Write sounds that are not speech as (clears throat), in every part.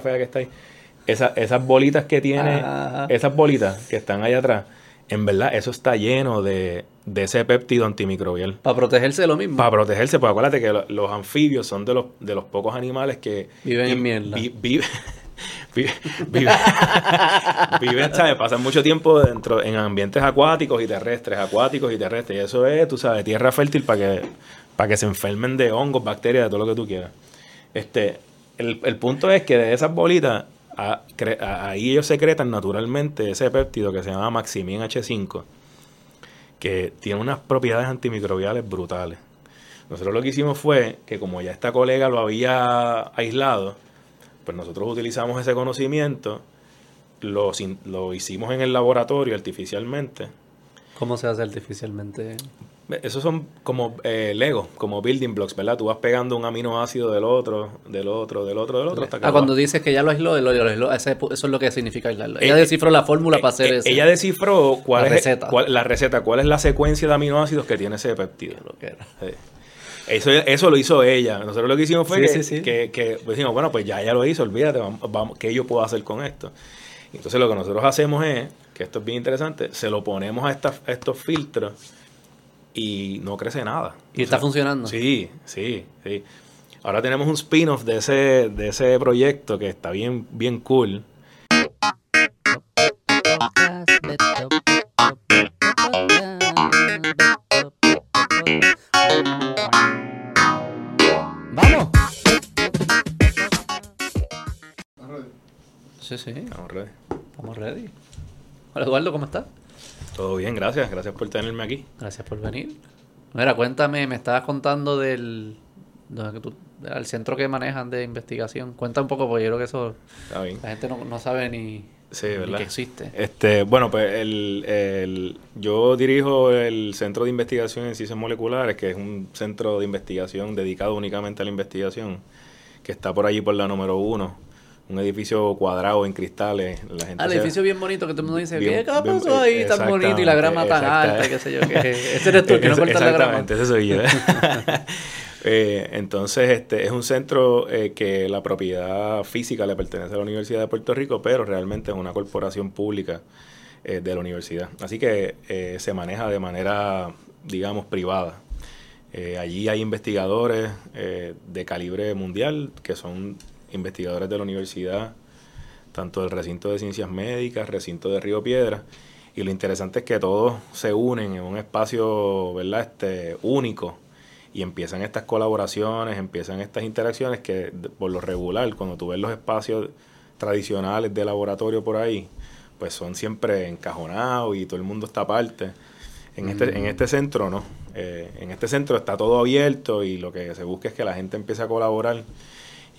fea que está ahí. Esa- esas bolitas que tiene, Ajá. esas bolitas que están allá atrás, en verdad, eso está lleno de, de ese péptido antimicrobial. Para protegerse de lo mismo. Para protegerse, pues acuérdate que lo- los anfibios son de los, de los pocos animales que Viven en mierda. vi- vive- vive- vive- viven, ¿sabes? Pasan mucho tiempo dentro en ambientes acuáticos y terrestres, acuáticos y terrestres. Y eso es, tú sabes, tierra fértil para que, para que se enfermen de hongos, bacterias, de todo lo que tú quieras. Este, el, el punto es que de esas bolitas, a- ahí ellos secretan naturalmente ese péptido que se llama Maximin H5, que tiene unas propiedades antimicrobiales brutales. Nosotros lo que hicimos fue que como ya esta colega lo había aislado, pues nosotros utilizamos ese conocimiento, lo, lo hicimos en el laboratorio artificialmente. ¿Cómo se hace artificialmente? Esos son como eh, Lego, como building blocks, ¿verdad? Tú vas pegando un aminoácido del otro, del otro, del otro, del otro. hasta que Ah, lo cuando vas- dices que ya lo aisló, lo, lo ese- eso es lo que significa aislarlo. Ella Eh, descifró la fórmula para hacer Eh, eso. Ella descifró cuál La es receta. cuál- la receta, cuál es la secuencia de aminoácidos que tiene ese péptido. Lo que era. Sí. Eso, eso lo hizo ella. Nosotros lo que hicimos fue Sí, que, sí, que- que, pues dijimos, bueno, pues ya ella lo hizo, olvídate, vamos, vamos, ¿qué yo puedo hacer con esto? Entonces lo que nosotros hacemos es, que esto es bien interesante, se lo ponemos a, estas- a estos filtros y no crece nada. Y O está sea, funcionando. Sí, sí, sí. Ahora tenemos un spin-off de ese, de ese proyecto que está bien, bien cool. ¡Vamos! Sí, sí, Estamos ready. estamos ready. Hola Eduardo, ¿cómo estás? Todo bien, gracias. Gracias por tenerme aquí. Gracias por venir. Mira, cuéntame, me estabas contando del, donde que tú- del centro que manejan de investigación. Cuenta un poco, porque yo creo que eso Está bien. la gente no, no sabe ni, Sí, ni ¿verdad? que existe. Este, bueno, pues el, el- yo dirijo el Centro de Investigación en Ciencias Moleculares, que es un centro de investigación dedicado únicamente a la investigación, que está por allí por la número uno, un edificio cuadrado en cristales. La gente Ah, el edificio bien bonito que todo el mundo dice, Bien- ¿qué pasó ahí tan bonito y la grama tan alta qué sé yo qué? (laughs) Ese eres tú, que no Ese- corta la grama. Exactamente, ese soy yo. (laughs) (laughs) Eh, entonces, este es un centro eh, que la propiedad física le pertenece a la Universidad de Puerto Rico, pero realmente es una corporación pública eh, de la universidad. Así que se maneja de manera, digamos, privada. Allí hay investigadores de calibre mundial, que son investigadores de la universidad, tanto del recinto de ciencias médicas, recinto de Río Piedra. Y lo interesante es que todos se unen en un espacio, ¿verdad? Este, único. Y empiezan estas colaboraciones, empiezan estas interacciones que por lo regular, cuando tú ves los espacios tradicionales de laboratorio por ahí, pues son siempre encajonados y todo el mundo está aparte. En este, en este centro no. Eh, en este centro está todo abierto y lo que se busca es que la gente empiece a colaborar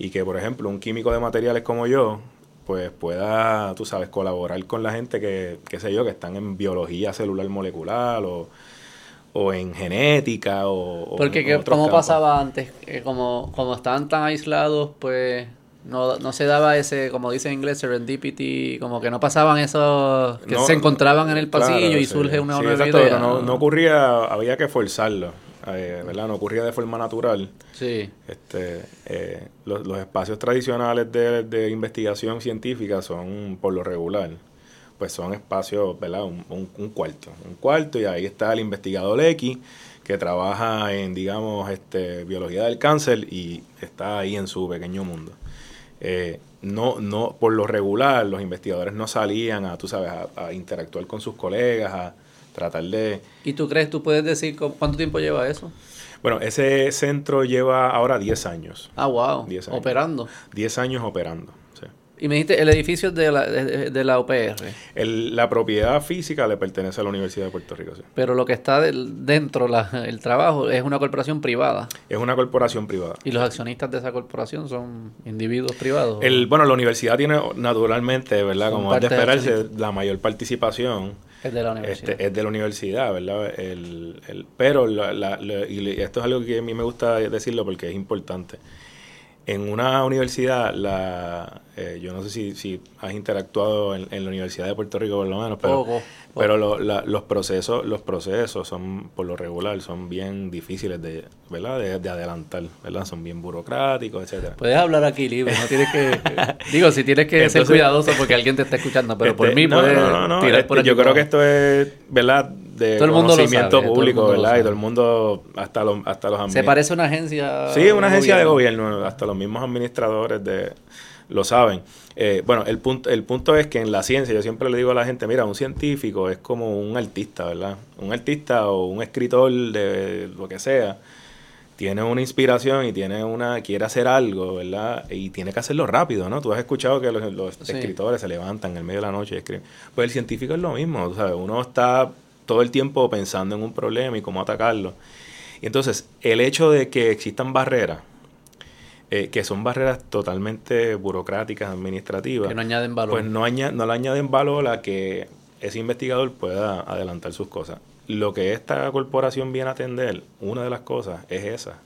y que, por ejemplo, un químico de materiales como yo, pues pueda, tú sabes, colaborar con la gente que, qué sé yo, que están en biología celular molecular o, o en genética o, Porque que, campos. pasaba antes, Eh, como, como estaban tan aislados, pues no, no se daba ese, como dice en inglés, serendipity, como que no pasaban esos que No, se encontraban en el claro, pasillo y sí. surge una Sí, nueva exacto, idea. no, no ocurría, había que forzarlo, eh, ¿verdad? No ocurría de forma natural. Sí. Este, eh, los, los espacios tradicionales de, de investigación científica son, por lo regular, pues son espacios, ¿verdad? Un, un- un cuarto. Un cuarto y ahí está el investigador X que trabaja en, digamos, este, biología del cáncer y está ahí en su pequeño mundo. Eh, no, no, por lo regular, los investigadores no salían a, tú sabes, a, a interactuar con sus colegas, a tratar de... ¿Y tú crees, tú puedes decir cu- cuánto tiempo lleva eso? Bueno, ese centro lleva ahora 10 años. Ah, wow. 10 años. Operando. 10 años operando. sí. Y me dijiste, el edificio es de la, de, de la UPR, El- la propiedad física le pertenece a la Universidad de Puerto Rico. sí. pero lo que está del- dentro, la, el trabajo, es una corporación privada. Es una corporación privada. Y los accionistas de esa corporación son individuos privados. El, bueno, la universidad tiene naturalmente, ¿verdad? Son Como es de esperarse, la mayor participación es de la universidad. este, es de la universidad, ¿verdad? El, el- pero la- la- la- y esto es algo que a mí me gusta decirlo porque es importante. En una universidad, la, eh, yo no sé si, si has interactuado en, la Universidad de Puerto Rico por lo menos, pero, pero los procesos los procesos son, por lo regular, son bien difíciles de, ¿verdad? De, adelantar, ¿verdad? Son bien burocráticos, etcétera. Puedes hablar aquí libre, no tienes que... (laughs) digo, si tienes que ser cuidadoso porque alguien te está escuchando, pero por este, mí puedes tirar por Yo creo que esto es, ¿verdad? De todo el mundo conocimiento público, ¿verdad? Y todo el mundo, hasta los, hasta los Se parece a una agencia. Sí, una agencia de gobierno. Hasta los mismos administradores de lo saben. Eh, bueno, el punto, el punto es que en la ciencia, yo siempre le digo a la gente, mira, un científico es como un artista, ¿verdad? Un artista o un escritor de lo que sea, tiene una inspiración y tiene una, quiere hacer algo, ¿verdad? Y tiene que hacerlo rápido, ¿no? Tú has escuchado que los, escritores se levantan en el medio de la noche y escriben. Pues el científico es lo mismo, ¿sabes? Uno está todo el tiempo pensando en un problema y cómo atacarlo. Y entonces, el hecho de que existan barreras, eh, que son barreras totalmente burocráticas, administrativas, que no añaden valor. Pues no, no le añaden valor a que ese investigador pueda adelantar sus cosas. Lo que esta corporación viene a atender, una de las cosas es esa,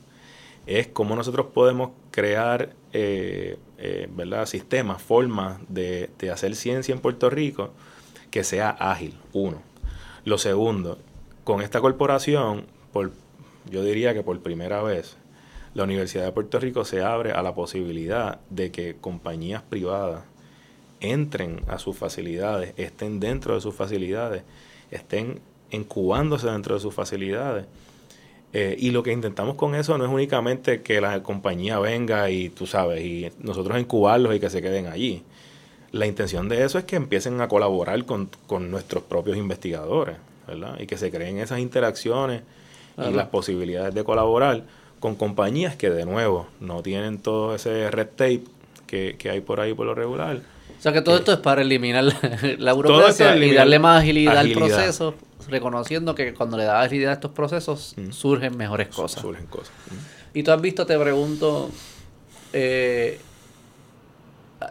es cómo nosotros podemos crear eh, eh, ¿verdad? sistemas, formas de, de hacer ciencia en Puerto Rico que sea ágil, uno. Lo segundo, con esta corporación, por, yo diría que por primera vez, la Universidad de Puerto Rico se abre a la posibilidad de que compañías privadas entren a sus facilidades, estén dentro de sus facilidades, estén incubándose dentro de sus facilidades. Eh, y lo que intentamos con eso no es únicamente que la compañía venga y tú sabes, y nosotros incubarlos y que se queden allí. La intención de eso es que empiecen a colaborar con, nuestros propios investigadores, ¿verdad? Y que se creen esas interacciones y las posibilidades de colaborar con compañías que, de nuevo, no tienen todo ese red tape que, hay por ahí por lo regular. O sea que todo esto es para eliminar la, (laughs) burocracia y darle más agilidad, al proceso, reconociendo que cuando le da agilidad a estos procesos surgen mejores cosas. Surgen cosas. Y tú has visto, te pregunto, eh,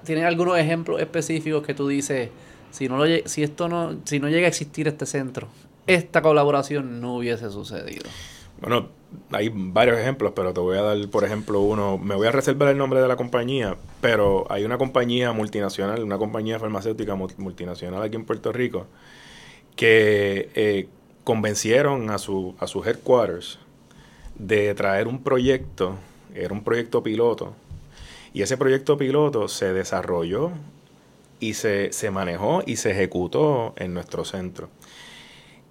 ¿Tienes algunos ejemplos específicos que tú dices, si no lo, si esto no, si no llega a existir este centro, esta colaboración no hubiese sucedido? Bueno, hay varios ejemplos, pero te voy a dar, por ejemplo, uno. Me voy a reservar el nombre de la compañía, pero hay una compañía multinacional, una compañía farmacéutica multinacional aquí en Puerto Rico, que eh, convencieron a, su, a sus headquarters de traer un proyecto, era un proyecto piloto, y ese proyecto piloto se desarrolló y se, manejó y se ejecutó en nuestro centro.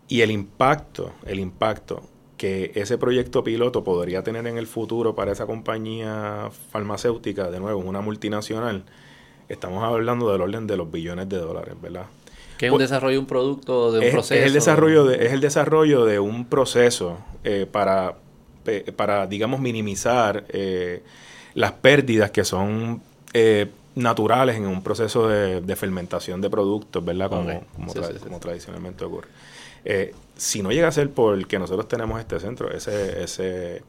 Y el impacto, el impacto que ese proyecto piloto podría tener en el futuro para esa compañía farmacéutica, de nuevo, una multinacional, estamos hablando del orden de los billones de dólares, ¿verdad? Que es un pues, desarrollo de un producto, de un proceso. Es el desarrollo de, es el desarrollo de un proceso eh, para, para, digamos, minimizar eh, las pérdidas que son eh, naturales en un proceso de, fermentación de productos, ¿verdad? Como, como, tradicionalmente ocurre. Eh, si no llega a ser por que nosotros tenemos este centro, ese, ese,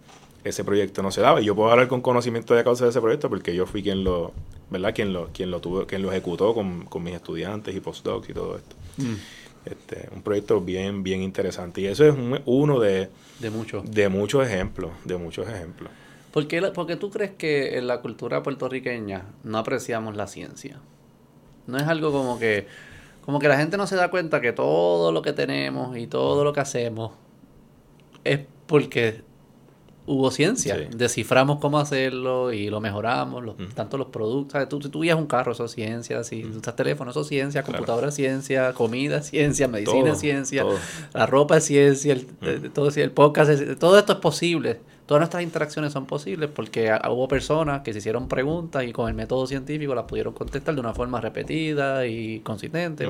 ese proyecto no se daba. Y yo puedo hablar con conocimiento de causa de ese proyecto porque yo fui quien lo, ¿verdad? Quien lo, quien lo tuvo, quien lo ejecutó con, mis estudiantes y postdocs y todo esto. Mm. Este, un proyecto bien, bien interesante. Y eso es uno de, de, muchos de muchos ejemplos, de muchos ejemplos. ¿Por qué, porque tú crees que en la cultura puertorriqueña no apreciamos la ciencia? No es algo como que, como que la gente no se da cuenta que todo lo que tenemos y todo lo que hacemos es porque hubo ciencia. Desciframos cómo hacerlo y lo mejoramos, los, tanto los productos. Tú, si tú guías un carro, eso es ciencia. Si tú usas teléfono, eso es ciencia. Computadora es ciencia. Comida es ciencia. Medicina es ciencia. La ropa es ciencia. El, todo, el podcast es, Todo esto es posible todas nuestras interacciones son posibles porque hubo personas que se hicieron preguntas y con el método científico las pudieron contestar de una forma repetida y consistente,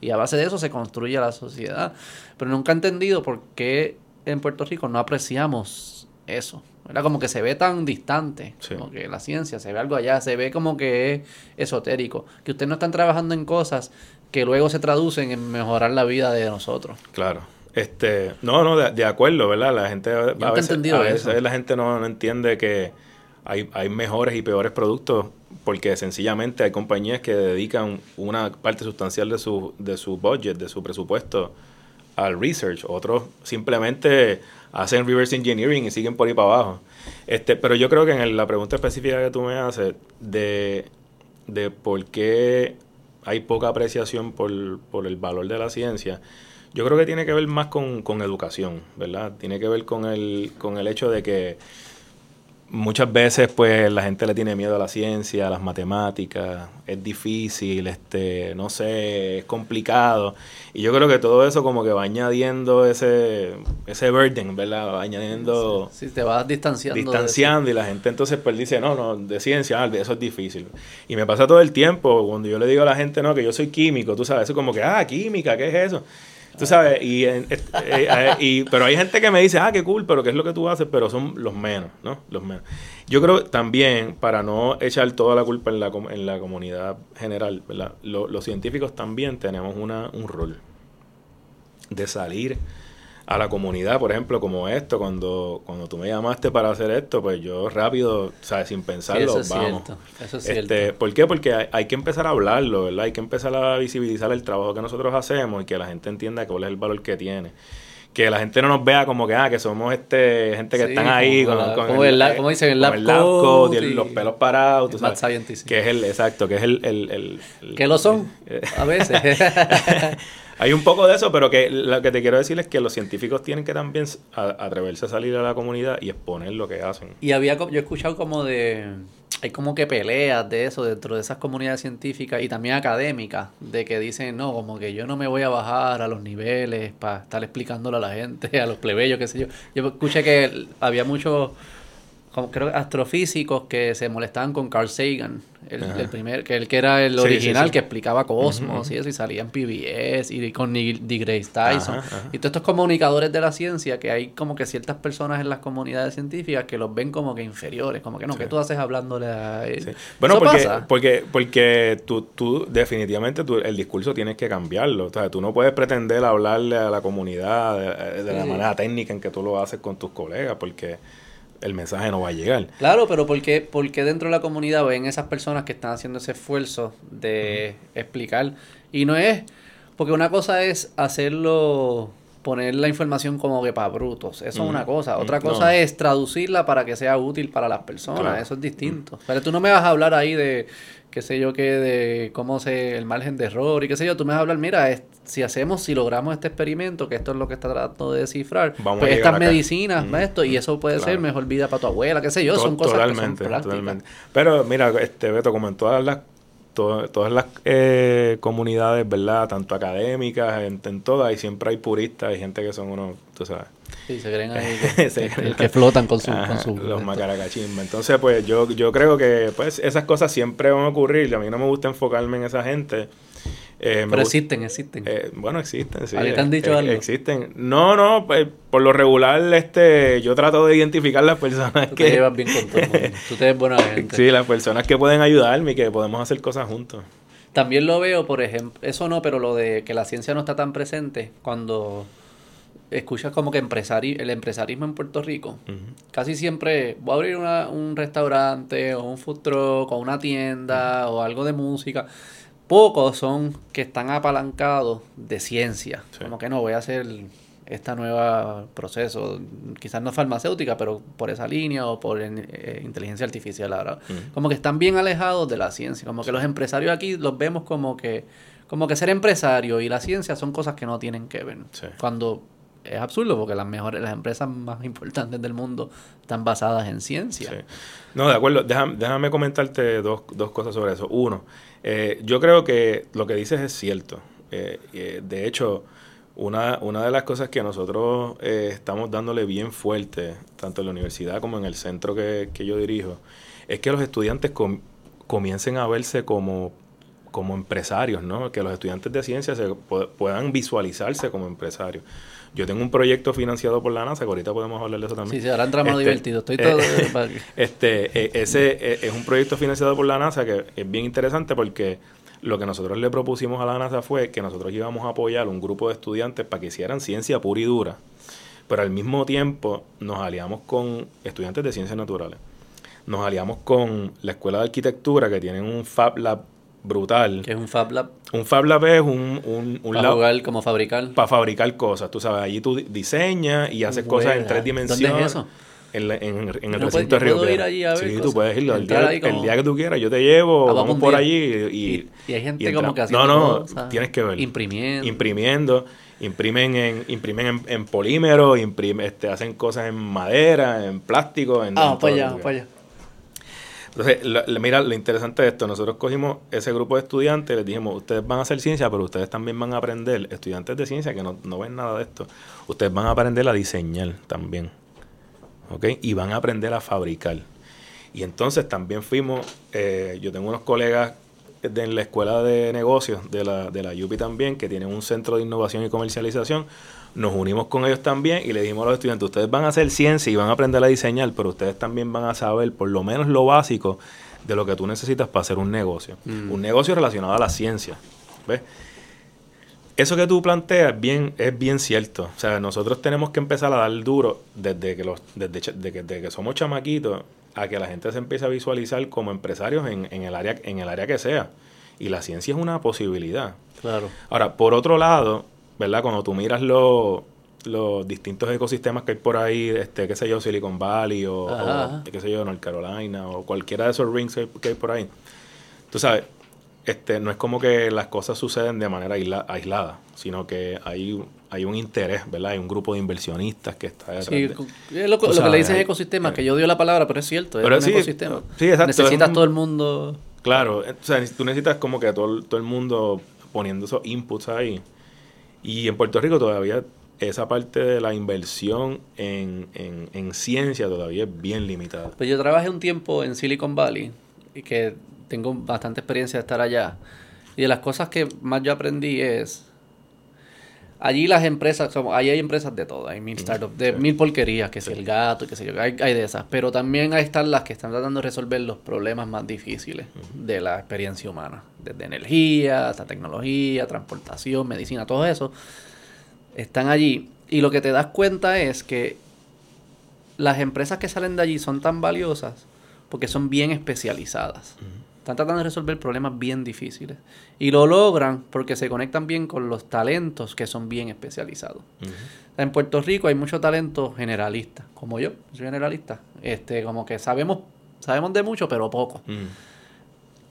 y a base de eso se construye la sociedad. Pero nunca he entendido por qué en Puerto Rico no apreciamos eso. Era como que se ve tan distante, como que la ciencia se ve algo allá, se ve como que es esotérico, que ustedes no están trabajando en cosas que luego se traducen en mejorar la vida de nosotros. Claro. Este, no, no, de, acuerdo, ¿verdad? La gente a veces, a veces la gente no, entiende que hay, hay mejores y peores productos porque sencillamente hay compañías que dedican una parte sustancial de su, de su budget, de su presupuesto al research, otros simplemente hacen reverse engineering y siguen por ahí para abajo. Este, pero yo creo que en la pregunta específica que tú me haces de, de por qué hay poca apreciación por, por el valor de la ciencia, yo creo que tiene que ver más con, con educación, ¿verdad? Tiene que ver con el, con el hecho de que muchas veces pues la gente le tiene miedo a la ciencia, a las matemáticas, es difícil, este, no sé, es complicado. Y yo creo que todo eso como que va añadiendo ese, ese burden, ¿verdad? Va añadiendo... Sí, te vas distanciando. Distanciando y la gente entonces pues dice, no, no, de ciencia, ah, eso es difícil. Y me pasa todo el tiempo cuando yo le digo a la gente, no, que yo soy químico, tú sabes, eso como que, ah, química, ¿qué es eso? Tú sabes, y, eh, eh, y, pero hay gente que me dice, ah, qué cool, pero qué es lo que tú haces, pero son los menos, ¿no? Los menos. Yo creo también, para no echar toda la culpa en la, en la comunidad general, ¿verdad? los científicos también tenemos una, un rol de salir a la comunidad, por ejemplo, como esto, cuando, cuando tú me llamaste para hacer esto, pues yo rápido, ¿sabes? Sin pensarlo, eso vamos. Cierto, eso es este, cierto. ¿Por qué? Porque hay, que empezar a hablarlo, ¿verdad? Hay que empezar a visibilizar el trabajo que nosotros hacemos y que la gente entienda cuál es el valor que tiene que la gente no nos vea como que ah que somos este gente que están ahí con, como, el, como dicen el lab, los pelos parados tú sabes, que es el exacto que es el, el, el que lo son a veces (laughs) (laughs) Hay un poco de eso, pero que lo que te quiero decir es que los científicos tienen que también atreverse a salir a la comunidad y exponer lo que hacen. Y había, yo he escuchado como de, hay como que peleas de eso dentro de esas comunidades científicas y también académicas, de que dicen, no, como que yo no me voy a bajar a los niveles para estar explicándole a la gente, a los plebeyos, qué sé yo. Yo escuché que había muchos como creo astrofísicos que se molestaban con Carl Sagan, el, primer, que el que era el original que explicaba cosmos y eso, y salía en PBS y con Neil deGrasse Tyson. Y todos estos comunicadores de la ciencia, que hay como que ciertas personas en las comunidades científicas que los ven como que inferiores, como que no, que tú haces hablándole a él? Bueno, porque, porque, porque tú, tú definitivamente tú, el discurso tienes que cambiarlo. O sea, tú no puedes pretender hablarle a la comunidad de, de la manera técnica en que tú lo haces con tus colegas, porque el mensaje no va a llegar. Claro, pero ¿por qué, porque dentro de la comunidad ven esas personas que están haciendo ese esfuerzo de explicar? Y no es, porque una cosa es hacerlo, poner la información como que para brutos, eso es una cosa. Otra cosa es traducirla para que sea útil para las personas, eso es distinto. Pero tú no me vas a hablar ahí de qué sé yo, qué de cómo se el margen de error y qué sé yo, tú me vas a hablar, mira, si hacemos, si logramos este experimento, que esto es lo que está tratando de descifrar, pues estas medicinas, esto, y eso puede ser mejor vida para tu abuela, qué sé yo, son cosas totalmente, que son Totalmente. Pero mira, este Beto, como en todas las todas las eh, comunidades, ¿verdad? Tanto académicas, en, en todas, y siempre hay puristas, hay gente que son unos, tú sabes, Sí, se creen ahí (laughs) que, flotan con su... los macaracachimba. Entonces, pues yo, yo creo que pues esas cosas siempre van a ocurrir. A mí no me gusta enfocarme en esa gente. Eh, Pero existen, existen. Eh, bueno, existen, sí. te han dicho algo? Existen. No, no, pues, por lo regular, este, yo trato de identificar las personas Tú que... te llevas bien con todo el mundo. (laughs) Tú te ves buena gente. Sí, las personas que pueden ayudarme y que podemos hacer cosas juntos. También lo veo, por ejemplo, eso no, pero lo de que la ciencia no está tan presente cuando escuchas como que empresari el empresarismo en Puerto Rico, casi siempre voy a abrir una, un restaurante o un food truck o una tienda o algo de música. Pocos son que están apalancados de ciencia. Como que no, voy a hacer esta nueva proceso, quizás no farmacéutica, pero por esa línea o por eh, inteligencia artificial ahora. Como que están bien alejados de la ciencia. Como que los empresarios aquí los vemos como que como que ser empresario y la ciencia son cosas que no tienen que ver. Cuando es absurdo porque las mejores, las empresas más (laughs) importantes del mundo están basadas en ciencia. No, de acuerdo. Déjame, déjame comentarte dos, dos, cosas sobre eso. Uno, eh, yo creo que lo que dices es cierto. Eh, eh, de hecho, una, una de las cosas que nosotros estamos dándole bien fuerte, tanto en la universidad como en el centro que, yo dirijo, es que los estudiantes comiencen a verse como como empresarios, ¿no? Que los estudiantes de ciencia se puedan visualizarse como empresarios. Yo tengo un proyecto financiado por la NASA, que ahorita podemos hablar de eso también. Sí, sí, ahora entramos este, divertido. Estoy todo... (laughs) este, eh, ese eh, es un proyecto financiado por la NASA que es bien interesante porque lo que nosotros le propusimos a la NASA fue que nosotros íbamos a apoyar un grupo de estudiantes para que hicieran ciencia pura y dura, pero al mismo tiempo nos aliamos con estudiantes de ciencias naturales. Nos aliamos con la Escuela de Arquitectura, que tienen un Fab Lab brutal. ¿Qué es un Fab Lab? Un Fab Lab es un, un, un Para lab como fabricar. para fabricar cosas. Tú sabes, allí tú di- diseñas y haces cosas en Buena. tres dimensiones. ¿Dónde es eso? En, la- en, en el no recinto de Río puedo ir allí a ver Sí, tú cosas. puedes ir el día, ahí el como- día que tú quieras. Yo te llevo, Ah, vamos por allí y, Y, y hay gente y como que haciendo No, no, cosas, tienes que ver. Imprimiendo. Imprimiendo, imprimen en, imprimen en, en polímero, imprime, este, hacen cosas en madera, en plástico, en, Ah, todo allá, para allá. Entonces, la- mira, lo interesante de esto, nosotros cogimos ese grupo de estudiantes, les dijimos, ustedes van a hacer ciencia, pero ustedes también van a aprender, estudiantes de ciencia que no, no ven nada de esto, ustedes van a aprender a diseñar también, ¿ok? Y van a aprender a fabricar. Y entonces también fuimos, eh, yo tengo unos colegas de, en la escuela de negocios de la, de la UPI también, que tienen un centro de innovación y comercialización. Nos unimos con ellos también y le dijimos a los estudiantes, ustedes van a hacer ciencia y van a aprender a diseñar, pero ustedes también van a saber por lo menos lo básico de lo que tú necesitas para hacer un negocio. Mm. Un negocio relacionado a la ciencia. ¿Ves? Eso que tú planteas bien, es bien cierto. O sea, nosotros tenemos que empezar a dar duro desde que, los, desde, cha- de que, desde que somos chamaquitos a que la gente se empiece a visualizar como empresarios en, en el área, en el área que sea. Y la ciencia es una posibilidad. Claro. Ahora, por otro lado, ¿verdad? Cuando tú miras los los distintos ecosistemas que hay por ahí, este, qué sé yo, Silicon Valley o, qué sé yo, North Carolina o cualquiera de esos rings que, que hay por ahí. Tú sabes, este, no es como que las cosas suceden de manera aisla- aislada, sino que hay, hay un interés, ¿verdad? Hay un grupo de inversionistas que está detrás. Sí, de- es lo, que le dicen hay- ecosistema, eh. que yo dio la palabra, pero es cierto, es Pero un sí, ecosistema. sí, exacto, Necesitas un- todo el mundo. Claro, eh, o sea, tú necesitas como que todo, todo el mundo poniendo esos inputs ahí. Y en Puerto Rico todavía esa parte de la inversión en, en, en ciencia todavía es bien limitada. Pues yo trabajé un tiempo en Silicon Valley y que tengo bastante experiencia de estar allá. Y de las cosas que más yo aprendí es allí las empresas, ahí hay empresas de todo, hay mil startups, de sí. mil porquerías, que si el gato, que sé yo, hay, hay de esas, pero también ahí están las que están tratando de resolver los problemas más difíciles de la experiencia humana, desde energía, hasta tecnología, transportación, medicina, todo eso están allí. Y lo que te das cuenta es que las empresas que salen de allí son tan valiosas porque son bien especializadas. Están tratando de resolver problemas bien difíciles. Y lo logran porque se conectan bien con los talentos que son bien especializados. En Puerto Rico hay mucho talento generalista, como yo, soy generalista. Este, como que sabemos, sabemos de mucho, pero poco.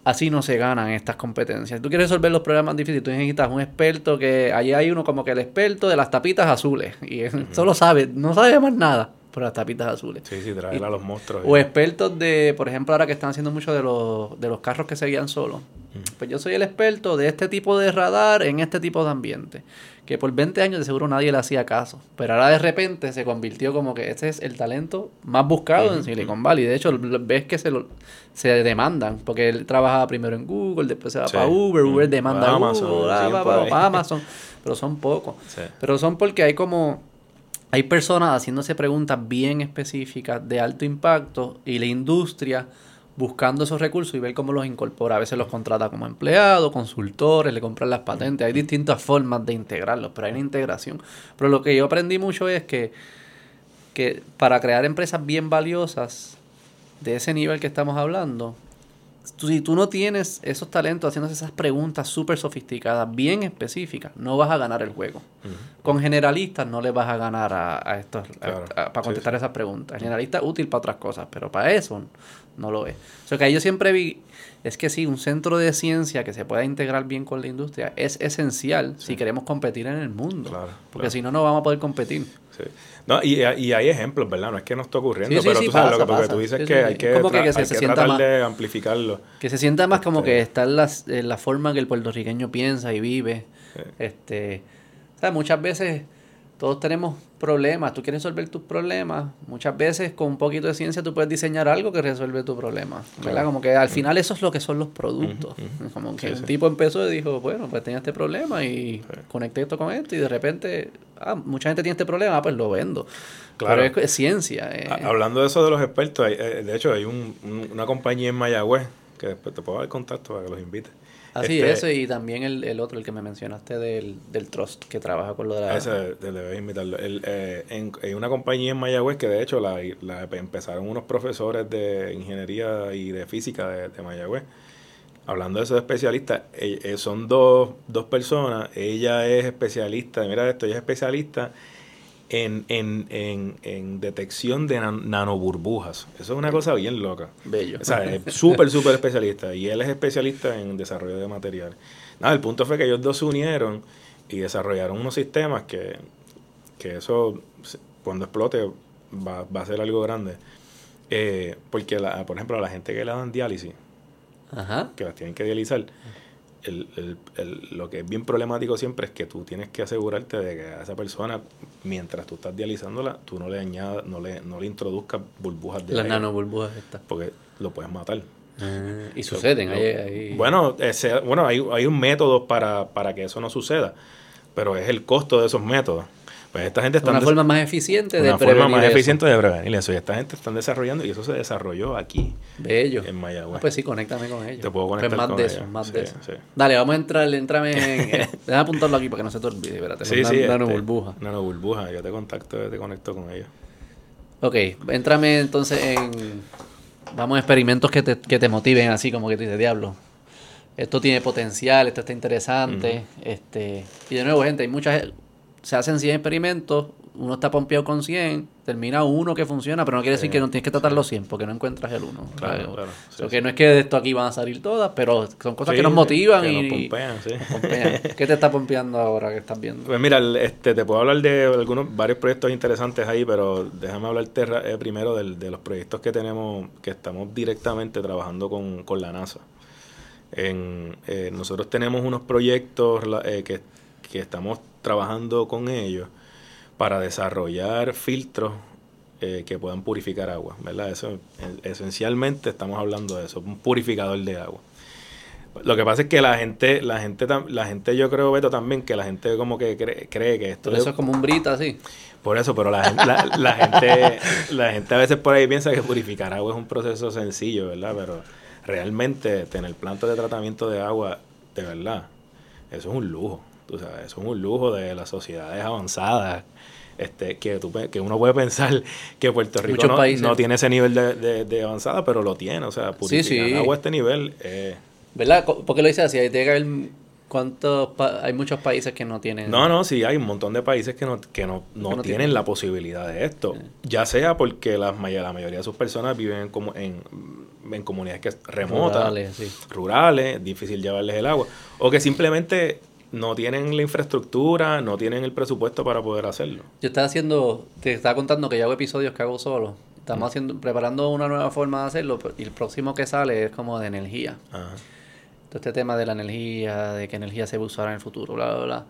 Así no se ganan estas competencias. Tú quieres resolver los problemas difíciles, tú necesitas un experto que allí hay uno como que el experto de las tapitas azules y (laughs) él solo sabe, no sabe más nada las tapitas azules. Sí, sí, traer a los monstruos. O expertos de, por ejemplo, ahora que están haciendo mucho de los, de los carros que se guían solos. Pues yo soy el experto de este tipo de radar en este tipo de ambiente. Que por 20 años de seguro nadie le hacía caso. Pero ahora de repente se convirtió como que este es el talento más buscado en Silicon Valley. De hecho, ves que se lo, se demandan. Porque él trabajaba primero en Google, después se va Sí. para Uber, Uber Mm. demanda Para a Amazon, Google, va, va, Amazon. Pero son pocos. Sí. Pero son porque hay como... Hay personas haciéndose preguntas bien específicas de alto impacto y la industria buscando esos recursos y ver cómo los incorpora. A veces los contrata como empleados, consultores, le compran las patentes. Hay distintas formas de integrarlos, pero hay una integración. Pero lo que yo aprendí mucho es que, que para crear empresas bien valiosas de ese nivel que estamos hablando, tú- si tú no tienes esos talentos haciéndose esas preguntas súper sofisticadas, bien específicas, no vas a ganar el juego. Con generalistas no le vas a ganar a, a estos a- Claro. a- para Sí, contestar esas preguntas. Generalista útil para otras cosas, pero para eso no lo es. O sea que ahí yo siempre vi, es que sí, un centro de ciencia que se pueda integrar bien con la industria es esencial si queremos competir en el mundo. Claro, porque claro. si no, no vamos a poder competir. Sí. No, y, y hay ejemplos, ¿verdad? No es que no esté ocurriendo, Sí, pero tú sabes lo que, porque tú dices que hay que, Como que- se- hay se que sienta tratar más- de amplificarlo. Que se sienta más como Este- que está en, las- en la forma que el puertorriqueño piensa y vive. Este, o sea, muchas veces todos tenemos problemas. Tú quieres resolver tus problemas. Muchas veces con un poquito de ciencia tú puedes diseñar algo que resuelve tu problema. ¿Verdad? Claro. Como que al final eso es lo que son los productos. Como que Sí, un sí. tipo empezó y dijo, bueno, pues tenía este problema y Sí. conecté esto con esto y de repente, ah, mucha gente tiene este problema, ah, pues lo vendo. Claro. Pero es, es ciencia. eh. Ha- Hablando de eso de los expertos, hay- eh, de hecho hay un- un- una compañía en Mayagüez que después te puedo dar contacto para que los invite. Así, Este, ese y también el, el otro, el que me mencionaste del, del Trust, que trabaja con lo de la... Ese de- de- debes invitarlo. El, eh, en, hay una compañía en Mayagüez que de hecho la, la empezaron unos profesores de ingeniería y de física de, de Mayagüez hablando de esos especialistas, eh, eh, son dos, dos personas. Ella es especialista, mira esto, ella es especialista en, en, en, en detección de nanoburbujas. Eso es una cosa bien loca. Bello. O sea, es (laughs) súper, súper especialista. Y él es especialista en desarrollo de materiales. Nada, el punto fue que ellos dos se unieron y desarrollaron unos sistemas que, que eso, cuando explote, va, va a ser algo grande. Eh, porque, la, por ejemplo, a la gente que le dan diálisis, que las tienen que dializar, el, el, el, lo que es bien problemático siempre es que tú tienes que asegurarte de que a esa persona, mientras tú estás dializándola, tú no le añadas, no le, no le introduzcas burbujas de Las nanoburbujas estas. Porque lo puedes matar. Ah, y suceden. ahí, Bueno, ese, bueno hay, hay un método para, para que eso no suceda, pero es el costo de esos métodos. Pues esta gente está una forma más eficiente de prevenir. Una forma más eficiente de prevenir eso. Y esta gente están desarrollando y eso se desarrolló aquí. Bello. En Mayagüez. Ah, pues sí, conéctame con ellos. Te puedo conectar pues más de eso, más de eso. Dale, vamos a entrar, entrame en. (laughs) déjame apuntarlo aquí para que no se te olvide. Espérate, sí, sí, nano este, burbuja. Nano burbuja, yo te contacto, te conecto con ellos. Ok, entrame entonces en. Vamos a experimentos que te, que te motiven así, como que tú dices, diablo. Esto tiene potencial, esto está interesante. este Y de nuevo, gente, hay muchas. Se hacen 100 experimentos, uno está pompeado con 100, termina uno que funciona, pero no quiere decir que no tienes que tratar los 100 porque no encuentras el uno. Claro, claro. que no es que de esto aquí van a salir todas, pero son cosas que nos motivan y nos pompean, sí. ¿Qué te está pompeando ahora que estás viendo? Pues mira, este, te puedo hablar de algunos varios proyectos interesantes ahí, pero déjame hablarte eh, primero de los proyectos que tenemos, que estamos directamente trabajando con, con la NASA. En, eh, nosotros tenemos unos proyectos eh, que, que estamos trabajando con ellos para desarrollar filtros eh, que puedan purificar agua, ¿verdad? Eso esencialmente estamos hablando de eso, un purificador de agua. Lo que pasa es que la gente, la gente, la gente, yo creo, Beto, también, que la gente como que cree, que esto eso es como un brita, sí. Por eso, pero la, la, gente, la gente a veces por ahí piensa que purificar agua es un proceso sencillo, ¿verdad? Pero realmente tener plantas de tratamiento de agua, de verdad, eso es un lujo. Tú sabes, eso es un lujo de las sociedades avanzadas este, que, tú, que uno puede pensar que Puerto Rico no, tiene ese nivel de, de, avanzada, pero lo tiene. O sea, purificar agua a este nivel. Eh, ¿Verdad? ¿Por qué lo dice así? Hay que haber ¿Cuántos hay muchos países que no tienen? No, no, sí, hay un montón de países que no, que no, no, tienen, la posibilidad de esto. Ya sea porque la, la mayoría de sus personas viven como en, en comunidades remotas, rurales, rurales, difícil llevarles el agua, o que simplemente no tienen la infraestructura, no tienen el presupuesto para poder hacerlo. Yo estaba haciendo, te estaba contando que ya hago episodios que hago solo. Estamos mm. haciendo, preparando una nueva forma de hacerlo y el próximo que sale es como de energía. Ajá. Todo este tema de la energía, de qué energía se va a usar en el futuro, bla, bla, bla.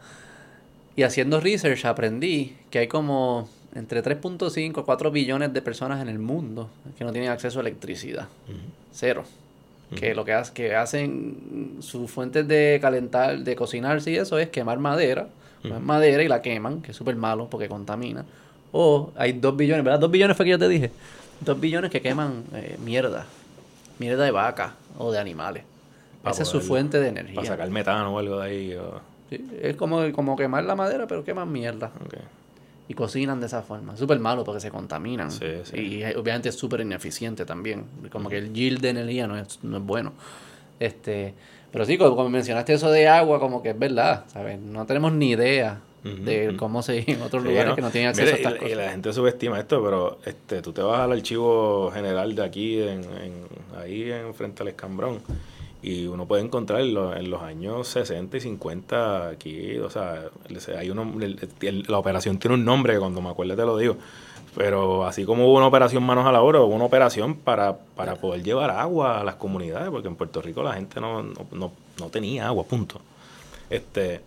Y haciendo research aprendí que hay como entre 3.5 a 4 billones de personas en el mundo que no tienen acceso a electricidad. Cero que lo que, hace, que hacen sus fuentes de calentar, de cocinarse y eso es quemar madera, madera y la queman, que es súper malo porque contamina. O hay dos billones, ¿verdad? Dos billones fue que yo te dije. Dos billones que queman eh, mierda, mierda de vaca o de animales. Esa es su fuente de energía. Para sacar metano o algo de ahí. es como, como quemar la madera, pero queman mierda y cocinan de esa forma. Súper malo porque se contaminan. Y obviamente es súper ineficiente también. Como que el yield de energía no es, no es bueno. Este, pero sí, como, mencionaste eso de agua, como que es verdad, ¿sabes? No tenemos ni idea de cómo se en otros lugares que no tienen acceso a estas y, Y la gente subestima esto, pero este, tú te vas al archivo general de aquí, en, en ahí en frente al escambrón y uno puede encontrar en, los años 60 y 50 aquí, o sea, hay uno, la operación tiene un nombre cuando me acuerde te lo digo, pero así como hubo una operación manos a la obra, hubo una operación para, para poder llevar agua a las comunidades, porque en Puerto Rico la gente no, no, no tenía agua, punto. Este,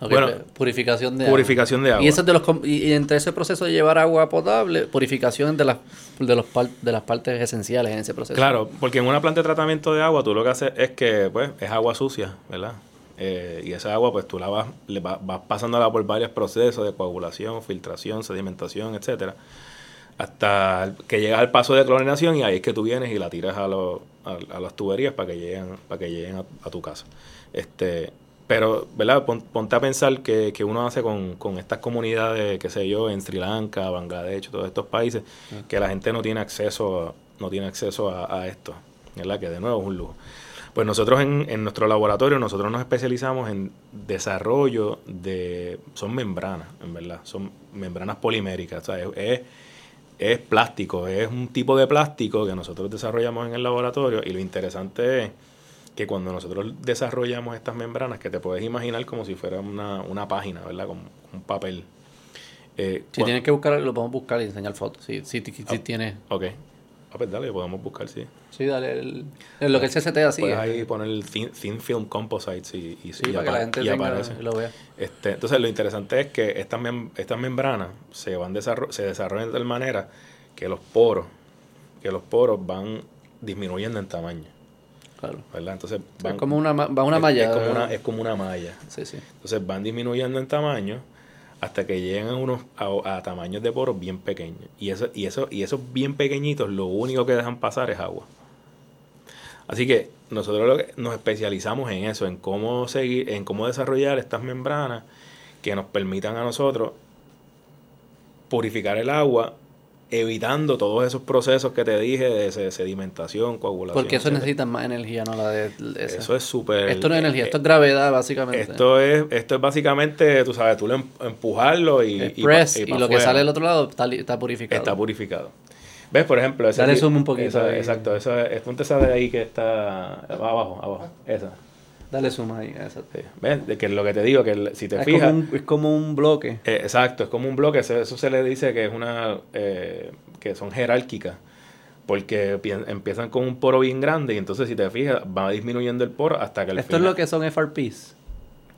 bueno, purificación de purificación agua. de agua. Y, eso de los, y entre ese proceso de llevar agua potable, purificación de las, de, los de las partes esenciales en ese proceso. Claro, porque en una planta de tratamiento de agua tú lo que haces es que pues es agua sucia, ¿verdad? Eh, y esa agua pues tú la vas, le vas, pasándola por varios procesos de coagulación, filtración, sedimentación, etcétera hasta que llegas al paso de clorinación y ahí es que tú vienes y la tiras a, los, a, las tuberías para que lleguen, para que lleguen a, a tu casa. Este, pero, ¿verdad? ponte a pensar que, que uno hace con, con, estas comunidades, qué sé yo, en Sri Lanka, Bangladesh, todos estos países, que la gente no tiene acceso, no tiene acceso a, esto, ¿verdad? Que de nuevo es un lujo. Pues nosotros en, en nuestro laboratorio, nosotros nos especializamos en desarrollo de... Son membranas, en verdad. Son membranas poliméricas. O sea, es, es, es plástico. Es un tipo de plástico que nosotros desarrollamos en el laboratorio. Y lo interesante es que cuando nosotros desarrollamos estas membranas, que te puedes imaginar como si fuera una, una página, ¿verdad? Como un papel. Eh, si tienes que buscar, lo podemos buscar y enseñar fotos. Si, si, si, oh, tiene. Ok. Ah, pues dale, podemos buscar, sí. Sí, dale. El, lo que el CCT así. Puedes ahí poner el thin, Film Composites y, y, sí, para que la gente y aparece. lo vea. Este, entonces, lo interesante es que estas, mem estas membranas se, van se desarrollan de tal manera que los poros, que los poros van disminuyendo en tamaño. Claro. ¿verdad? Entonces van, es como una, va una malla. Es, como una, es como una malla. Sí, sí. Entonces van disminuyendo en tamaño hasta que llegan a unos a, tamaños de poros bien pequeños. Y eso, y eso, y esos bien pequeñitos lo único que dejan pasar es agua. Así que nosotros lo que nos especializamos en eso, en cómo seguir, en cómo desarrollar estas membranas que nos permitan a nosotros purificar el agua evitando todos esos procesos que te dije de sedimentación, coagulación. Porque eso necesita más energía, no la de Eso es súper... Esto no es energía, esto es gravedad, básicamente. Esto es, esto es básicamente, tú sabes, tú le em, empujarlo y... y, y, lo que sale del otro lado está, está, purificado. Está purificado. ¿Ves? Por ejemplo... Ese Dale zoom un poquito. exacto, eso es, ponte esa de ahí que está abajo, abajo, esa. Dale suma ahí, eso. ¿Ves? De que lo que te digo, que si te fijas... Como un, es como un bloque. Eh, exacto, es como un bloque. Eso, se le dice que es una... Eh, que son jerárquicas. Porque empiezan con un poro bien grande y entonces si te fijas va disminuyendo el poro hasta que el Esto es lo que son FRPs.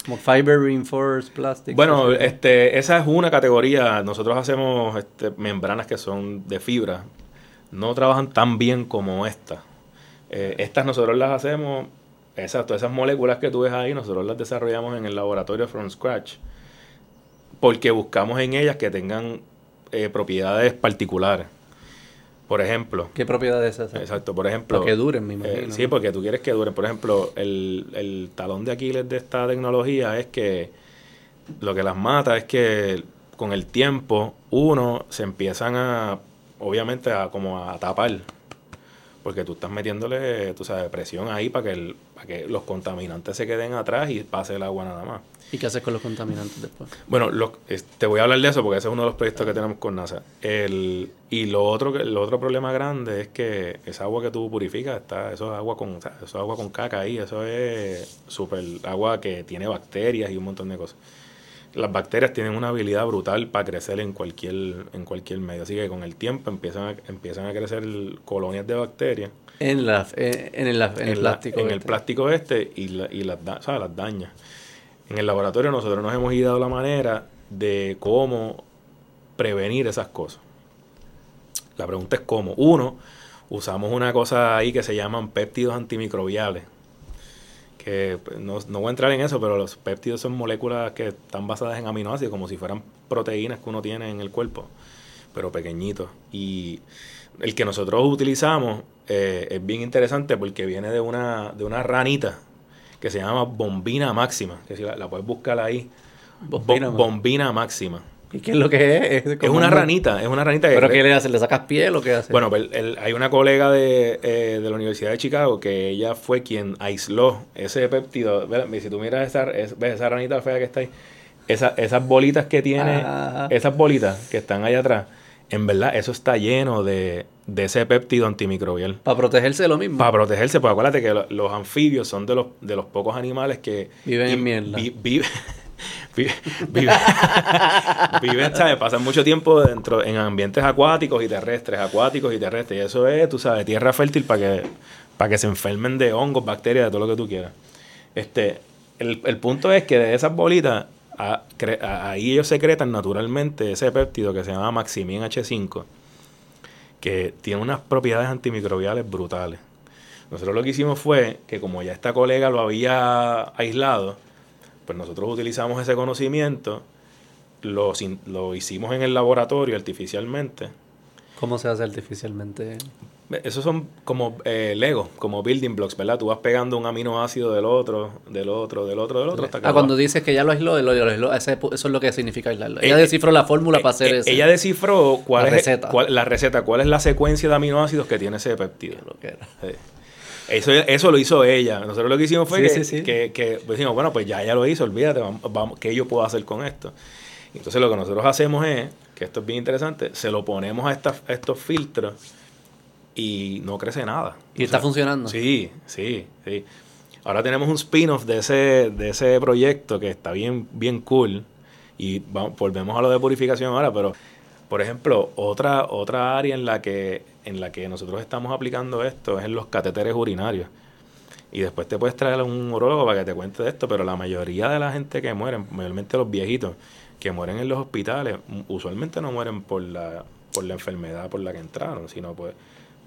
Como Fiber Reinforced Plastic. Bueno, este, esa es una categoría. Nosotros hacemos este, membranas que son de fibra. No trabajan tan bien como estas. Eh, estas nosotros las hacemos Exacto, esas moléculas que tú ves ahí, nosotros las desarrollamos en el laboratorio from scratch. Porque buscamos en ellas que tengan eh, propiedades particulares. Por ejemplo. ¿Qué propiedades esas? Exacto, por ejemplo. Para que duren, me eh, imagino. sí, porque tú quieres que duren. Por ejemplo, el, el talón de Aquiles de esta tecnología es que lo que las mata es que con el tiempo, uno, se empiezan a, obviamente, a como a tapar porque tú estás metiéndole, tú sabes, presión ahí para que, el, para que los contaminantes se queden atrás y pase el agua nada más. ¿Y qué haces con los contaminantes después? Bueno, te voy a hablar de eso porque ese es uno de los proyectos que tenemos con NASA. El, y lo otro, el otro problema grande es que esa agua que tú purificas, está, eso es agua con, eso es agua con caca ahí, eso es súper agua que tiene bacterias y un montón de cosas las bacterias tienen una habilidad brutal para crecer en cualquier, en cualquier medio. Así que con el tiempo empiezan a, empiezan a crecer colonias de bacterias. En, la, eh, en, el, en el plástico En el este. plástico este y, la, y las, las daña. En el laboratorio nosotros nos hemos ido la manera de cómo prevenir esas cosas. La pregunta es cómo. Uno, usamos una cosa ahí que se llaman péptidos antimicrobiales que pues, no, no, voy a entrar en eso, pero los péptidos son moléculas que están basadas en aminoácidos, como si fueran proteínas que uno tiene en el cuerpo, pero pequeñitos. Y el que nosotros utilizamos eh, es bien interesante porque viene de una, de una ranita que se llama bombina máxima, que si la, puedes buscar ahí. bombina máxima. ¿Y qué es lo que es? Es, una ranita, es una ranita ¿Pero qué le hace? ¿Le sacas piel o qué hace? Bueno, pues, hay una colega de, eh, de, la Universidad de Chicago que ella fue quien aisló ese péptido. Si tú miras esa, ves esa ranita fea que está ahí, esa, esas bolitas que tiene, esas bolitas que están ahí atrás, en verdad eso está lleno de, de ese péptido antimicrobial. Para protegerse de lo mismo. Para protegerse, pues acuérdate que los anfibios son de los, de los pocos animales que... Viven en mierda. viven (laughs) viven, (laughs) ¿sabes? Pasan mucho tiempo dentro en ambientes acuáticos y terrestres, acuáticos y terrestres. Y eso es, tú sabes, tierra fértil para que, para que se enfermen de hongos, bacterias, de todo lo que tú quieras. Este, el, punto es que de esas bolitas, ahí ellos secretan naturalmente ese péptido que se llama Maximin H5, que tiene unas propiedades antimicrobiales brutales. Nosotros lo que hicimos fue que como ya esta colega lo había aislado, pues nosotros utilizamos ese conocimiento, lo, lo hicimos en el laboratorio artificialmente. ¿Cómo se hace artificialmente? Esos son como eh, Lego, como building blocks, ¿verdad? Tú vas pegando un aminoácido del otro, del otro, del otro, del otro. Hasta ah, cuando dices que ya lo aisló, lo, eso es lo que significa aislarlo. Ella eh, descifró la fórmula eh, para hacer eso. Ella descifró cuál la es receta. Cuál, la receta, cuál es la secuencia de aminoácidos que tiene ese peptido. Lo que era. Eso, eso lo hizo ella. Nosotros lo que hicimos fue Sí, que, sí, que, decimos, bueno, pues ya ella lo hizo, olvídate, vamos, vamos, ¿qué yo puedo hacer con esto? Entonces lo que nosotros hacemos es, que esto es bien interesante, se lo ponemos a, estas- a estos filtros y no crece nada. Y está funcionando. Sí, sí, sí. Ahora tenemos un spin-off de ese, de ese proyecto que está bien, bien cool. Y vamos, volvemos a lo de purificación ahora, pero por ejemplo, otra, otra área en la que, en la que nosotros estamos aplicando esto es en los catéteres urinarios. Y después te puedes traer a un urólogo para que te cuente de esto, pero la mayoría de la gente que muere, mayormente los viejitos, que mueren en los hospitales, usualmente no mueren por la, por la enfermedad por la que entraron, sino pues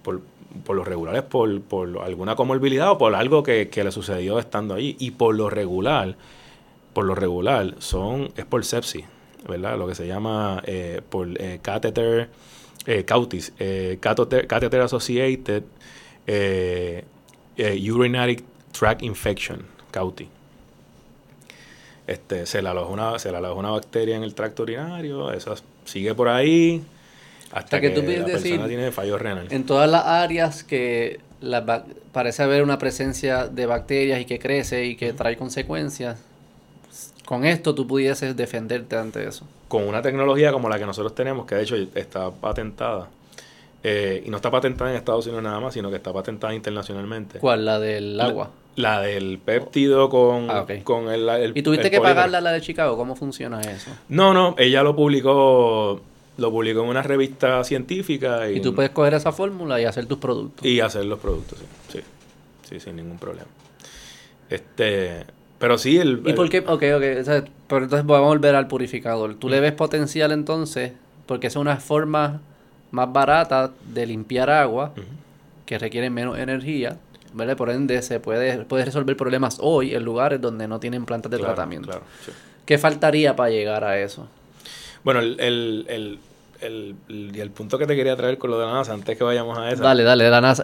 por, por lo regular es por, por alguna comorbilidad o por algo que, que le sucedió estando allí. Y por lo regular, por lo regular, son, es por sepsis, ¿verdad? Lo que se llama eh, por eh, catheter, eh, cautis, eh, catheter, catheter associated eh, eh, urinary tract infection, cauti. Este, se le aloja una, se le aloja una bacteria en el tracto urinario, eso sigue por ahí hasta sea, que que, tú la persona decir, tiene fallo renal. En todas las áreas que la parece haber una presencia de bacterias y que crece y que trae consecuencias, con esto tú pudieses defenderte ante eso. Con una tecnología como la que nosotros tenemos, que de hecho está patentada, eh, y no está patentada en Estados Unidos nada más, sino que está patentada internacionalmente. ¿Cuál? La del agua. La del péptido con, Ah, con el, el- ¿Y tuviste el que polímero. pagarla la de Chicago? ¿Cómo funciona eso? No, no, ella lo publicó, lo publicó en una revista científica y, Y tú puedes coger esa fórmula y hacer tus productos. y hacer los productos, sí, sí, sí, sin ningún problema. Este, pero sí, el, ¿Y por el- qué? Ok, ok. o sea, pero entonces vamos a volver al purificador. ¿Tú le ves potencial entonces? Porque es una forma más barata de limpiar agua que requiere menos energía. ¿vale? Por ende, se puede, puede resolver problemas hoy en lugares donde no tienen plantas de Claro, tratamiento. claro, sí. ¿Qué faltaría para llegar a eso? Bueno, el, el, el, el, el- y el punto que te quería traer con lo de la NASA, antes que vayamos a esa. Dale, dale, la NASA.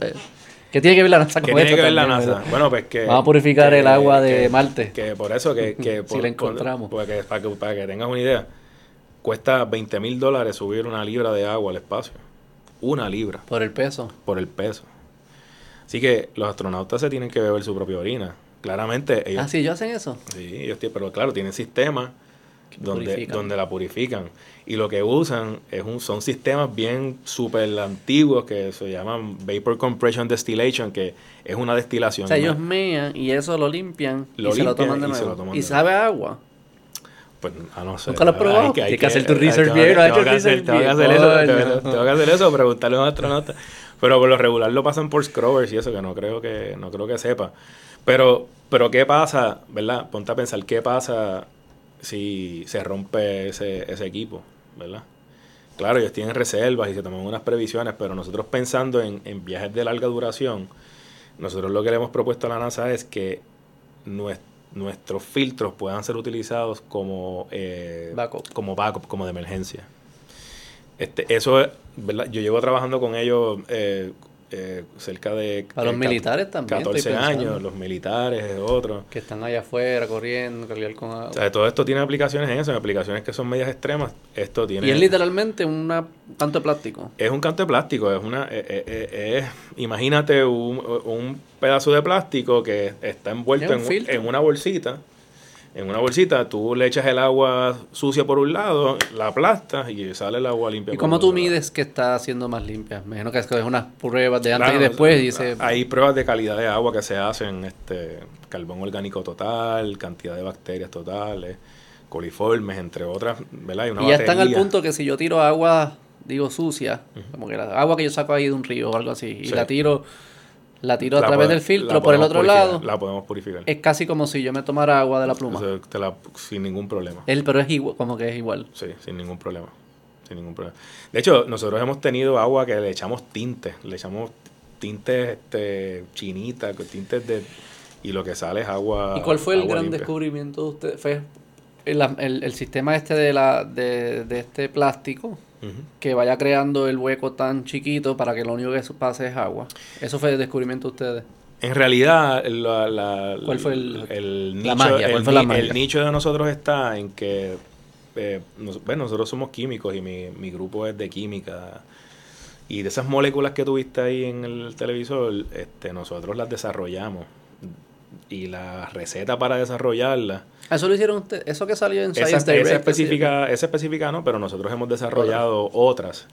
¿Qué tiene que ver la NASA ¿Qué con tiene esto que ver la NASA? verdad? Bueno, pues que... Vamos a purificar que- el agua de que- Marte. Que por eso, que... que (laughs) Si por- la encontramos. por- porque para, que, para que tengas una idea, cuesta 20 mil dólares subir una libra de agua al espacio. Una libra, Por el peso. por el peso. Así que los astronautas se tienen que beber su propia orina. Claramente ellos... Ah, sí, ellos hacen eso. Sí, ellos tienen, pero claro, tienen sistemas donde, purifican. donde la purifican. Y lo que usan es un, son sistemas bien súper antiguos que se llaman Vapor Compression Distillation, que es una destilación. O sea, ellos mean y eso lo limpian Lo y se lo toman de y nuevo. lo toman y de sabe a agua. Pues, ah, no sé. ¿Nunca lo has probado? Hay Tienes que hacer tu research bien, tengo Tengo que hacer eso, tengo que- tengo que hacer eso, preguntarle a un astronauta. Pero por lo regular lo pasan por scrubbers y eso, que no creo que, no creo que sepa. Pero, pero ¿qué pasa, verdad? Ponte a pensar, ¿qué pasa si se rompe ese, ese equipo, verdad? Claro, ellos tienen reservas y se toman unas previsiones, pero nosotros pensando en, en viajes de larga duración, nosotros lo que le hemos propuesto a la NASA es que nues- nuestros filtros puedan ser utilizados como, eh, Backup. como backup, como de emergencia. Este, eso es, ¿verdad? Yo llevo trabajando con ellos eh, eh, cerca de... Para los eh, militares también, estoy 14 pensando. años, los militares, otros. Que están allá afuera corriendo, con agua. O sea, todo esto tiene aplicaciones en eso, en aplicaciones que son medias extremas. Esto tiene... y es literalmente una tanto de plástico. Es un canto de plástico, es una, eh, eh, eh, es- imagínate un, un pedazo de plástico que está envuelto Es un un- en una bolsita. En una bolsita, tú le echas el agua sucia por un lado, la aplastas y sale el agua limpia. ¿Y por cómo tú lado. mides que está haciendo más limpia? Me imagino que es unas pruebas de antes Claro, y después. y dice, Hay pruebas de calidad de agua que se hacen, este carbón orgánico total, cantidad de bacterias totales, coliformes, entre otras, ¿verdad? Y, una y ya están al punto que si yo tiro agua, digo sucia, como que la agua que yo saco ahí de un río o algo así, y Sí. la tiro, la tiro a La través del filtro por el otro purificar, lado, La podemos purificar. es casi como si yo me tomara agua de la pluma. Eso te la- sin ningún problema. Él, pero es igual, como que es igual. Sí, sin ningún problema. Sin ningún problema. De hecho, nosotros hemos tenido agua que le echamos tintes. Le echamos tintes este, chinitas, tintes de... Y lo que sale es agua ¿Y cuál fue el gran limpia. descubrimiento de usted? Fue el, el- el sistema este de, la, de, de este plástico Que vaya creando el hueco tan chiquito para que lo único que pase es agua. Eso fue el descubrimiento de ustedes. En realidad, la, la- ¿Cuál fue el- el la nicho, magia? ¿Cuál el fue la magia? el nicho de nosotros está en que, eh, nos- bueno, nosotros somos químicos y mi, mi grupo es de química. Y de esas moléculas que tuviste ahí en el televisor, este, nosotros las desarrollamos. Y la receta para desarrollarla. Eso lo hicieron ustedes. Eso que salió en Science esa, Direct. Esa específica, esa específica no, pero nosotros hemos desarrollado otras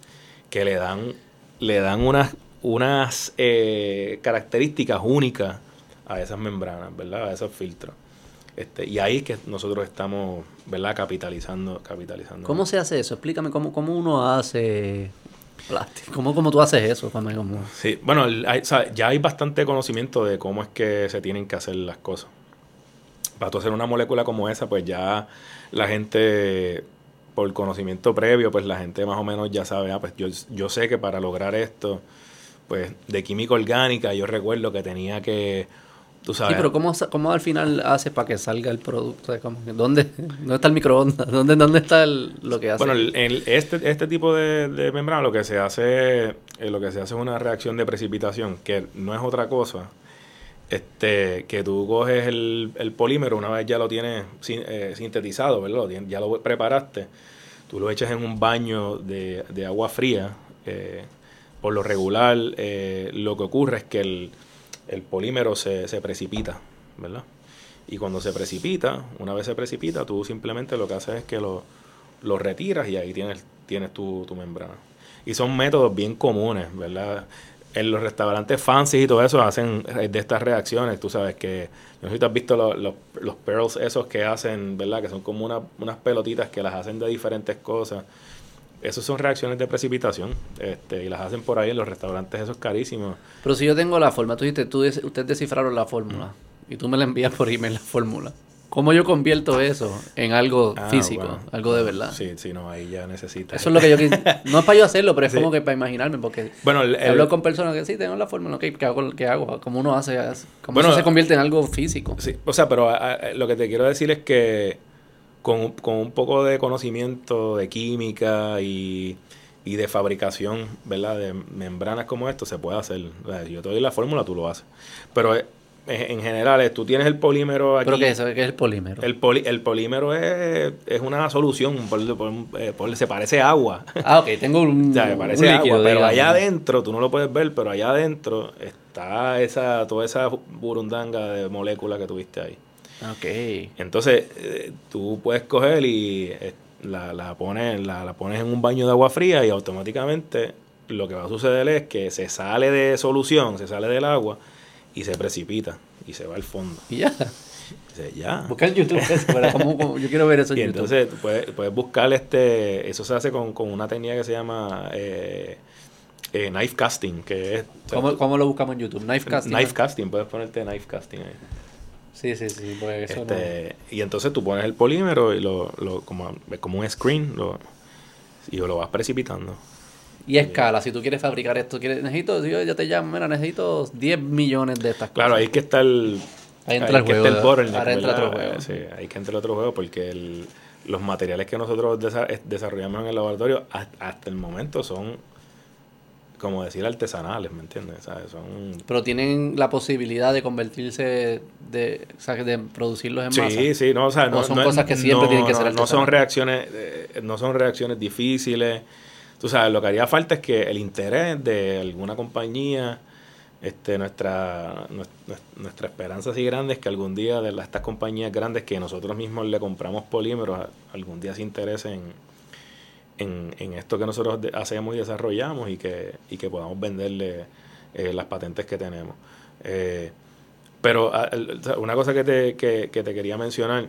que le dan, le dan unas, unas eh, características únicas a esas membranas, ¿verdad? A esos filtros. Este, y ahí es que nosotros estamos, ¿verdad? Capitalizando, capitalizando. ¿Cómo se hace eso? Explícame cómo, cómo uno hace plástico. ¿Cómo, cómo tú haces eso? Sí, bueno, ya hay bastante conocimiento de cómo es que se tienen que hacer las cosas. Para tú hacer una molécula como esa, pues ya la gente, por conocimiento previo, pues la gente más o menos ya sabe, ah, pues yo, yo sé que para lograr esto, pues de química orgánica, yo recuerdo que tenía que Sí, pero ¿cómo, cómo al final haces para que salga el producto? ¿Dónde, ¿Dónde está el microondas? (laughs) ¿Dónde, dónde está lo que hace? Bueno, este, este tipo de, membrana lo que se hace eh, lo que se hace es una reacción de precipitación, que no es otra cosa este que tú coges el, polímero una vez ya lo tienes eh, sintetizado, ¿verdad? Ya lo preparaste, tú lo echas en un baño de, agua fría. Eh, por lo regular, lo que ocurre es que el el polímero se, se precipita, ¿verdad? Y cuando se precipita, una vez se precipita, tú simplemente lo que haces es que lo, lo retiras y ahí tienes, tienes tu, tu, membrana. Y son métodos bien comunes, ¿verdad? En los restaurantes fancy y todo eso hacen de estas reacciones. Tú sabes que, no sé si tú has visto los, pearls esos que hacen, ¿verdad? Que son como una, unas pelotitas que las hacen de diferentes cosas. Esas son reacciones de precipitación este, y las hacen por ahí en los restaurantes, eso es carísimo. Pero si yo tengo la forma, tú dijiste, tú, ustedes descifraron la fórmula y tú me la envías por email la fórmula. ¿Cómo yo convierto eso en algo ah, físico, algo de verdad? Sí, sí, no, ahí ya necesitas. Eso es lo que yo (laughs) No es para yo hacerlo, pero es como que para imaginarme, porque bueno, hablo con personas que sí, tengo la fórmula, ¿qué, hago? ¿Qué hago? ¿Cómo uno hace? ¿Cómo eso se convierte en algo físico? Sí, o sea, pero lo que te quiero decir es que con, con un poco de conocimiento de química y, y, de fabricación, ¿verdad? De membranas como esto se puede hacer. yo te doy la fórmula, tú lo haces. Pero eh, en general, tú tienes el polímero aquí. ¿Pero qué es, qué es el polímero? El, el polímero es, es, una solución, eh, se parece a agua. Ah, ok, tengo un, (laughs) o parece agua, pero allá adentro, tú no lo puedes ver, pero allá adentro está esa toda esa burundanga de moléculas que tuviste ahí. Ok. Entonces, eh, tú puedes coger y eh, la, la, pones, la, pones en un baño de agua fría y automáticamente lo que va a suceder es que se sale de solución, se sale del agua y se precipita y se va al fondo. Ya. ya. Busca en YouTube yo quiero ver eso en y entonces puedes, puedes buscar este, eso se hace con, con una técnica que se llama eh, knife casting, que es... ¿Cómo, ¿Cómo, lo buscamos en YouTube? Knife casting. Knife casting, puedes ponerte knife casting ahí. Sí, sí, sí. Pues este, Y entonces tú pones el polímero y lo, lo como, como un screen lo, y lo vas precipitando. Y escala, si tú quieres fabricar esto, quieres, necesito, yo ya te llamo, mira, necesito 10 millones de estas cosas. Claro, ahí es que está el... Ahí entra el juego. ahora entra otro juego. Sí, ahí que entra el otro juego porque el, los materiales que nosotros desarrollamos en el laboratorio hasta el momento son como decir, artesanales, ¿me entiendes? Son... Pero tienen la posibilidad de convertirse, de, o sea, de producirlos en sí, masa. Sí, sí, no, o sea, no, son cosas que siempre tienen que ser artesanales. No son reacciones, eh, no son reacciones difíciles. Tú sabes, lo que haría falta es que el interés de alguna compañía, este, nuestra, nuestra, esperanza así grande es que algún día de estas compañías grandes que nosotros mismos le compramos polímeros, algún día se interesen en, en esto que nosotros hacemos y desarrollamos y que, y que podamos venderle eh, las patentes que tenemos. Eh, pero ah, una cosa que te, que, te quería mencionar,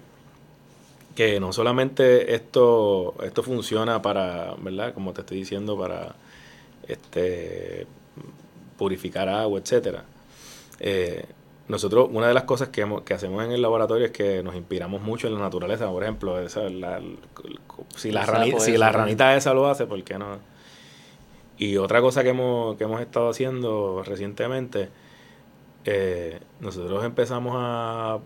que no solamente esto, esto funciona para, ¿verdad? Como te estoy diciendo, para este purificar agua, etcétera. Eh, nosotros, una de las cosas que, que, hacemos en el laboratorio es que nos inspiramos mucho en la naturaleza. Por ejemplo, esa, la, si, la, ranita, si la ranita esa lo hace, ¿por qué no? Y otra cosa que hemos, que hemos estado haciendo recientemente, eh, nosotros empezamos a,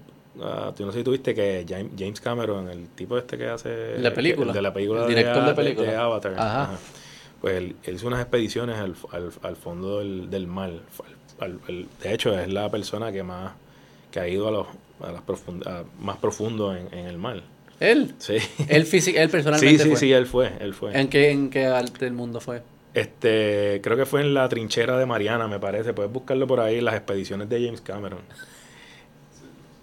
Tú no sé si tuviste que James Cameron, el tipo este que hace... La película. de la película. El director de, película. De Avatar. Pues él, hizo unas expediciones al, al, al fondo del, del mar, de hecho, es la persona que más que ha ido a los a las más profundo en, el mar. ¿Él? Sí. ¿Él, él personalmente Sí, sí, sí, él fue, él fue. ¿En qué, en qué parte del mundo fue? Este, creo que fue en la trinchera de Mariana, me parece. Puedes buscarlo por ahí, las expediciones de James Cameron.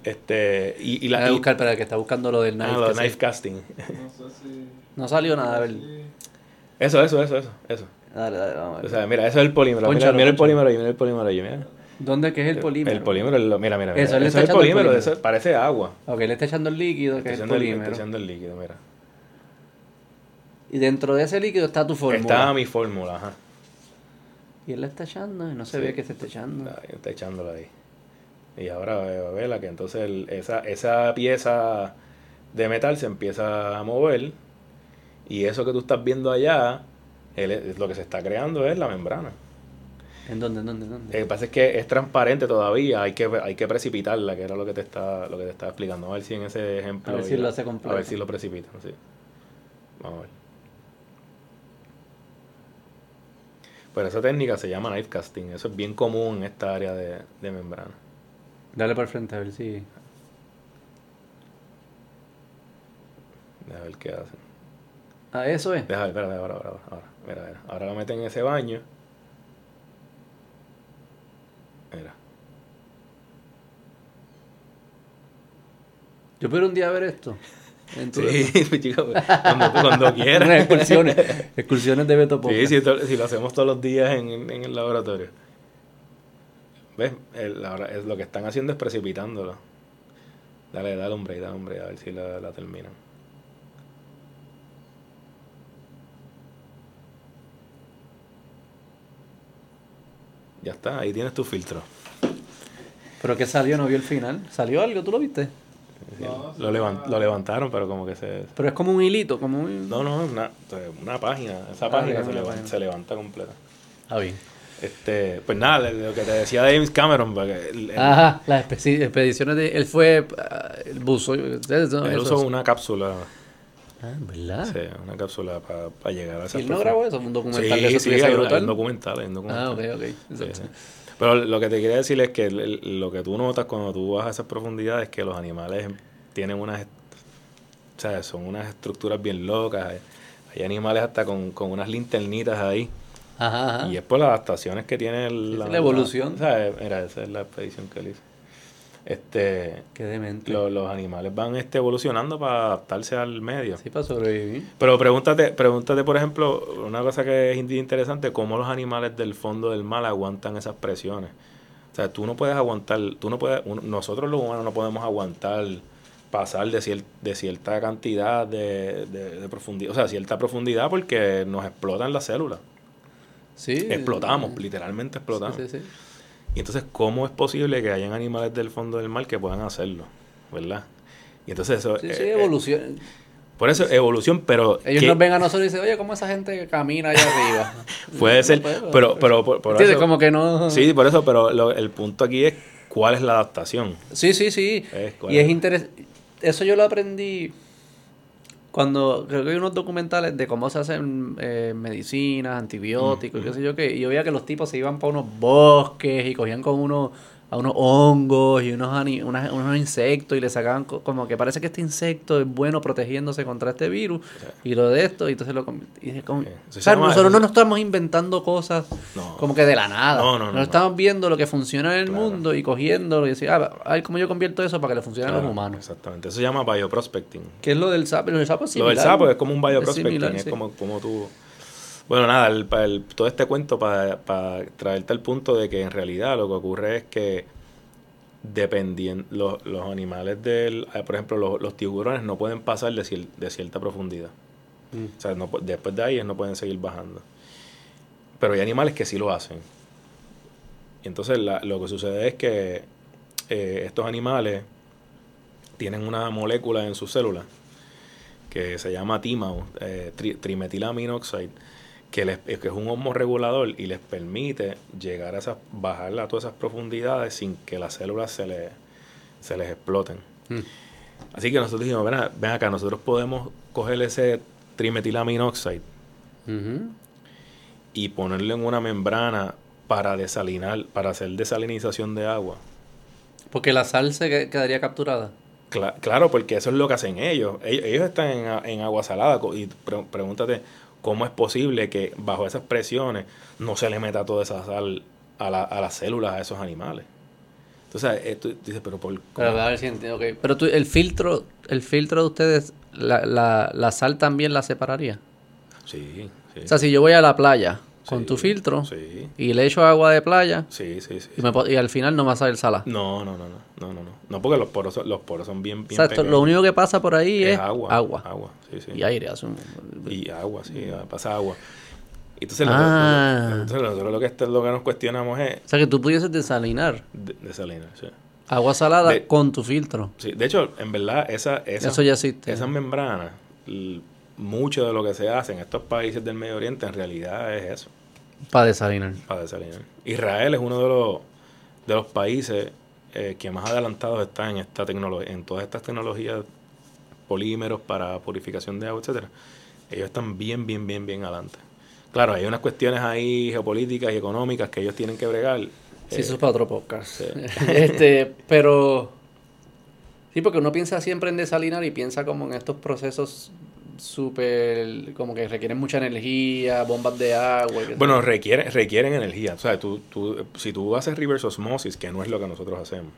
Este, y, y la. Voy a buscar para que está buscando lo del ah, knife. lo casting. No sé si. No salió nada, a ver. Eso, eso, eso, eso. eso. Dale, dale, vamos a ver. O sea, mira, eso es el polímero. Mira, Pónchalo, mira el polímero ahí, mira el polímero ahí, mira. ¿Dónde que es el polímero? El polímero, el- mira, mira, mira. Eso, le es el polímero, polímero. eso parece agua. Ok, le está echando el líquido, que Está es el echando, el, está polímero. echando el líquido, mira. Y dentro de ese líquido está tu fórmula. Está mi fórmula, ajá. Y él la está echando y no se Sí. ve que se está echando. Ahí Está echándolo ahí. Y ahora eh, vela que entonces el- esa, esa pieza de metal se empieza a mover y eso que tú estás viendo allá, el- lo que se está creando es la membrana. ¿En dónde, en dónde, en dónde? Lo que pasa es que es transparente todavía, hay que, hay que precipitarla, que era lo que te está, lo que te estaba explicando. A ver si en ese ejemplo. A ver si lo hace completo. A ver si lo precipitan, sí. Vamos a ver. Pero esa técnica se llama knife casting, eso es bien común en esta área de, de membrana. Dale para el frente a ver si. Deja ver qué hacen. Ah, eso es. Deja ver, ahora, ahora, ahora, ahora. Mira, mira. Ahora lo meten en ese baño. Mira. Yo quiero un día ver esto. (laughs) Sí, (laughs) pues, chico, cuando, cuando (laughs) Unas quieras. excursiones. excursiones de Beto Poca. Sí, si, to- si lo hacemos todos los días en, en el laboratorio. ¿Ves? El- ahora es, lo que están haciendo es precipitándolo. Dale, dale break, dale break, a ver si la, la terminan. Ya está, ahí tienes tu filtro. Pero que salió, no vio el final. ¿Salió algo? ¿Tú lo viste? No, lo, sí, levan- no. lo levantaron, pero como que se... Pero es como un hilito, como un... No, no, una, una página. Esa Ah, página se, una levanta, página. se levanta completa. Ah, bien. Este, pues nada, lo que te decía James Cameron, porque el- el- Ajá, las expedi- expediciones de... Él fue ah, el buzo. él Eso usó una cápsula, Ah, ¿verdad? sí, una cápsula para llegar a esa ¿Y él no grabó eso? Un documental de Sí, eso sí, un- brutal. hay un documental, hay un documental. Ah, ok, ok. Sí, Exacto. sí. Pero lo que te quería decir es que el- el- lo que tú notas cuando tú vas a esas profundidades es que los animales tienen unas, o sea, son unas estructuras bien locas. Hay, hay animales hasta con, con unas linternitas ahí. Ajá, ajá. Y es por las adaptaciones que tiene el- es la evolución. o sea, mira, esa es la expedición que él hizo. Este, Qué demente. lo- los animales van este, evolucionando para adaptarse al medio. Sí, para sobrevivir. Pero pregúntate, pregúntate, por ejemplo, una cosa que es interesante, cómo los animales del fondo del mar aguantan esas presiones. O sea, tú no puedes aguantar, tú no puedes, nosotros los humanos no podemos aguantar pasar de, cier- de cierta cantidad de, de- de profundidad, o sea, cierta profundidad porque nos explotan las células. Sí. Explotamos, literalmente explotamos. Sí, sí, sí. Y entonces, ¿cómo es posible que hayan animales del fondo del mar que puedan hacerlo? ¿Verdad? Y entonces eso... Sí, eh, sí, eh, evolución. por eso, evolución, pero... Ellos ¿qué- nos ven a nosotros y dicen, oye, ¿cómo esa gente camina allá arriba? (laughs) Puede No ser, puede, pero, pero por, por eso- Como que no... Sí, por eso, pero lo- el punto aquí es cuál es la adaptación. Sí, sí, sí. Es, ¿cuál y es es? interesante. Eso yo lo aprendí cuando creo que hay unos documentales de cómo se hacen eh, medicinas, antibióticos, Mm, qué sé yo qué. Y yo veía que los tipos se iban para unos bosques y cogían con unos a unos hongos y unos, unas- unos insectos y le sacaban co- como que parece que este insecto es bueno protegiéndose contra este virus y lo de esto y entonces lo y es como- se o sea, llama- nosotros no nos estamos inventando cosas No. como que de la nada. No, no, no, Nos no. estamos viendo lo que funciona en el Claro. mundo y cogiéndolo y decir, ah, a ver cómo yo convierto eso para que le funcione a Claro, los humanos. Exactamente. Eso se llama bioprospecting. ¿Qué es lo del sapo? Lo del sapo es Lo del similar. sapo es como un Es bioprospecting. similar, Es, sí. como, como tú... Bueno, nada, el- el- todo este cuento para traerte al punto de que en realidad lo que ocurre es que dependiendo los, los animales del eh, por ejemplo los, los tiburones no pueden pasar de, cier- de cierta profundidad. Mm. o sea no después de ahí ellos no pueden seguir bajando. Pero hay animales que sí lo hacen. Y entonces la- lo que sucede es que eh, estos animales tienen una molécula en sus células que se llama TIMAO, eh, tri- que, les- que es un hormorregulador y les permite llegar a esas, bajar a todas esas profundidades sin que las células se, le- se les exploten. Mm. Así que nosotros dijimos, ven, acá, nosotros podemos coger ese trimetilαμinoxide Ujú. y ponerlo en una membrana para desalinar, para hacer desalinización de agua. Porque la sal se que- quedaría capturada. Cla- claro, porque eso es lo que hacen ellos. Ellos, ellos están en, en agua salada y pre- pregúntate ¿cómo es posible que bajo esas presiones no se le meta toda esa sal a, la- a las células a esos animales? Entonces, eh, tú dices, pero por Pero, a ver si entiendo, ok. Pero tú, el filtro, el filtro de ustedes, la, la, la sal también la separaría. Sí, sí. O sea, si yo voy a la playa con Sí, tu filtro Sí, y le echo agua de playa sí, sí. sí, y, me al final no va a salir sala. No, no, no, no, no, no, no. No, porque los poros, son- los poros son bien, bien esto- lo único que pasa por ahí es, es agua. agua. Agua, sí, sí. y aire. hace un- Y agua, sí, pasa agua. Entonces, Ah. nosotros, entonces nosotros lo que, este- lo que nos cuestionamos es O sea, que tú pudieses desalinar de, desalinar, sí. agua salada De- con tu filtro. Sí, de hecho, en verdad, esa, esa, Eso ya existe. esas membranas, mucho de lo que se hace en estos países del Medio Oriente en realidad es eso, Para desalinar. para desalinar. Israel es uno de los, de los países eh, que más adelantados está en esta tecnología, en todas estas tecnologías polímeros para purificación de agua, etcétera. Ellos están bien, bien, bien, bien adelante. Claro, hay unas cuestiones ahí geopolíticas y económicas que ellos tienen que bregar. Sí, Eh, eso es para otro podcast. sí. (laughs) este, pero. Sí, porque uno piensa siempre en desalinar y piensa como en estos procesos súper. como que requieren mucha energía, bombas de agua. Bueno, yo. requiere, requieren energía. O sea, tú, tú, si tú haces reverse osmosis, que no es lo que nosotros hacemos.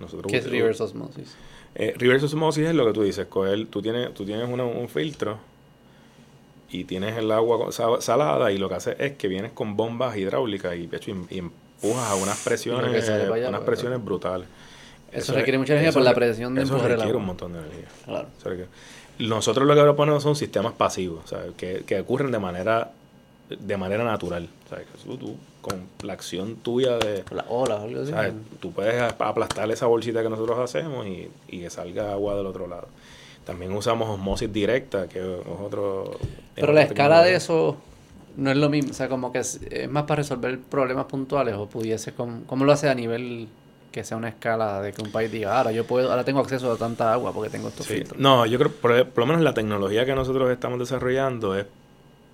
Nosotros ¿qué es reverse osmosis? Eh, reverse osmosis es lo que tú dices. Coger, tú tienes, tú tienes una- un filtro y tienes el agua salada y lo que hace es que vienes con bombas hidráulicas y, de hecho, y, y empujas a unas presiones, allá, unas pues, presiones brutales. Eso requiere mucha energía por la presión de eso empujar el requiere agua. un montón de energía. Claro. O sea, que nosotros lo que proponemos son sistemas pasivos, ¿sabes? Que, que ocurren de manera de manera natural. ¿sabes? Tú, tú, con la acción tuya de... Por las olas o algo así. ¿sabes? Tú puedes ap- aplastar esa bolsita que nosotros hacemos y, y que salga agua del otro lado. También usamos osmosis directa, que es otro... Pero la escala de eso no es lo mismo. O sea, como que es, es más para resolver problemas puntuales o pudiese. com- ¿Cómo lo hace a nivel que sea una escala de que un país diga, ahora yo puedo, ahora tengo acceso a tanta agua porque tengo estos Sí. filtros? No, yo creo, por, por lo menos la tecnología que nosotros estamos desarrollando es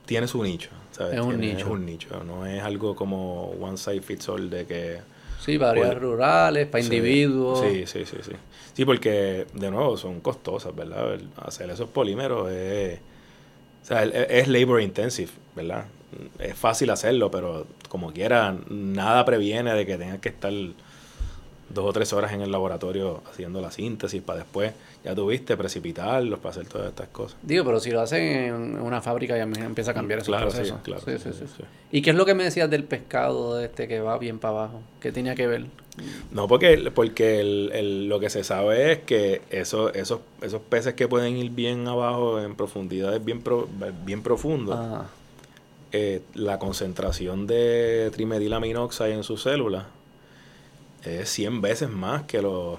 tiene su nicho. ¿sabes? Es un Tiene- nicho. Es un nicho. No es algo como one size fits all de que... Sí, para áreas rurales, para Sí, individuos. Sí, sí, sí, sí. Sí, porque, de nuevo, son costosas, ¿verdad? El- hacer esos polímeros es... O sea, es labor intensive, ¿verdad? Es fácil hacerlo, pero como quiera, nada previene de que tengas que estar dos o tres horas en el laboratorio haciendo la síntesis para después, ya tuviste, precipitarlos para hacer todas estas cosas. Digo, pero si lo hacen en una fábrica ya empieza a cambiar ese Claro, sí, proceso. claro, Sí, sí, sí, sí. sí. ¿Y qué es lo que me decías del pescado este que va bien para abajo? ¿Qué tenía que ver? No, porque, porque el, el- lo que se sabe es que esos, esos, esos peces que pueden ir bien abajo en profundidades bien, pro- bien profundas, Ah, eh, la concentración de trimetilaminoxide en sus células es 100 veces más que los,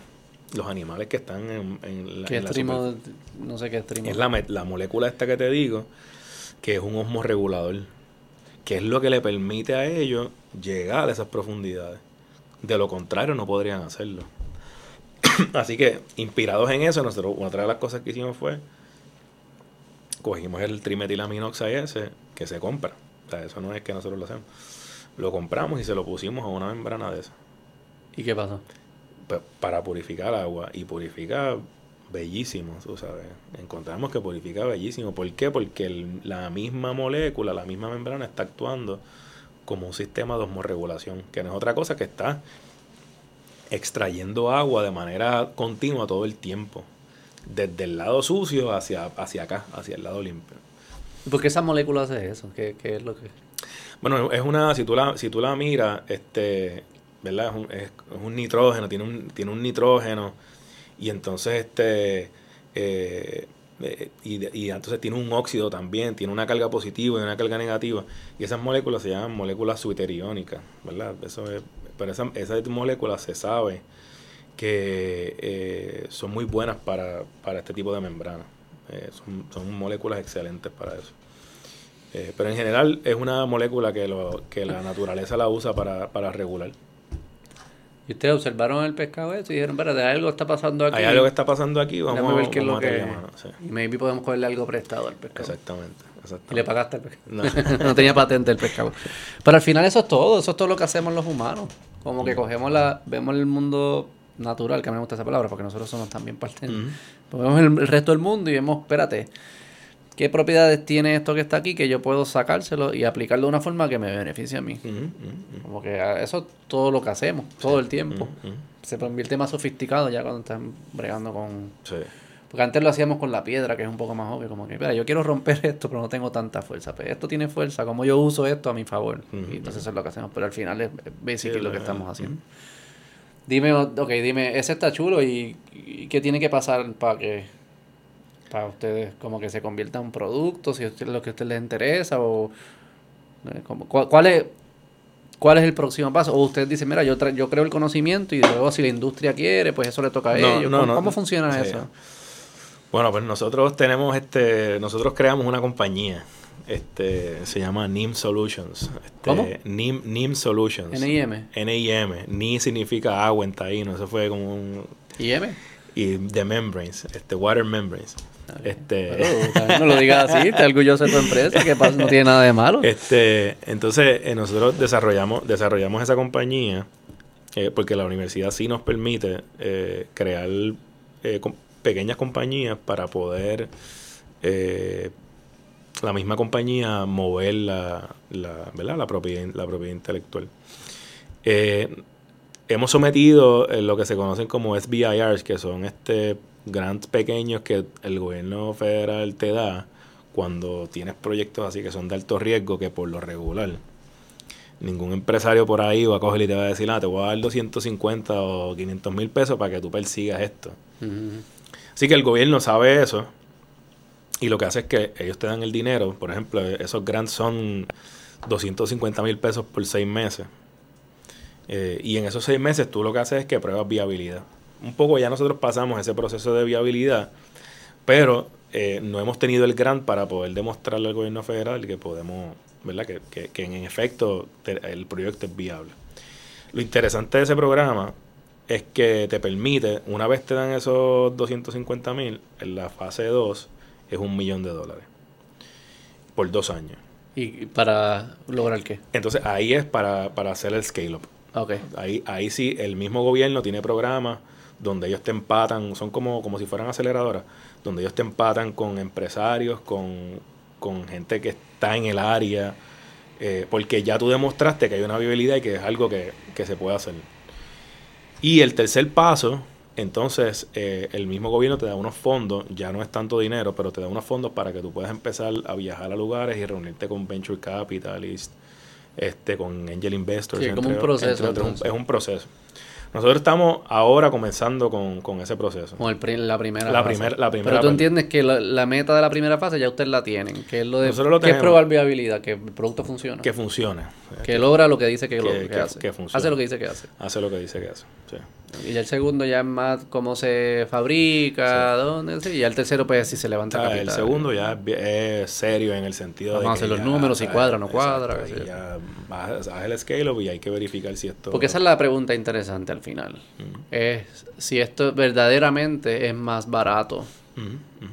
los animales que están en, en la, ¿Qué en la. No sé qué es la, molécula esta que te digo, que es un osmorregulador, que es lo que le permite a ellos llegar a esas profundidades. De lo contrario, no podrían hacerlo. (clears throat) Así que, inspirados en eso, nosotros, una de las cosas que hicimos fue, cogimos el trimetilaminoxide ese, que se compra. O sea, eso no es que nosotros lo hacemos. Lo compramos y se lo pusimos a una membrana de esa ¿Y qué pasó? pa- para purificar agua y purifica bellísimo, tú sabes. Encontramos que purifica bellísimo. ¿Por qué? Porque el- la misma molécula, la misma membrana está actuando como un sistema de osmorregulación, que no es otra cosa que está extrayendo agua de manera continua todo el tiempo, desde el lado sucio hacia, hacia acá, hacia el lado limpio. ¿Y ¿Por qué esa molécula hace eso? ¿Qué, qué es lo que...? Bueno, es una, si tú la, si tú la miras, este, ¿verdad? Es un, es, es un nitrógeno, tiene un, tiene un nitrógeno, y entonces este eh, eh, y, y entonces tiene un óxido también, tiene una carga positiva y una carga negativa, y esas moléculas se llaman moléculas suiteriónicas, ¿verdad? Eso es, pero esa- esas moléculas se sabe que eh, son muy buenas para, para este tipo de membrana. Son, son moléculas excelentes para eso. Pero en general es una molécula que, lo, que la naturaleza la usa para, para regular. ¿Y ustedes observaron el pescado ese y dijeron, espérate, algo está pasando aquí? Hay algo que está pasando aquí, vamos, Déjame ver qué es lo que... meterle mano, sí. Y maybe podemos cogerle algo prestado al pescado. Exactamente, Y le pagaste al pescado. No. (laughs) No. tenía patente el pescado. Pero al final eso es todo, eso es todo lo que hacemos los humanos. Como que cogemos la, vemos el mundo natural, que a mí me gusta esa palabra, porque nosotros somos también parte pues Vemos el resto del mundo y vemos, espérate, ¿Qué propiedades tiene esto que está aquí que yo puedo sacárselo y aplicarlo de una forma que me beneficie a mí? Que ah, eso es todo lo que hacemos, todo el tiempo. Se convierte más sofisticado ya cuando están bregando con... Sí. Porque antes lo hacíamos con la piedra, que es un poco más obvio, como que, mira, yo quiero romper (laughs) esto, pero no tengo tanta fuerza. Pero esto tiene fuerza, como yo uso esto a mi favor. Y entonces eso es lo que hacemos, pero al final es basically Sí, lo que estamos haciendo. Dime, ok, dime, ese está chulo y, y qué tiene que pasar para que para ustedes como que se convierta en un producto, si es lo que a ustedes les interesa o como- cuál, cuál es cuál es el próximo paso o ustedes dicen, mira, yo tra- yo creo el conocimiento y luego si la industria quiere, pues eso le toca a No, ellos. no, ¿Cómo, no. cómo funciona Sí. eso? Bueno, pues nosotros tenemos este, nosotros creamos una compañía, este, se llama NIM Solutions. Este, ¿Cómo? NIM, NIM Solutions. NIM. N-I-M. Ni significa agua en taíno, eso fue como un... IM. Y de membranes, este, water membranes. Este, Pero no lo digas así, te orgulloso de tu empresa, que no tiene nada de malo. este, entonces eh, nosotros desarrollamos, desarrollamos esa compañía eh, porque la universidad sí nos permite eh, crear com- pequeñas compañías para poder la misma compañía mover la, la, ¿verdad? la, propiedad, la propiedad intelectual. Hemos sometido lo que se conocen como SBIRs, que son este grants pequeños que el gobierno federal te da cuando tienes proyectos así que son de alto riesgo, que por lo regular ningún empresario por ahí va a coger y te va a decir, ah, te voy a dar 250 o 500 mil pesos para que tú persigas esto. Así que el gobierno sabe eso y lo que hace es que ellos te dan el dinero. Por ejemplo, esos grants son 250 mil pesos por seis meses. Eh, y en esos seis meses tú lo que haces es que pruebas viabilidad. Un poco ya nosotros pasamos ese proceso de viabilidad, pero eh, no hemos tenido el grant para poder demostrarle al gobierno federal que podemos, ¿verdad? Que, que- que en efecto el proyecto es viable. Lo interesante de ese programa es que te permite, una vez te dan esos 250 mil, en la fase 2 es un millón de dólares por dos años. ¿Y para lograr qué? Entonces ahí es para, para hacer el scale-up. Ahí, ahí sí, el mismo gobierno tiene programas donde ellos te empatan, son como, como si fueran aceleradoras, donde ellos te empatan con empresarios, con, con gente que está en el área, eh, porque ya tú demostraste que hay una viabilidad y que es algo que, que se puede hacer. Y el tercer paso, entonces eh, el mismo gobierno te da unos fondos, ya no es tanto dinero, pero te da unos fondos para que tú puedas empezar a viajar a lugares y reunirte con venture capitalists, este, con angel investors. Sí, como un proceso, otros. entonces. es un proceso. Nosotros estamos ahora comenzando con, con ese proceso. Como el la primera La fase. primer- la primera Pero tú parte. entiendes que la, la meta de la primera fase ya ustedes la tienen, que es lo de Nosotros lo que es probar viabilidad, que el producto funciona. Que funcione. Que logra lo que dice que, Que- lo, que hace. hace lo que dice que hace. Hace lo que dice que hace. sí. Y ya el segundo ya es más cómo se fabrica, dónde, sí, y ya el tercero pues si se levanta O capital. el segundo ya es, serio en el sentido Vamos de a que hacer los ya, números, si eh, cuadra, no exacto, cuadra, sé y ya bajas, haces el scale up y hay que verificar si esto... Porque esa es la pregunta interesante al final. Es si esto verdaderamente es más barato.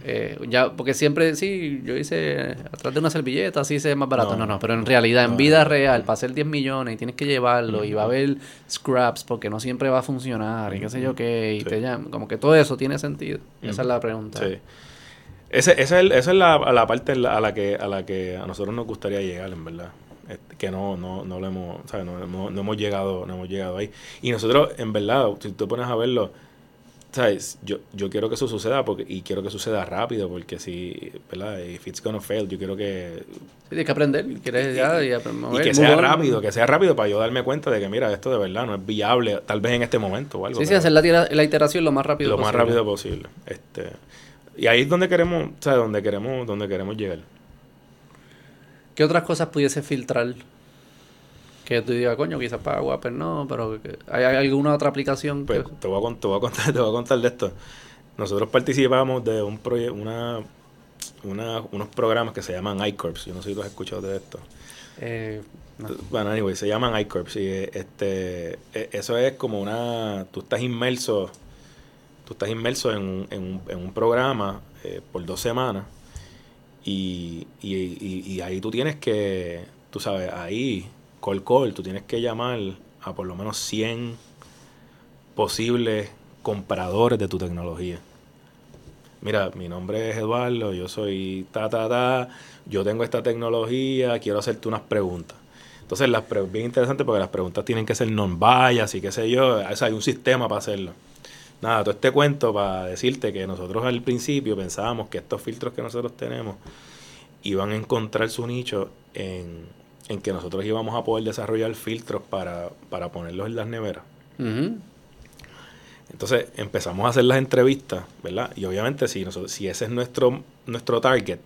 Eh, ya, porque siempre, sí, yo hice atrás de una servilleta, así se es más barato. No, No, no, pero en realidad, en vida real, para hacer 10 millones y tienes que llevarlo y va a haber scraps porque no siempre va a funcionar y qué sé yo qué, y Sí. te llaman. Como que todo eso tiene sentido. Esa es la pregunta. Sí. Ese, ese es el- esa es la, la parte a la, que, a la que a nosotros nos gustaría llegar, en verdad. Que no, no, no lo hemos, ¿sabes? No, no- no hemos llegado, no hemos llegado ahí. Y nosotros, en verdad, si tú pones a verlo, ¿sabes? Yo, yo quiero que eso suceda porque, y quiero que suceda rápido, porque si, ¿verdad? If it's gonna fail, yo quiero que Sí, tienes que aprender, quieres ya, ya y mover, que move sea rápido, que sea rápido para yo darme cuenta de que, mira, esto de verdad no es viable, tal vez en este momento o algo. Sí, sí, hacer la, iteración lo más rápido lo más posible. rápido posible. Este, y ahí es donde queremos, ¿sabes? Donde queremos, donde queremos llegar. ¿Qué otras cosas pudiese filtrar? Que tú digas, coño, quizás para Wapper no, pero ¿hay, alguna otra aplicación? Pues que- te voy, a, con- te voy a contar, (laughs) te voy a contar de esto. Nosotros participamos de un proyecto, una, una, unos programas que se llaman iCorps. Yo no sé si tú has escuchado de esto. eh, no. Bueno, anyway, se llaman iCorps. Y este, eh, eso es como una. Tú estás inmerso. Tú estás inmerso en, un- en, un, en un programa eh, por dos semanas. Y, y, y- y ahí tú tienes que. Tú sabes, ahí, call call, tú tienes que llamar a por lo menos 100 posibles compradores de tu tecnología. mira, mi nombre es Eduardo, yo soy ta, ta, ta, yo tengo esta tecnología, quiero hacerte unas preguntas. Entonces, las pre- bien interesante porque las preguntas tienen que ser non-bias y qué sé yo, o sea, hay un sistema para hacerlo. Nada, todo este cuento para decirte que nosotros al principio pensábamos que estos filtros que nosotros tenemos iban a encontrar su nicho en, en que nosotros íbamos a poder desarrollar filtros para, para ponerlos en las neveras. Entonces empezamos a hacer las entrevistas, ¿verdad? Y obviamente si, nosotros, si ese es nuestro, nuestro target,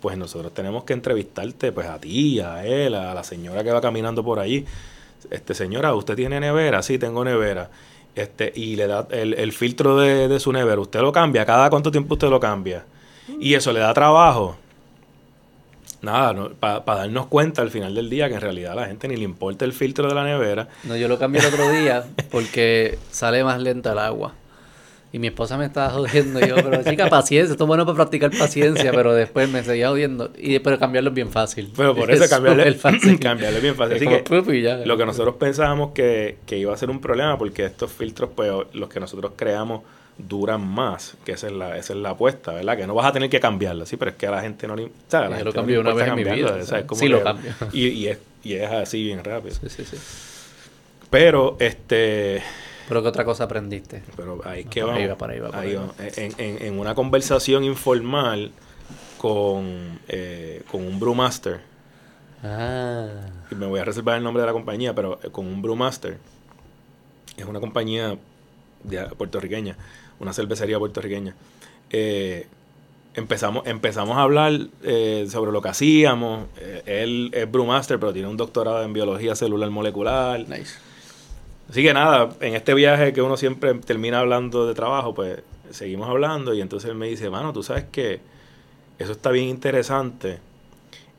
pues nosotros tenemos que entrevistarte pues a ti, a él, a la señora que va caminando por allí. Este, señora, ¿usted tiene nevera? Sí, tengo nevera. Este, y le da el, el filtro de, de su nevera, ¿usted lo cambia? ¿Cada cuánto tiempo usted lo cambia? Y eso le da trabajo. Nada, para darnos cuenta al final del día que en realidad a la gente ni le importa el filtro de la nevera. No, yo lo cambié el otro día porque sale más lenta el agua. Y mi esposa me estaba jodiendo. Y yo, pero chica, paciencia. Esto es bueno para practicar paciencia. Pero después me seguía jodiendo. Y, pero cambiarlo es bien fácil. Pero por Es eso cambiarle, súper fácil. (laughs) cambiarle es bien fácil. Es Así que pup y ya. lo que nosotros pensábamos que, que iba a ser un problema porque estos filtros, pues los que nosotros creamos duran más, que esa es la, esa es la apuesta, ¿verdad? Que no vas a tener que cambiarlo, sí, pero es que a la gente no le, o sea, a la Yo gente lo no cambié una vez en mi vida, o sea, es como sí que- lo cambio. (laughs) Y, y es, y es así bien rápido. Sí, sí, sí. Pero, este, Pero ¿qué otra cosa aprendiste? pero ahí que por vamos. ahí va, por ahí va, por ahí va. En, en- en una conversación informal con, eh, con un brewmaster, Ah. y me voy a reservar el nombre de la compañía, pero eh, con un Brewmaster, es una compañía de- puertorriqueña, una cervecería puertorriqueña. Eh, empezamos, empezamos a hablar eh, sobre lo que hacíamos. Eh, él es Brewmaster, pero tiene un doctorado en biología celular molecular. Nice. Así que nada, en este viaje que uno siempre termina hablando de trabajo, pues seguimos hablando y entonces él me dice, mano, tú sabes que eso está bien interesante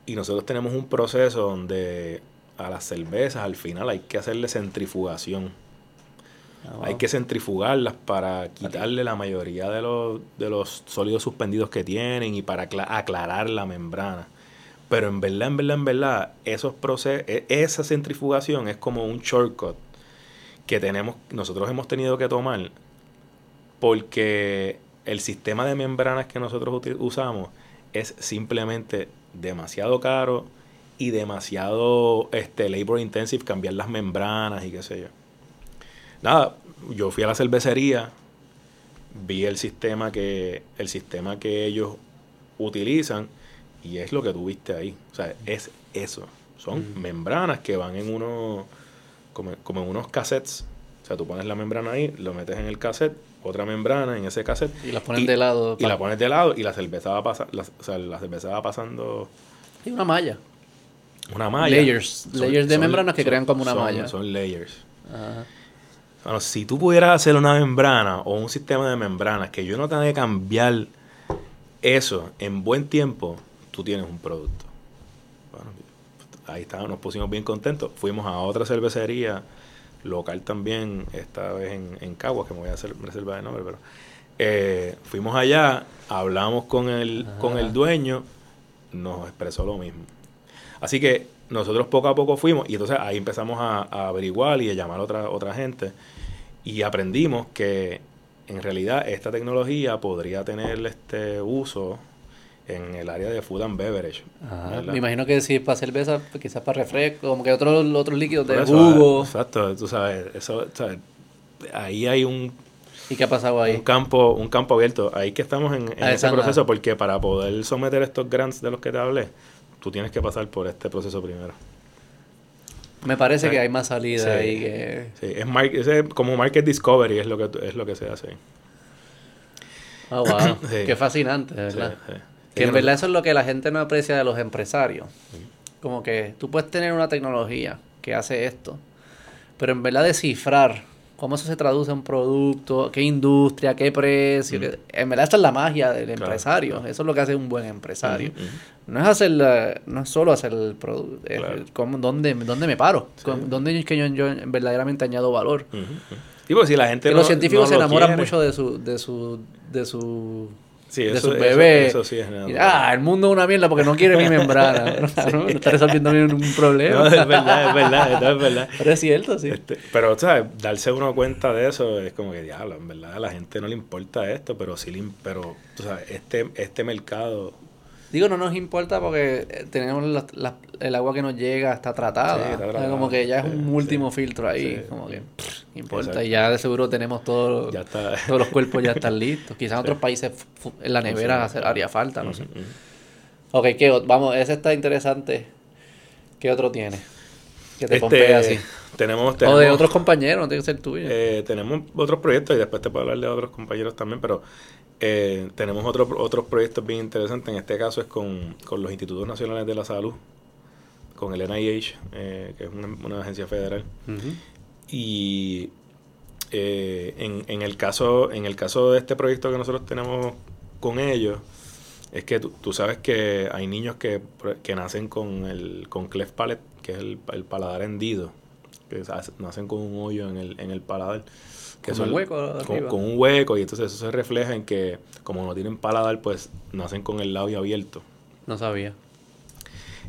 y nosotros tenemos un proceso donde a las cervezas al final hay que hacerle centrifugación. Ah, wow. Hay que centrifugarlas para quitarle la mayoría de los, de los sólidos suspendidos que tienen y para acla- aclarar la membrana. Pero en verdad, en verdad, en verdad, esos procesos, esa centrifugación es como un shortcut que tenemos, nosotros hemos tenido que tomar porque el sistema de membranas que nosotros usamos es simplemente demasiado caro y demasiado este, labor intensive cambiar las membranas y qué sé yo. Nada, yo fui a la cervecería, vi el sistema que, el sistema que ellos utilizan y es lo que tú viste ahí. O sea, es eso. Son membranas que van en unos, como, como en unos cassettes. O sea, tú pones la membrana ahí, lo metes en el cassette, otra membrana en ese cassette. Y las ponen de lado. Y la pones de lado y la cerveza va pasando, o sea, la cerveza va pasando Y una malla. una malla. Layers. Layers de membranas que crean como una son- malla. Son layers. Ajá. Bueno, si tú pudieras hacer una membrana o un sistema de membranas que yo no tenga que cambiar eso en buen tiempo, tú tienes un producto. Bueno, ahí está, nos pusimos bien contentos. Fuimos a otra cervecería local también, esta vez en, en Caguas, que me voy a hacer reserva de nombre, pero eh, fuimos allá, hablamos con el, con el dueño, nos expresó lo mismo. Así que nosotros poco a poco fuimos y entonces ahí empezamos a, a averiguar y a llamar a otra, otra gente y aprendimos que en realidad esta tecnología podría tener este uso en el área de food and beverage. Me imagino que si es para cerveza, pues quizás para refresco, como que otros otros líquidos de eso, jugo. Exacto, tú sabes, eso, sabes, ahí hay un, ¿Y qué ha pasado ahí? un campo un campo abierto. Ahí que estamos en, en Ah, ese proceso porque para poder someter estos grants de los que te hablé, tú tienes que pasar por este proceso primero. Me parece Sí. que hay más salida Sí. ahí que... Sí, es, mar- como market discovery es lo que es lo que se hace. Oh, wow. (coughs) Sí. Qué fascinante, ¿verdad? Que en verdad eso es lo que la gente no aprecia de los empresarios. Como que tú puedes tener una tecnología que hace esto, pero en verdad descifrar cómo eso se traduce a un producto, qué industria, qué precio. qué- En verdad esta es la magia del Claro, empresario. claro. Eso es lo que hace un buen empresario. No es hacer la- no es solo hacer el producto, Claro. dónde, dónde me paro, dónde es que yo, yo verdaderamente añado valor. Porque si la gente Que no- los científicos no se enamoran mucho de su, de su, de su Sí, de eso- sus eso- bebés. eso sí es Y, ah, el mundo es una mierda porque no quiere mi membrana. (laughs) (laughs) no, no está resolviendo ningún problema. No, es verdad, es verdad, es verdad. (laughs) Pero es cierto, sí. Este, pero, ¿sabes? Darse uno cuenta de eso es como que, diablo, en verdad a la gente no le importa esto, pero sí le... Pero, tú sabes, este, este mercado... Digo, no nos importa porque eh, tenemos la- la- el agua que nos llega, está tratada. Sí, está O sea, tratada. Como que ya es un Sí, último sí. filtro ahí. Como que pff, importa. Exacto. Y ya de seguro tenemos todo, Ya está... todos los cuerpos ya están listos. Quizás en otros países en la nevera haría falta, no sé. Ujú. Ok, ¿qué Vamos, ese está interesante. ¿Qué otro tiene? Que te Este, así. Tenemos, O tenemos, de otros compañeros, no tiene que ser tuyo. eh, tenemos otros proyectos y después te puedo hablar de otros compañeros también, pero eh, tenemos otros otros proyectos bien interesantes. En este caso es con, con los Institutos Nacionales de la Salud, con el NIH, eh, que es una, una agencia federal. Y eh, en, en, el caso, en el caso de este proyecto que nosotros tenemos con ellos, es que tú, tú sabes que hay niños que, que nacen con el con cleft palate, que es el, el paladar hendido, que nacen con un hoyo en el, en el paladar. Que Como un son- hueco con, con un hueco, y entonces eso se refleja en que, como no tienen paladar, pues nacen con el labio abierto. No sabía.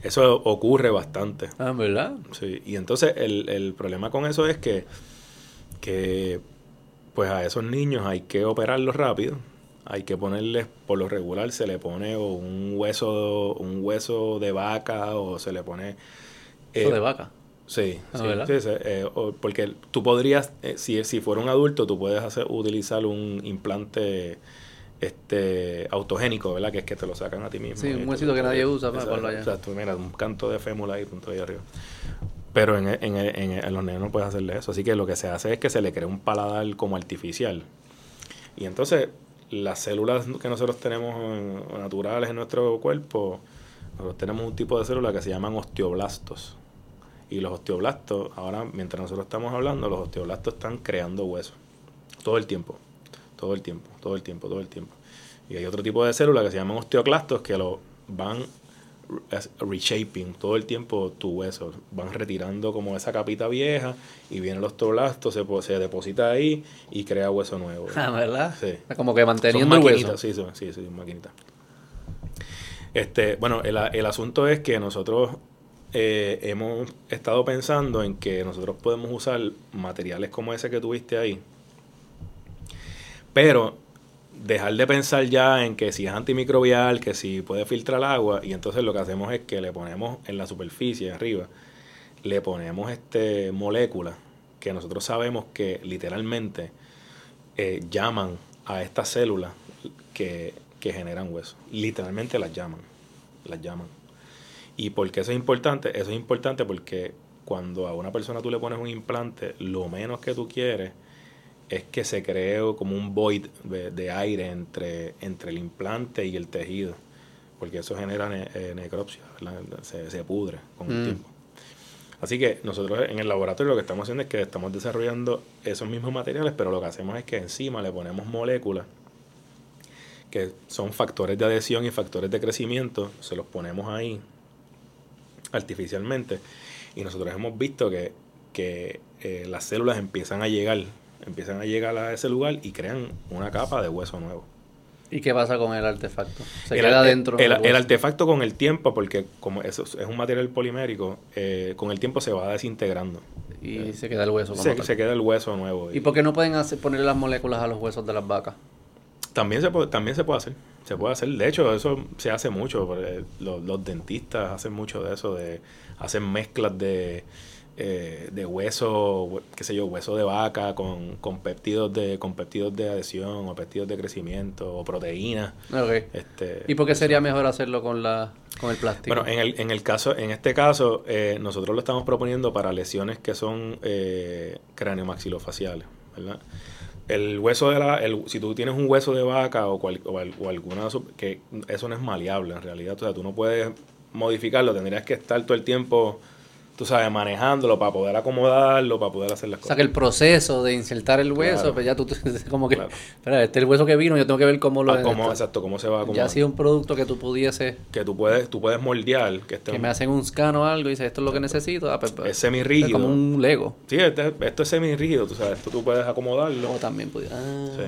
Eso ocurre bastante. Ah, ¿verdad? Sí, y entonces el, el problema con eso es que, que pues a esos niños hay que operarlos rápido. Hay que ponerles, por lo regular, se le pone o un hueso, un hueso de vaca o se le pone... Eso eh, de vaca. Sí, Ah, sí, ¿verdad? sí, sí, eh, o- porque tú podrías, eh, si, si fuera un adulto, tú puedes hacer, utilizar un implante este autogénico, ¿verdad? Que es que te lo sacan a ti mismo. Sí, un tú- huesito que tú- nadie usa, para ponlo allá. Exacto, mira, un canto de fémur ahí, punto ahí arriba. Pero en, en, en, en los nenes no puedes hacerle eso. Así que lo que se hace es que se le crea un paladar como artificial. Y entonces, las células que nosotros tenemos en- naturales en nuestro cuerpo, nosotros tenemos un tipo de células que se llaman osteoblastos. Y los osteoblastos, ahora mientras nosotros estamos hablando, los osteoblastos están creando huesos. Todo el tiempo. Todo el tiempo, todo el tiempo, todo el tiempo. Y hay otro tipo de células que se llaman osteoclastos que lo van reshaping todo el tiempo tu hueso. Van retirando como esa capita vieja y viene el osteoblasto, se, se deposita ahí y crea hueso nuevo. Ah, ¿verdad? Sí. Como que Son manteniendo el maquinitas, hueso. sí, son- sí, sí, maquinitas. Este, bueno, el, el asunto es que nosotros eh, hemos estado pensando en que nosotros podemos usar materiales como ese que tuviste ahí, pero dejar de pensar ya en que si es antimicrobial, que si puede filtrar agua, y entonces lo que hacemos es que le ponemos en la superficie arriba, le ponemos este moléculas que nosotros sabemos que literalmente eh, llaman a estas células que, que generan hueso. Literalmente las llaman. Las llaman. ¿Y por qué eso es importante? Eso es importante porque cuando a una persona tú le pones un implante, lo menos que tú quieres es que se cree como un void de, de aire entre, entre el implante y el tejido. Porque eso genera ne- eh, necropsia. Se, se pudre con el Mm. tiempo. Así que nosotros en el laboratorio lo que estamos haciendo es que estamos desarrollando esos mismos materiales, pero lo que hacemos es que encima le ponemos moléculas que son factores de adhesión y factores de crecimiento, se los ponemos ahí artificialmente y nosotros hemos visto que, que eh, las células empiezan a llegar, empiezan a llegar a ese lugar y crean una capa de hueso nuevo. ¿Y qué pasa con el artefacto? Se el, queda dentro. El, artefacto con el tiempo, porque como eso es un material polimérico, eh, con el tiempo se va desintegrando. Y se queda el hueso. como Se, tal. se queda el hueso nuevo. ¿Y por qué no pueden hacer, ponerle las moléculas a los huesos de las vacas? También se puede, también se puede hacer. Se puede hacer. De hecho, eso se hace mucho. Los, los dentistas hacen mucho de eso, de hacen mezclas de, eh, de hueso, hue- qué sé yo, hueso de vaca con, con péptidos de, con péptidos de adhesión o péptidos de crecimiento o proteínas. Ok. Este, ¿Y por qué sería mejor hacerlo con la con el plástico? Bueno, en el, en el caso, en este caso, eh, nosotros lo estamos proponiendo para lesiones que son eh, craneomaxilofaciales, ¿verdad? El hueso de la, el, si tú tienes un hueso de vaca o, cual- o, al- o alguna, que eso no es maleable en realidad, o sea, tú no puedes modificarlo, tendrías que estar todo el tiempo, tú sabes, manejándolo para poder acomodarlo, para poder hacer las o cosas. sea, que el proceso de insertar el hueso, Claro. pues ya tú, (laughs) como que, Claro. espera, este es el hueso que vino, yo tengo que ver cómo lo... Ah, cómo, exacto, cómo se va a ya ha sido un producto que tú pudiese, Que tú puedes, tú puedes moldear, que esté que me hacen un scan o algo y dice, esto es lo que necesito. ah, pues, pues, es semirrígido. Es como un Lego. Sí, este- esto es semirrígido, tú sabes, esto tú puedes acomodarlo. O también pudiera... Ah. Sí.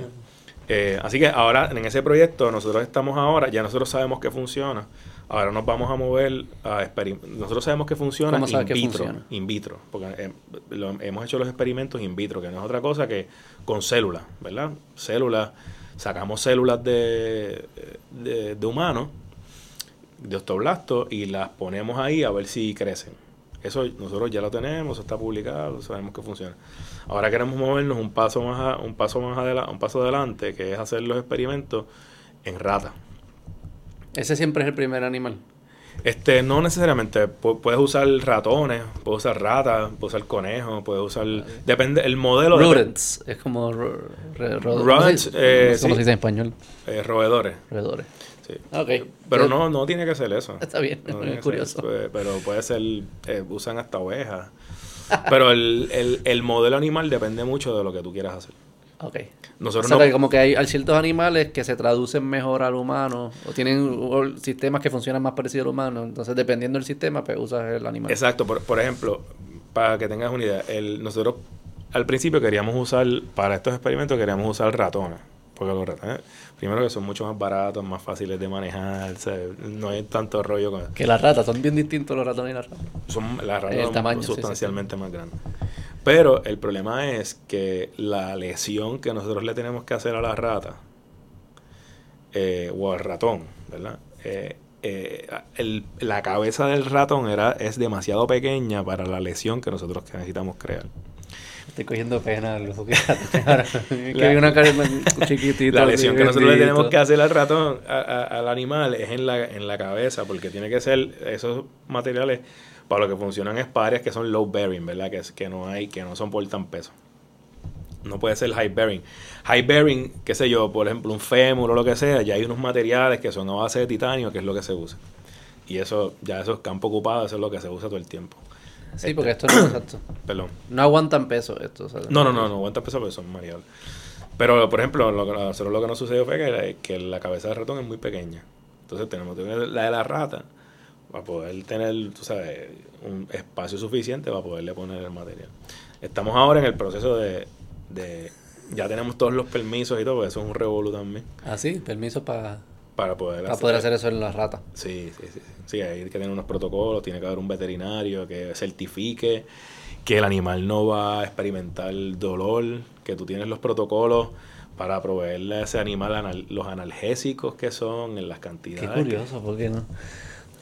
Eh, así que ahora en ese proyecto nosotros estamos ahora, ya nosotros sabemos que funciona. Ahora nos vamos a mover a experimentar. Nosotros sabemos que funciona ¿Cómo sabes in que vitro. funciona? In vitro. Porque eh, lo- hemos hecho los experimentos in vitro, que no es otra cosa que con células, ¿verdad? Células, sacamos células de, de, de humanos, de osteoblastos, y las ponemos ahí a ver si crecen. Eso nosotros ya lo tenemos, está publicado, sabemos que funciona. Ahora queremos movernos un paso más a- un paso más adelante, un paso adelante, que es hacer los experimentos en ratas. Ese siempre es el primer animal. Este, no necesariamente. Pu- puedes usar ratones, puedes usar ratas, puedes usar conejos, puedes usar. Depende, el modelo de. Rodents. Es como... Rodents, eh, no sé ¿Cómo sí. se dice en español? eh, roedores. Roedores. Sí. Ok. Pero Eh, no, no tiene que ser eso. (laughs) Está bien, No es curioso. ser, pues, pero puede ser. eh, usan hasta ovejas. Pero el, el, el modelo animal depende mucho de lo que tú quieras hacer. Ok. Nosotros o sea, no. que como que hay, hay ciertos animales que se traducen mejor al humano o tienen o sistemas que funcionan más parecidos al humano. Entonces, dependiendo del sistema, pues usas el animal. Exacto, por, por ejemplo, para que tengas una idea, el, nosotros al principio queríamos usar, para estos experimentos queríamos usar ratones, porque los ratones, primero que son mucho más baratos, más fáciles de manejar, ¿sabes? no hay tanto rollo con Que las ratas son bien distintos los ratones y las ratas. son las ratas El son tamaño, sí, sí, sustancialmente más grandes. Pero el problema es que la lesión que nosotros le tenemos que hacer a la rata eh, o al ratón, ¿verdad? Eh, eh, el- la cabeza del ratón era, es demasiado pequeña para la lesión que nosotros necesitamos crear. Estoy cogiendo pena. Que ahora, (laughs) que La- hay una cara chiquitita. La lesión que nosotros le tenemos que hacer al ratón, a- a- al animal, es en la, en la cabeza, porque tiene que ser esos materiales para lo que funcionan es pares que son low bearing, ¿verdad? Que, que no hay, que no soportan peso. No puede ser high bearing. High bearing, qué sé yo, por ejemplo, un fémur o lo que sea, ya hay unos materiales que son a base de titanio, que es lo que se usa. Y eso, ya eso es campo ocupado, eso es lo que se usa todo el tiempo. Sí, porque esto no exacto. (coughs) Perdón. No aguantan peso esto. o sea, No, no, no, no aguanta peso porque son variables. Pero, por ejemplo, lo que, nosotros lo que nos sucedió fue que la, que la cabeza del ratón es muy pequeña. Entonces tenemos que tener la de la rata para poder tener, tú sabes, un espacio suficiente para poderle poner el material. Estamos ahora en el proceso de... de ya tenemos todos los permisos y todo, porque eso es un revolú también, Ah, sí, permiso para para poder poder hacer eso en las ratas. Sí, sí, sí. Sí, hay que tener unos protocolos, tiene que haber un veterinario que certifique que el animal no va a experimentar dolor, que tú tienes los protocolos para proveerle a ese animal anal- los analgésicos que son, en las Qué cantidades. curioso, ¿por qué no?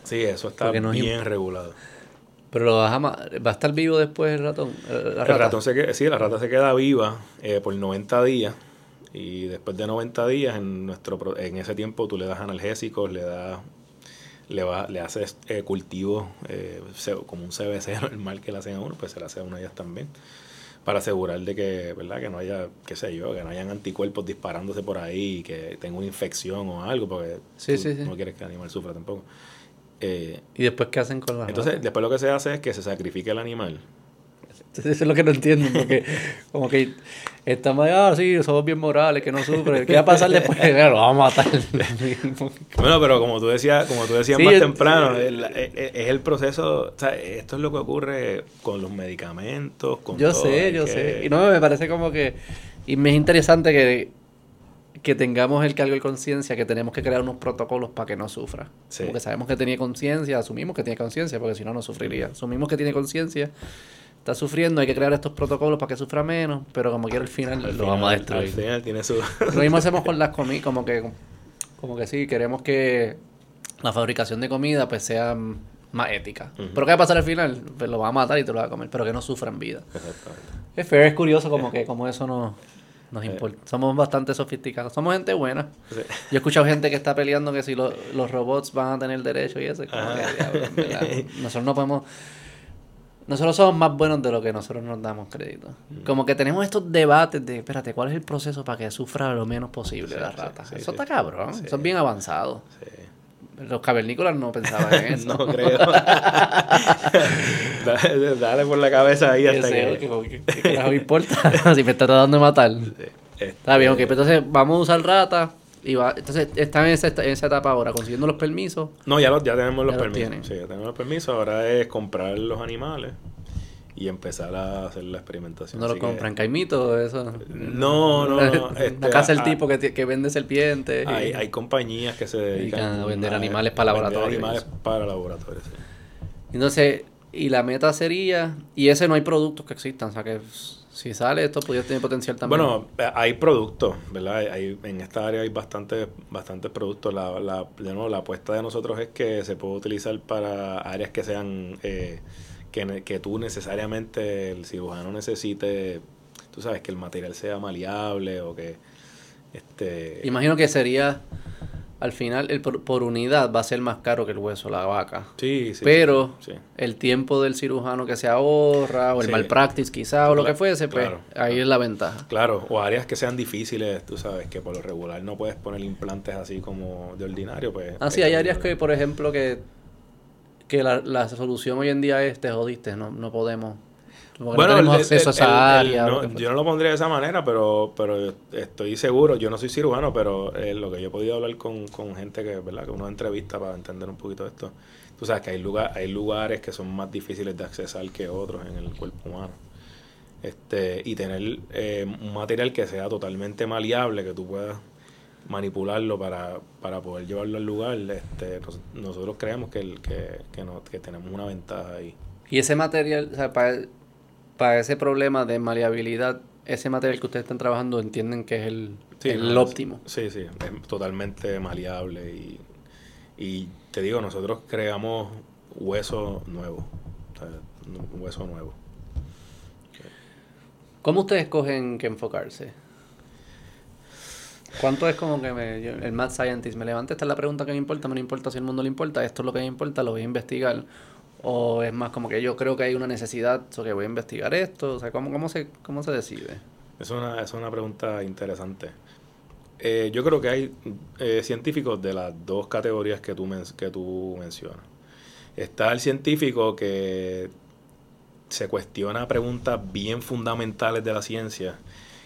Sí, eso está es bien regulado. Pero lo vas a ma- va a estar vivo después el ratón. la El rata? ratón se queda, sí, la rata se queda viva eh, por 90 días y después de 90 días en nuestro pro- en ese tiempo tú le das analgésicos, le das le va, le haces eh, cultivo eh, como un CBC normal (laughs) que le hacen a uno, pues se le hace a una de ellas también para asegurar de que, ¿verdad? Que no haya, qué sé yo, que no hayan anticuerpos disparándose por ahí, y que tenga una infección o algo, porque Sí, tú sí, sí. no quieres que el animal sufra tampoco. Eh, ¿Y después qué hacen con las entonces, ratas? después lo que se hace es que se sacrifique el animal. (laughs) Eso es lo que no entiendo, porque (laughs) como que estamos, ah, sí, somos bien morales, que no sufren. ¿Qué va a pasar después? (laughs) Claro, lo vamos a matar. (laughs) Bueno, pero como tú decías, como tú decías Sí, más temprano, el- es, es el proceso, o sea, esto es lo que ocurre con los medicamentos, con yo todo, sé, yo que- sé. Y no, me parece como que... Y me es interesante que, que tengamos el cargo de conciencia, que tenemos que crear unos protocolos para que no sufra. Sí. Porque sabemos que tenía conciencia, asumimos que tiene conciencia, porque si no, no sufriría. Asumimos que tiene conciencia, está sufriendo, hay que crear estos protocolos para que sufra menos, pero como quiera al final al lo final- vamos a Al destruir. final tiene su... Lo mismo hacemos con las comidas, como que, como que sí, queremos que la fabricación de comida pues sea más ética. Pero ¿qué va a pasar al final? Pues lo va a matar y te lo va a comer, pero que no sufran vida. Es fair, es curioso como que como eso no nos Eh. importa. Somos bastante sofisticados. Somos gente buena. Sí. Yo he escuchado gente que está peleando que si lo- los robots van a tener derecho y eso. es como que, verdad. (laughs) Nosotros no podemos... Nosotros somos más buenos de lo que nosotros nos damos crédito. Mm. Como que tenemos estos debates de, espérate, ¿cuál es el proceso para que sufra lo menos posible Sí, la rata? sí, eso sí. está cabrón. Eso es bien avanzado. Sí. Los cavernícolas no pensaban en (laughs) eso. No creo. (laughs) dale, dale por la cabeza ahí hasta sé, que... ¿qué- carajo importa? si me está tratando de matar. Este, Está bien, ok. Pero entonces vamos a usar rata. Y va, entonces están en esa, en esa etapa ahora, consiguiendo los permisos. No, ya, los- ya tenemos los Ya permisos. Sí, ya tenemos los permisos. Ahora es comprar los animales. y empezar a hacer la experimentación. ¿No lo Así que- compran? ¿Caimito? Eso. No, no, (laughs) no. La este, casa del ah, tipo que, que vende serpientes. y- Hay, hay compañías que se dedican a vender animales para laboratorios. animales para laboratorios, sí. Entonces, y la meta sería, y ese no hay productos que existan, o sea que si sale esto podría tener potencial también. Bueno, hay productos, ¿verdad? Hay- en esta área hay bastantes bastantes productos. La, la, de nuevo, la apuesta de nosotros es que se puede utilizar para áreas que sean, eh, que, que tú necesariamente, el cirujano necesite, tú sabes, que el material sea maleable o que, este... Imagino que sería, al final, el por, por unidad va a ser más caro que el hueso, la vaca. Sí, sí. Pero sí. el tiempo del cirujano que se ahorra, o el Sí. malpractice quizá, o lo que fuese, pues claro, ahí claro. es la ventaja. Claro, o áreas que sean difíciles, tú sabes, que por lo regular no puedes poner implantes así como de ordinario, pues... Ah, sí, hay áreas que, por ejemplo, que, que la, la solución hoy en día es te jodiste, no, no podemos. Porque no tenemos el- acceso a esa el- área. no, yo no lo pondría de esa manera, pero, pero estoy seguro, yo no soy cirujano, pero eh, lo que yo he podido hablar con, con gente que, ¿verdad? que uno entrevista para entender un poquito esto, tú sabes que hay, lugar, hay lugares que son más difíciles de accesar que otros en el cuerpo humano. Este, y tener eh, un material que sea totalmente maleable, que tú puedas manipularlo para, para poder llevarlo al lugar, este, nos- nosotros creemos que, el, que, que, no- que tenemos una ventaja ahí. Y ese material, o sea, para, para ese problema de maleabilidad, ese material que ustedes están trabajando entienden que es el, Sí, el no, óptimo. Sí, sí, es totalmente maleable y, y te digo, nosotros creamos hueso nuevo, hueso nuevo. ¿Cómo ustedes escogen qué enfocarse? ¿Cuánto es como que me, yo- el Mad Scientist me levanta? Esta es la pregunta que me importa, me no importa si el mundo le importa, esto es lo que me importa, lo voy a investigar. O es más como que yo creo que hay una necesidad, o que voy a investigar esto. O sea, ¿cómo, se, cómo se decide? Es una, es una pregunta interesante. Eh, yo creo que hay eh, científicos de las dos categorías que tú, que tú mencionas. Está el científico que se cuestiona preguntas bien fundamentales de la ciencia,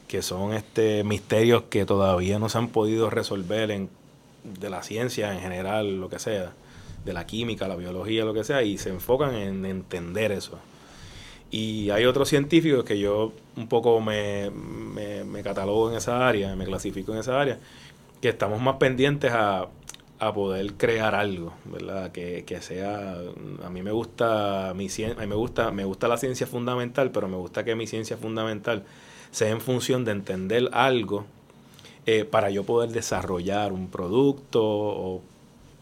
que son este misterios que todavía no se han podido resolver de la ciencia en general, lo que sea, de la química, la biología, lo que sea, y se enfocan en entender eso. Y hay otros científicos que yo un poco me, me, catalogo en esa área, me clasifico en esa área, que estamos más pendientes a, a poder crear algo, ¿verdad? Que, que sea, a mí me gusta mi a mí me gusta, me gusta la ciencia fundamental, pero me gusta que mi ciencia fundamental sea en función de entender algo eh, para yo poder desarrollar un producto o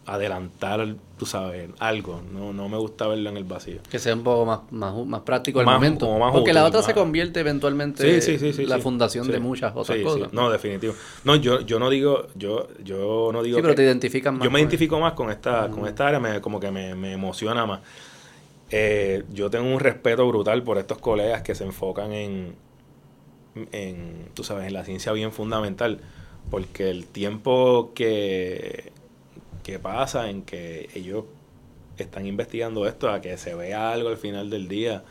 adelantar, tú sabes, algo. No, no me gusta verlo en el vacío. Que sea un poco más, más, más práctico el Más- momento. más Porque la otra se convierte eventualmente Sí, sí, sí, la fundación de muchas otras cosas. No, definitivo. No, yo, yo no digo, yo, yo no digo Sí, pero que- te identifican más. yo me identifico más con esta, con esta área, me, como que me, me emociona más. Eh, yo tengo un respeto brutal por estos colegas que se enfocan en, en, tú sabes, en la ciencia bien fundamental, porque el tiempo que, que pasa en que ellos están investigando esto a que se vea algo al final del día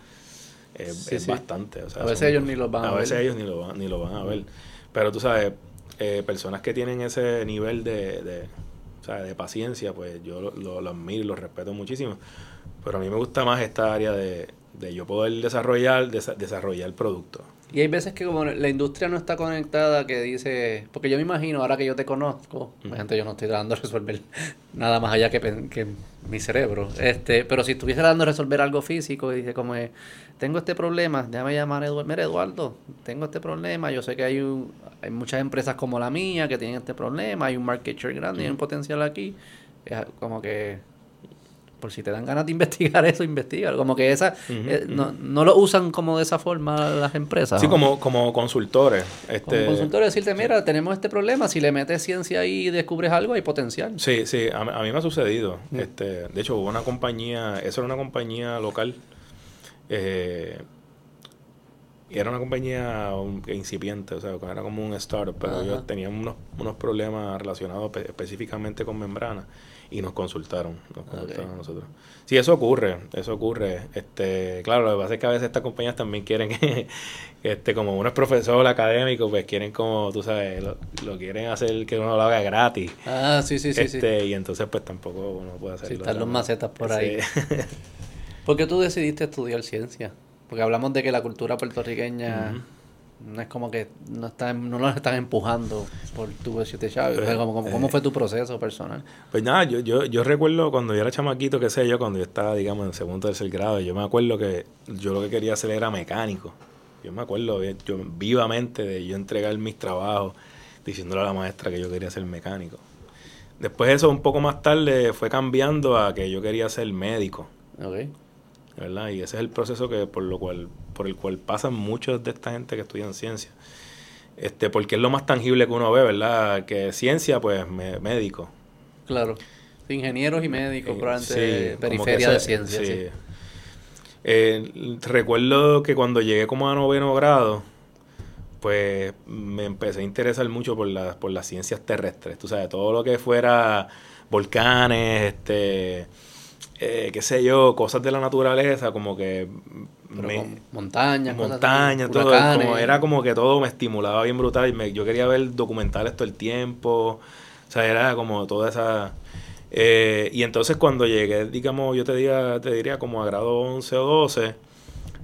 es, Sí, es sí. bastante. o sea, A veces son- ellos ni los van a ver. veces ellos ni lo van, ni lo van a ver. Pero tú sabes, eh, personas que tienen ese nivel de, de, o sea, de paciencia, pues yo lo, lo- lo admiro y lo respeto muchísimo. Pero a mí me gusta más esta área de, de yo poder desarrollar, desa- desarrollar el producto. Y hay veces que como la industria no está conectada, que dice, porque yo me imagino, ahora que yo te conozco, gente, yo no estoy tratando de resolver (laughs) nada más allá que, que mi cerebro, este, pero si estuviese tratando de resolver algo físico y dice como, eh, tengo este problema, déjame llamar a Eduardo, mira Eduardo, tengo este problema, yo sé que hay, un, hay muchas empresas como la mía que tienen este problema, hay un market share grande, hay un potencial aquí, es como que por si te dan ganas de (laughs) investigar eso, investiga. Como que esa, eh, no, no lo usan como de esa forma las empresas. Sí, ¿no? como, como consultores. Como Este, consultor decirte, mira, tenemos este problema, si le metes ciencia ahí y descubres algo, hay potencial. Sí, sí, a, a mí me ha sucedido. Mm. Este, de hecho, hubo una compañía, eso era una compañía local. eh, era una compañía incipiente, o sea, era como un startup, pero Ajá. ellos tenían unos, unos problemas relacionados pe- específicamente con membrana y nos consultaron, nos consultaron a nosotros. Sí, eso ocurre, eso ocurre. Este, claro, lo que pasa es que a veces estas compañías también quieren, (laughs) este, como uno es profesor académico, pues quieren como, tú sabes, lo, lo quieren hacer que uno lo haga gratis. Ah, sí, sí, sí. sí. este, Y entonces pues tampoco uno puede hacerlo. Sí, están los macetas por ahí. Sí. (laughs) ¿Por qué tú decidiste estudiar ciencia? Porque hablamos de que la cultura puertorriqueña no es como que no está, no nos están empujando por tu siete llaves. O sea, como- como- ¿Cómo Eh. fue tu proceso personal? Pues nada, yo, yo, yo recuerdo cuando yo era chamaquito, qué sé yo, cuando yo estaba, digamos, en segundo o tercer grado, yo me acuerdo que yo lo que quería hacer era mecánico. Yo me acuerdo yo, vivamente de yo entregar mis trabajos diciéndole a la maestra que yo quería ser mecánico. Después eso, un poco más tarde, fue cambiando a que yo quería ser médico. Ok. ¿verdad? Y ese es el proceso que por lo cual por el cual pasan muchos de esta gente que estudian ciencia. Este, porque es lo más tangible que uno ve, ¿verdad? Que ciencia, pues, me- médico. Claro. Ingenieros y médicos, Eh, probablemente sí, periferia de ciencia. sí. sí. Eh, recuerdo que cuando llegué como a noveno grado, pues me empecé a interesar mucho por las, por las ciencias terrestres. Tú sabes, todo lo que fuera volcanes, este, eh, qué sé yo, cosas de la naturaleza, como que Pero me- con montañas, cosas así, montañas, todo, como, era como que todo me estimulaba bien brutal. Y me- yo quería ver documentales todo el tiempo. O sea, era como toda esa... eh, y entonces cuando llegué, digamos, yo te diría, te diría como a grado 11 o 12,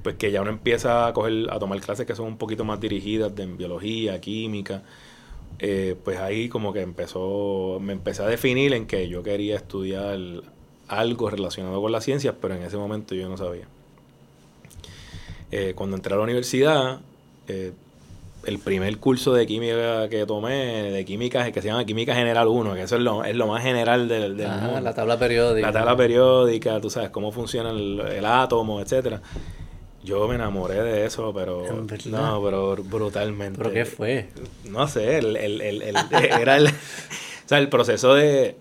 pues que ya uno empieza a coger, a tomar clases que son un poquito más dirigidas de en biología, química, eh, pues ahí como que empezó, me empecé a definir en que yo quería estudiar algo relacionado con las ciencias, pero en ese momento yo no sabía. Eh, cuando entré a la universidad, eh, el primer curso de química que tomé, de química, que se llama Química General 1, que eso es lo, es lo más general del, del Ah, mundo. la tabla periódica. La tabla periódica, tú sabes cómo funciona el, el átomo, etcétera. Yo me enamoré de eso, pero no, pero brutalmente. ¿Pero qué fue? No sé, el, el, el, el- era el, (laughs) o sea, el proceso de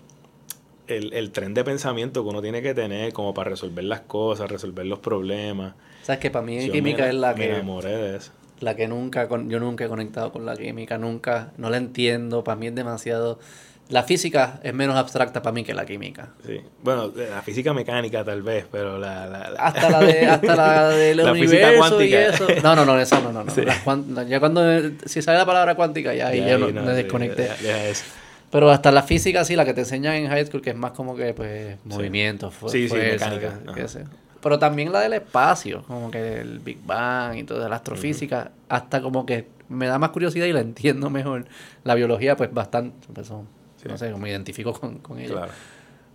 el, el tren de pensamiento que uno tiene que tener como para resolver las cosas, resolver los problemas. ¿Sabes que Para mí Yo química me, es la me que... enamoré de eso. la que nunca con- yo nunca he conectado con la química, nunca, no la entiendo, para mí es demasiado la física es menos abstracta para mí que la química. Sí. Bueno, de la física mecánica tal vez, pero la... la, la- (laughs) Hasta la de hasta la (laughs) del La física universo y eso. No, no, no, eso no, no, no. Sí. Ya cuando si sale la palabra cuántica ya ahí Ya yo no, no, me sí, desconecté. deja eso. Pero hasta la física sí, la que te enseñan en high school que es más como que pues movimiento, fu- Sí, sí, fuerza, mecánica, ajá. qué sé. Pero también la del espacio, como que el Big Bang y toda la astrofísica, hasta como que me da más curiosidad y la entiendo mejor. La biología, pues bastante, pues, son- Sí. no sé, me identifico con, con ella. Claro.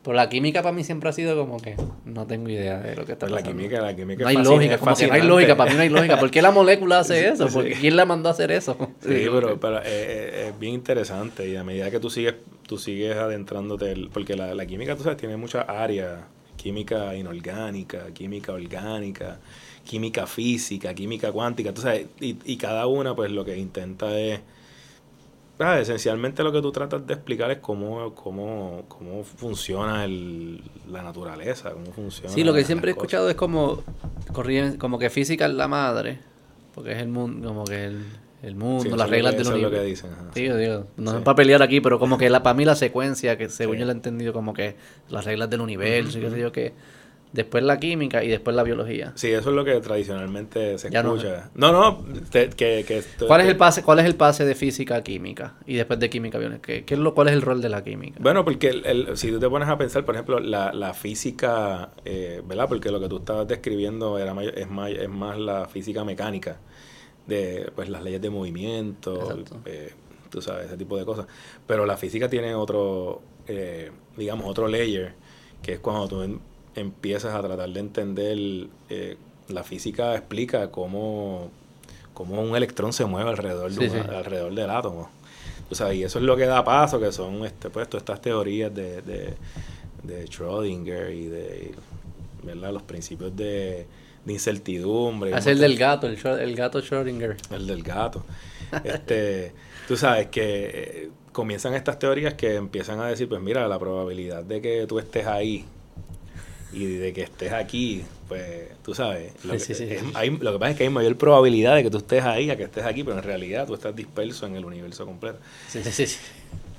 Pero la química para mí siempre ha sido como que no tengo idea de lo que está Pues la pasando. química, la química No hay lógica, como que no hay lógica, para mí no hay lógica. ¿Por qué la molécula hace (laughs) eso? Sí. ¿Por qué- ¿Quién la mandó a hacer eso? Sí, (laughs) pero, pero eh, eh, es bien interesante y a medida que tú sigues, tú sigues adentrándote, el- porque la, la química, tú sabes, tiene muchas áreas, química inorgánica, química orgánica, química física, química cuántica, sabes, y, y cada una pues lo que intenta es, ah, esencialmente lo que tú tratas de explicar es cómo, cómo, cómo funciona el, la naturaleza, cómo funciona. Sí, lo que siempre he cosas. escuchado es como, como que física es la madre, porque es el mundo, como que el, el mundo, Sí, las reglas que- del eso es lo que universo. dicen, ajá, Sí, digo, no Sí. es para pelear aquí, pero como que la, para mí la secuencia, que según yo lo he entendido, como que las reglas del universo y qué sé yo qué. Después la química y después la biología. Sí, eso es lo que tradicionalmente se Ya escucha. No, no, te- que, que esto- ¿Cuál es que- el pase, cuál es el pase de física a química? Y después de química biológica. ¿Qué, qué es lo, ¿Cuál es el rol de la química? Bueno, porque el- el- si tú te pones a pensar, por ejemplo, la, la física, eh, ¿verdad? Porque lo que tú estabas describiendo era es, más, es más la física mecánica, de pues las leyes de movimiento, eh, tú sabes, ese tipo de cosas. Pero la física tiene otro, eh, digamos, otro layer, que es cuando tú em- empiezas a tratar de entender, eh, la física explica cómo, cómo un electrón se mueve alrededor, de Sí, un- sí. alrededor del átomo. O sea, y eso es lo que da paso, que son este, pues, todas estas teorías de, de, de Schrödinger y de ¿verdad? los principios de, de incertidumbre. Es el del gato, el, el gato Schrödinger. El del gato. Este, tú sabes que eh, comienzan estas teorías que empiezan a decir, pues mira, la probabilidad de que tú estés ahí y de que estés aquí, pues tú sabes, lo, que, sí, sí, es- sí. hay- lo que pasa es que hay mayor probabilidad de que tú estés ahí a que estés aquí, pero en realidad tú estás disperso en el universo completo. Sí, sí, sí.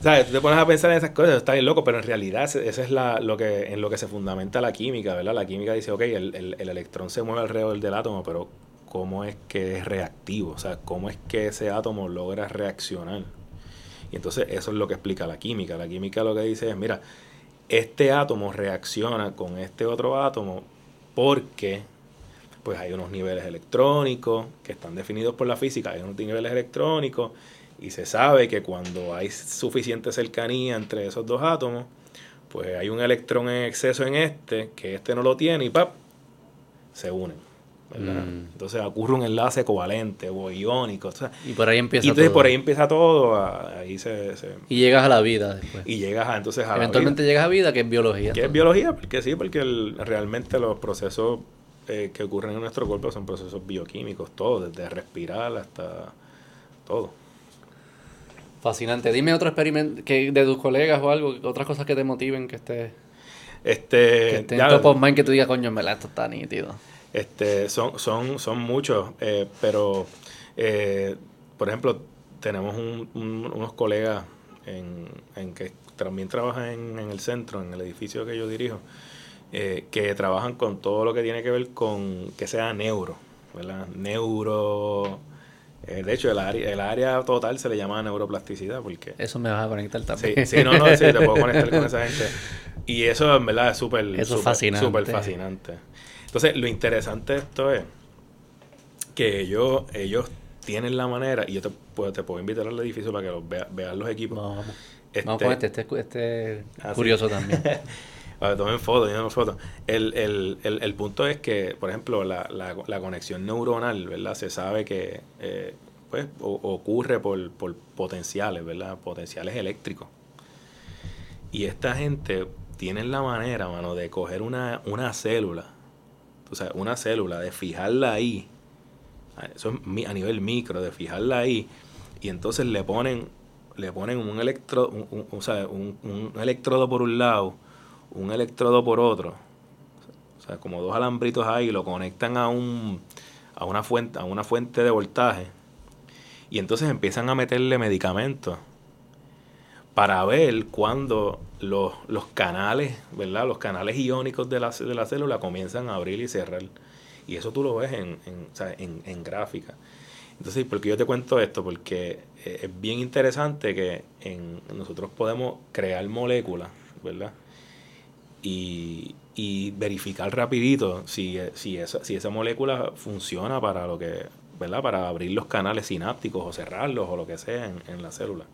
¿Sabes? Tú te pones a pensar en esas cosas, eso está bien loco, pero en realidad ese es la, lo que, en lo que se fundamenta la química, ¿verdad? La química dice, ok, el, el- el electrón se mueve alrededor del átomo, pero ¿cómo es que es reactivo? O sea, ¿cómo es que ese átomo logra reaccionar? Y entonces eso es lo que explica la química. La química lo que dice es, mira, este átomo reacciona con este otro átomo porque pues hay unos niveles electrónicos que están definidos por la física, hay unos niveles electrónicos y se sabe que cuando hay suficiente cercanía entre esos dos átomos, pues hay un electrón en exceso en este, que este no lo tiene y ¡pap! se unen. ¿verdad? Mm. Entonces ocurre un enlace covalente o iónico. o sea, Y por ahí empieza y entonces todo. por ahí empieza todo, a- ahí se, se- Y llegas a la vida después. y llegas a, entonces a la Eventualmente vida. llegas a vida, que es biología. que es biología, porque sí, porque el- realmente los procesos eh, que ocurren en nuestro cuerpo son procesos bioquímicos, todo, desde respirar hasta todo. Fascinante. Dime otro experimento que de tus colegas o algo, otras cosas que te motiven que esté, Este, que esté ya- en top of mind que tú digas, coño, en verdad, esto está nítido. Este, son, son, son muchos, eh, pero eh, por ejemplo, tenemos un- un- unos colegas en, en que también trabajan en, en el centro, en el edificio que yo dirijo, eh, que trabajan con todo lo que tiene que ver con que sea neuro, ¿verdad? Neuro. Eh, de hecho, el área, el área total se le llama neuroplasticidad porque Eso me vas a conectar Sí, también. sí, no, no, sí, te puedo (laughs) conectar con esa gente. Y eso en verdad es súper Eso fascinante. súper fascinante. Entonces, lo interesante de esto es que ellos, ellos tienen la manera, y yo te puedo, te puedo invitar al edificio para que los vea- vean los equipos. Vamos, vamos. Este- Vamos con este, este, este Ah, sí. curioso también. (laughs) Ver, tomen fotos, tomen fotos. El, el, el, el punto es que, por ejemplo, la, la, la conexión neuronal, ¿verdad? Se sabe que eh, pues, o- ocurre por, por potenciales, ¿verdad? Potenciales eléctricos. Y esta gente tiene la manera, mano, de coger una, una célula, o sea, una célula, de fijarla ahí, eso es a nivel micro, de fijarla ahí, y entonces le ponen, le ponen un electro, un, un- o un- un electrodo por un lado, un electrodo por otro, o sea, como dos alambritos ahí, lo conectan a un a una fuente, a una fuente de voltaje, y entonces empiezan a meterle medicamentos para ver cuándo los, los canales, ¿verdad? Los canales iónicos de la, de la célula comienzan a abrir y cerrar. Y eso tú lo ves en, en, o en, en gráfica. Entonces, ¿por qué yo te cuento esto? Porque eh, es bien interesante que nosotros podemos crear moléculas, ¿verdad? Y, y verificar rapidito si, si, esa, si esa molécula funciona para lo que, ¿verdad? Para abrir los canales sinápticos o cerrarlos o lo que sea en, en la célula.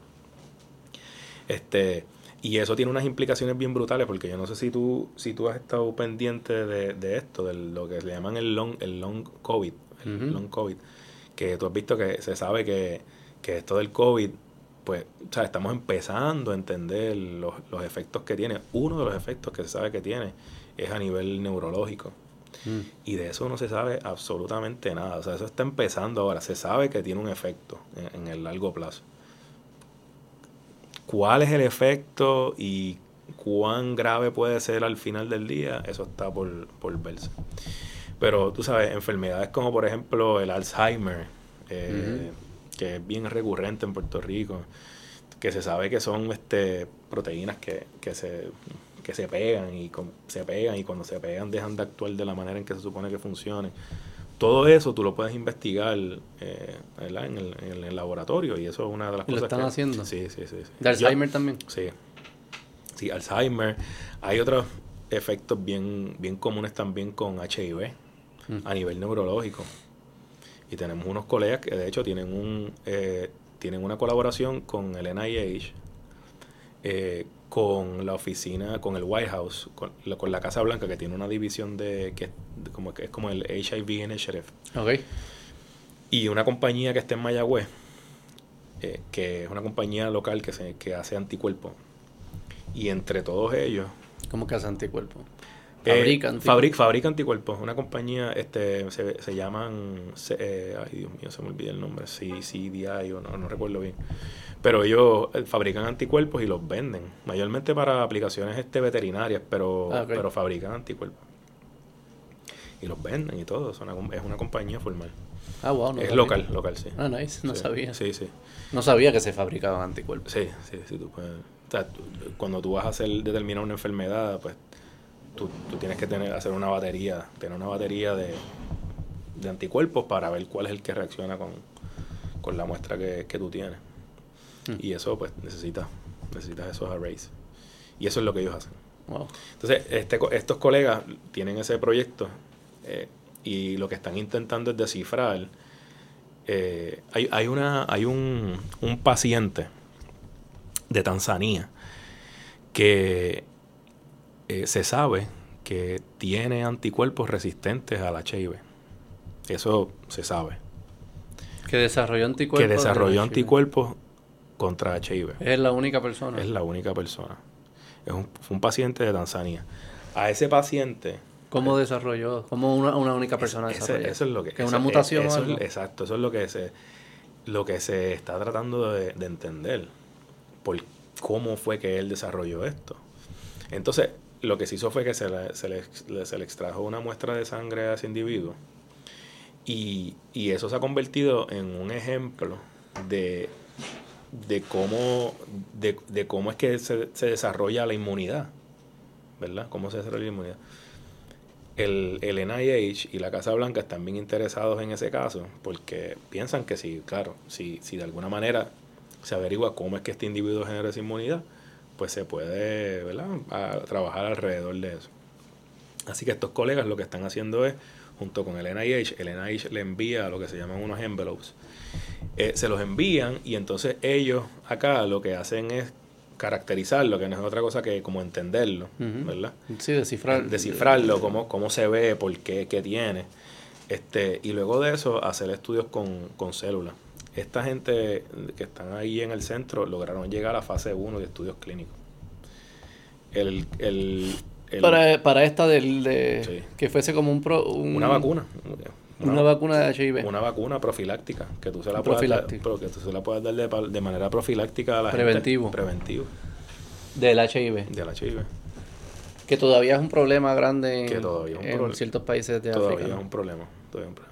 Este, y eso tiene unas implicaciones bien brutales, porque yo no sé si tú, si tú has estado pendiente de, de esto, de lo que le llaman el long, el long COVID, el long COVID, que tú has visto que se sabe que, que esto del COVID, pues, o sea, estamos empezando a entender los, los efectos que tiene. Uno de los efectos que se sabe que tiene es a nivel neurológico. Mm. Y de eso no se sabe absolutamente nada. O sea, eso está empezando ahora. Se sabe que tiene un efecto en, en el largo plazo. ¿Cuál es el efecto y cuán grave puede ser al final del día? Eso está por, por verse. Pero tú sabes, enfermedades como por ejemplo el Alzheimer, eh, que es bien recurrente en Puerto Rico, que se sabe que son este, proteínas que, que se que se pegan y con- se pegan y cuando se pegan dejan de actuar de la manera en que se supone que funcione. Todo eso tú lo puedes investigar eh. En, el, en el laboratorio y eso es una de las ¿Y lo cosas están que... haciendo? Sí, sí, sí. sí. De Yo- Alzheimer también. Sí. Sí, Alzheimer. Hay otros efectos bien, bien comunes también con HIV Mm. a nivel neurológico. Y tenemos unos colegas que de hecho tienen un eh, tienen una colaboración con el NIH, eh, con la oficina, con el White House, con la, con la Casa Blanca, que tiene una división de que, de como que es como el HIV Initiative. Ok. Y una compañía que está en Mayagüez, eh, que es una compañía local que, se, que hace anticuerpos. Y entre todos ellos... ¿Cómo que hace anticuerpo? eh, Fabrica anticuerpos. fabrica. Una compañía, este, se, se llaman... se- eh, ay, Dios mío, se me olvida el nombre. CDI o no, no recuerdo bien. Pero ellos eh, fabrican anticuerpos y los venden. Mayormente para aplicaciones este, veterinarias, pero, Ah, pero fabrican anticuerpos. Y los venden y todo. Es una, com- es una compañía formal. Ah, wow. no es sabía. local, local, sí. Ah, nice. No Sí, sabía. Sí, sí. No sabía que se fabricaban anticuerpos. Sí, sí, sí. Tú puedes- o sea, tú- cuando tú vas a hacer determinar una enfermedad, pues tú, tú tienes que tener hacer una batería, tener una batería de, de anticuerpos para ver cuál es el que reacciona con, con la muestra que, que tú tienes. Mm. Y eso, pues, necesitas, necesitas esos arrays. Y eso es lo que ellos hacen. Wow. Entonces, este, estos colegas tienen ese proyecto eh, y lo que están intentando es descifrar. eh, hay, hay, una, hay un, un paciente de Tanzania que eh, se sabe que tiene anticuerpos resistentes al HIV. Eso se sabe. Que desarrolló anticuerpos. que desarrolló de- anticuerpos contra HIV. Es la única persona. Es la única persona. Es un, fue un paciente de Tanzania. A ese paciente... ¿Cómo desarrolló? ¿Cómo una, una única persona ese- desarrolló? eso es lo que... ¿Que eso- una mutación eso es- algo? exacto, eso es lo que se, lo que se está tratando de, de entender. Por cómo fue que él desarrolló esto. Entonces, lo que se hizo fue que se le, se le- se le extrajo una muestra de sangre a ese individuo. Y, y eso se ha convertido en un ejemplo de, de cómo, de, de cómo es que se, se desarrolla la inmunidad. ¿Verdad? ¿Cómo se desarrolla la inmunidad? El, el NIH y la Casa Blanca están bien interesados en ese caso porque piensan que si, claro, si, si de alguna manera se averigua cómo es que este individuo genera esa inmunidad, pues se puede ¿verdad? A- trabajar alrededor de eso. Así que estos colegas lo que están haciendo es, junto con el NIH, el NIH le envía lo que se llaman unos envelopes. Eh, se los envían y entonces ellos acá lo que hacen es caracterizarlo, que no es otra cosa que como entenderlo. ¿verdad? Sí, descifrar. descifrarlo, cómo, cómo se ve, por qué, qué tiene. Este, y luego de eso, hacer estudios con, con células. Esta gente que están ahí en el centro lograron llegar a fase 1 de estudios clínicos. El, el, el- Para, para esta del de Sí. que fuese como un, pro, un- una vacuna. Una, vacuna de HIV. Una vacuna profiláctica, que tú se la puedas dar, pero que tú se la puedas dar de, manera profiláctica a la Preventivo. gente. Preventivo. Del HIV. Del HIV. Que todavía es un problema grande en, ciertos países de Todavía África. es ¿no? un problema. Todavía es un problema.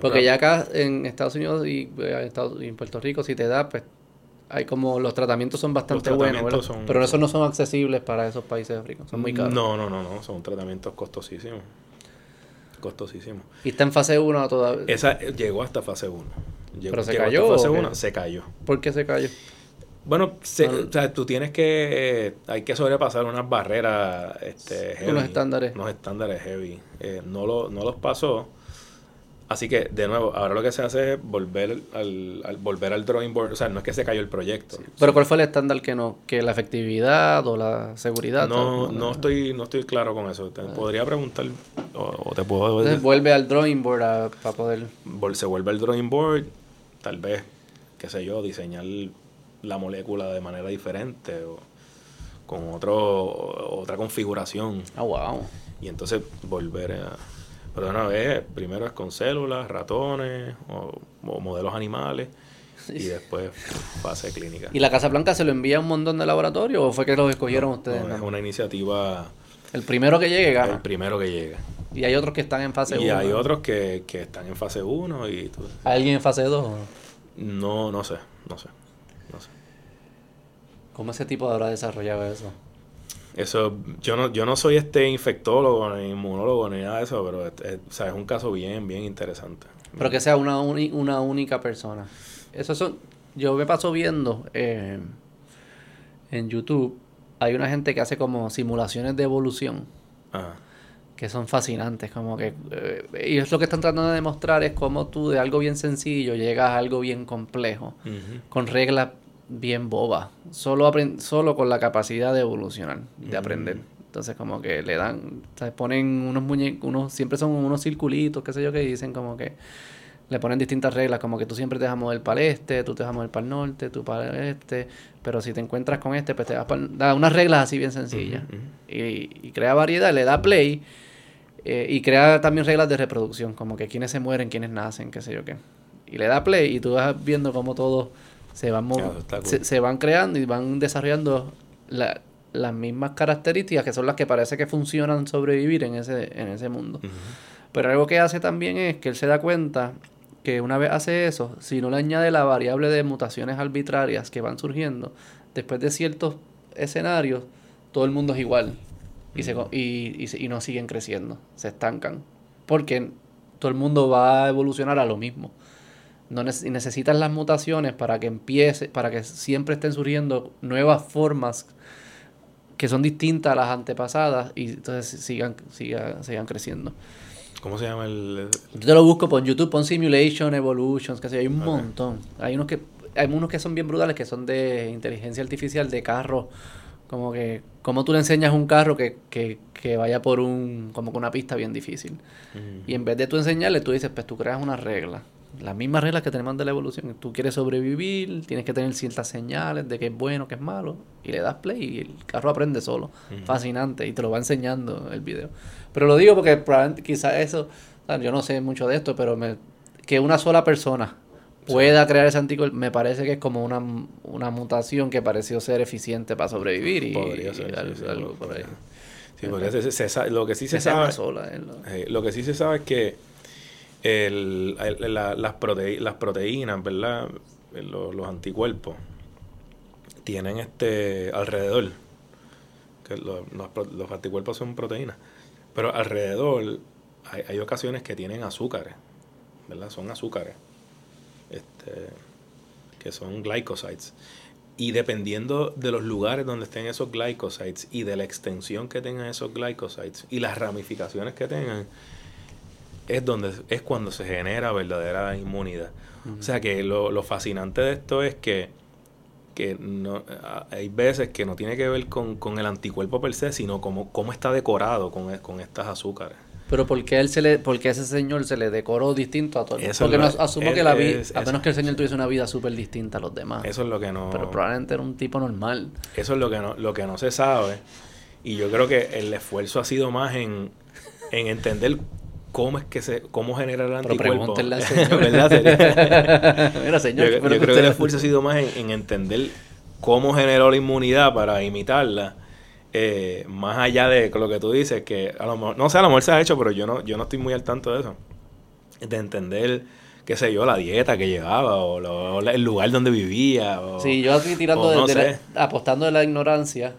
Porque ya acá en Estados Unidos y, eh, y en Puerto Rico, si te da, pues hay como los tratamientos son bastante buenos, son- pero esos no son accesibles para esos países africanos, son muy caros. No, no, no, no, son tratamientos costosísimos. Costosísimos. Y está en fase 1 todavía. Esa eh, llegó hasta fase 1. Llegó, ¿Pero se llegó cayó hasta fase o qué? 1, se cayó. ¿Por qué se cayó? Bueno, se- No. o sea, tú tienes que, eh, hay que sobrepasar unas barreras, este, heavy, Unos estándares. unos estándares heavy. Eh, no, lo, no los pasó. Así que, de nuevo, ahora lo que se hace es volver al, al- volver al drawing board. O sea, no es que se cayó el proyecto. Pero ¿cuál fue el estándar que no? ¿Que la efectividad o la seguridad? No, no estoy, no estoy claro con eso. Te podría preguntar o, o te puedo Ah. Entonces vuelve al drawing board a- para poder... se vuelve al drawing board, tal vez, qué sé yo, diseñar la molécula de manera diferente o con otro, otra configuración. Ah, wow. Y entonces volver a... Pero de una vez, primero es con células, ratones o, o modelos animales y después fase clínica. ¿Y la Casa Blanca se lo envía a un montón de laboratorios o fue que los escogieron ustedes? No, es una iniciativa, El primero que llegue el gana. primero que llega. Y hay otros que están en fase 1. Y hay otros que, que están en fase 1 y tú- ¿Hay alguien en fase 2? no, no sé, no sé, no sé. ¿Cómo ese tipo habrá desarrollado eso? Eso, yo no, yo no soy este infectólogo ni inmunólogo ni nada de eso, pero es, es- o sea, es un caso bien, bien interesante. Pero que sea una, uni- una única persona. Eso son... Yo me paso viendo eh, en YouTube. Hay una gente que hace como simulaciones de evolución. Ajá. que son fascinantes, como que eh, y es lo que están tratando de demostrar es cómo tú de algo bien sencillo llegas a algo bien complejo, con reglas bien bobas, solo solo con la capacidad de evolucionar, de Mm. aprender. Entonces como que le dan, ¿sabes? ponen unos muñecos, unos siempre son unos circulitos, qué sé yo, que dicen como que le ponen distintas reglas, como que tú siempre te vas a mover para el este, tú te vas a mover para el norte, tú para el este, pero si te encuentras con este, pues te vas para el- da unas reglas así bien sencillas. Y, y crea variedad, le da play eh, y crea también reglas de reproducción, como que quiénes se mueren, quiénes nacen, qué sé yo qué. Y le da play y tú vas viendo cómo todos se van, cool. se, se van creando y van desarrollando la- las mismas características que son las que parece que funcionan sobrevivir en ese, en ese mundo. Pero algo que hace también es que él se da cuenta que una vez hace eso, si no le añade la variable de mutaciones arbitrarias que van surgiendo, después de ciertos escenarios, todo el mundo es igual. Y, se, y, y, y no siguen creciendo, se estancan. Porque todo el mundo va a evolucionar a lo mismo. No necesitas las mutaciones para que empiece, para que siempre estén surgiendo nuevas formas que son distintas a las antepasadas y entonces sigan, sigan, sigan creciendo. ¿Cómo se llama el...? Yo te lo busco por YouTube, pon Simulation, Evolutions, que sé hay un montón. Hay unos que hay unos que son bien brutales, que son de inteligencia artificial, de carro. Como que, como tú le enseñas un carro que, que, que vaya por un, como con una pista bien difícil. Y en vez de tú enseñarle, tú dices, pues tú creas una regla. Las mismas reglas que tenemos de la evolución. Tú quieres sobrevivir, tienes que tener ciertas señales de qué es bueno, qué es malo. Y le das play y el carro aprende solo. Fascinante. Y te lo va enseñando el video. Pero lo digo porque probablemente quizás eso, yo no sé mucho de esto, pero me, que una sola persona pueda crear ese anticuerpo, me parece que es como una, una mutación que pareció ser eficiente para sobrevivir y, Podría ser, y algo, sí, algo por ahí. Sí, porque se- lo que sí se Que sabe... sola, eh, lo- Eh, lo que sí se sabe es que el- el- la- las, prote- las proteínas, ¿verdad? Los, anticuerpos tienen este alrededor, que los anticuerpos son proteínas, pero alrededor hay, hay ocasiones que tienen azúcares, ¿verdad? Son azúcares, este, que son glycosides. Y dependiendo de los lugares donde estén esos glycosides y de la extensión que tengan esos glycosides y las ramificaciones que tengan, es donde es cuando se genera verdadera inmunidad. O sea que lo, lo fascinante de esto es que, que no, hay veces que no tiene que ver con, con el anticuerpo per se, sino cómo, cómo está decorado con, e- con estas azúcares. Pero ¿por qué, él se le, por qué ese señor se le decoró distinto a todo el mundo? Porque asumo que la vida, a menos que el señor tuviese una vida súper distinta a los demás. Eso es lo que no... Pero probablemente era un tipo normal. Eso es lo que no, lo que no se sabe. Y yo creo que el esfuerzo ha sido más en, en entender cómo es que se, cómo genera el Pero anticuerpo. al (laughs) señor. ¿Verdad? (laughs) Mira, señor, yo ¿qué fue lo creo que el esfuerzo ha sido más en, en entender cómo generó la inmunidad para imitarla. eh, más allá de lo que tú dices, que a lo mejor, no sé, a lo mejor se ha hecho, pero yo no, yo no estoy muy al tanto de eso. De entender, qué sé yo, la dieta que llevaba, o, lo- el lugar donde vivía. O, Sí, yo aquí tirando no de, de la- apostando de la ignorancia.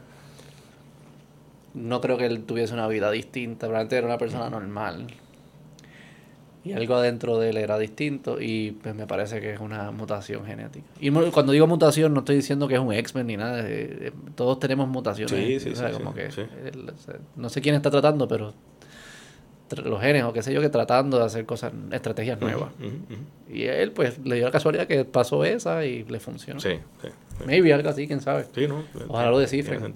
No creo que él tuviese una vida distinta, probablemente era una persona normal. Y algo adentro de él era distinto y pues me parece que es una mutación genética. Y cuando digo mutación no estoy diciendo que es un X-Men ni nada, eh, eh, todos tenemos mutaciones. Sí, sí, o sea, sí, como que no sé quién está tratando, pero los genes o qué sé yo que tratando de hacer cosas, estrategias nuevas. Y él pues le dio la casualidad que pasó esa y le funcionó. Sí, sí. Maybe algo así, quién sabe. Sí, ¿no? Ojalá lo descifren.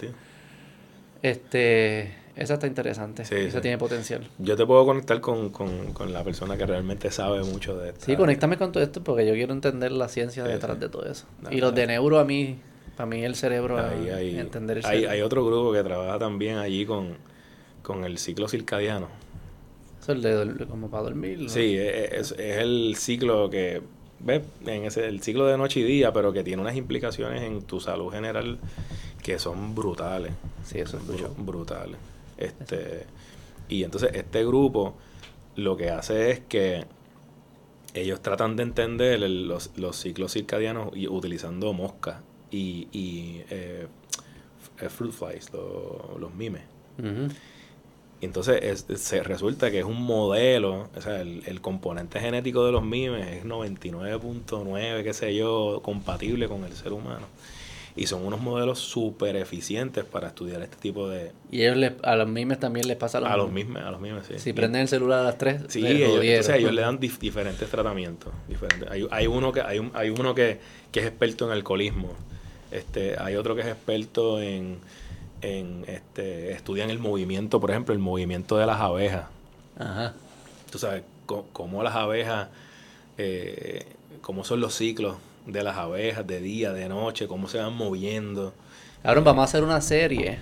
Este, esa está interesante. Sí, esa sí. tiene potencial. Yo te puedo conectar con, con, con la persona que realmente sabe mucho de esto. Sí, conéctame con todo esto porque yo quiero entender la ciencia Sí, detrás de todo eso. Y los de neuro a mí, para mí el cerebro, Ahí hay, entender el hay, cerebro. hay otro grupo que trabaja también allí con, con el ciclo circadiano. Eso es de dor- como para dormir. ¿no? Sí, e- es, es el ciclo que, ¿ves? En ese, el ciclo de noche y día, pero que tiene unas implicaciones en tu salud general que son brutales. Sí, eso Bru- escucho. brutales. Este, y entonces este grupo lo que hace es que ellos tratan de entender el- los, los ciclos circadianos y utilizando moscas y, y eh, eh, fruit flies, lo- los mimes. Y entonces es- se resulta que es un modelo, o sea, el, el componente genético de los mimes es 99.9, qué sé yo, compatible con el ser humano. Y son unos modelos súper eficientes para estudiar este tipo de... Y ellos le- a los mimes también les pasa lo A los mismo. mimes, a los mimes, sí. Si prenden el celular a las 3, Sí, ellos, entonces ellos le dan dif- diferentes tratamientos. Diferentes. Hay, hay uno que hay, un- hay uno que, que es experto en alcoholismo. Este, hay otro que es experto en, en este, estudian el movimiento, por ejemplo, el movimiento de las abejas. Ajá. Tú sabes cómo las abejas, eh, cómo son los ciclos de las abejas de día, de noche, cómo se van moviendo. Ahora vamos a hacer una serie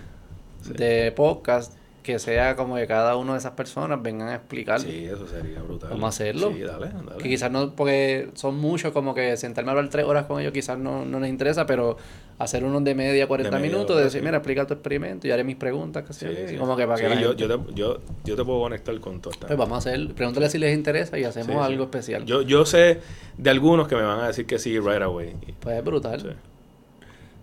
Sí. de podcast que sea como que cada una de esas personas vengan a explicar. Sí, eso sería brutal. Vamos a hacerlo. Sí, dale, dale. Que quizás no, porque son muchos, como que sentarme a hablar tres horas con ellos quizás no, no les interesa, pero hacer unos de media, 40 media minutos, hora, de decir, sí. mira, explica tu experimento y haré mis preguntas, que Sí, yo, sí. como que para que la yo, gente- yo, te, yo, yo te puedo conectar con todo. Pues vamos a hacer, pregúntale si les interesa y hacemos algo especial. Yo, yo sé de algunos que me van a decir que sí right away. Pues es brutal.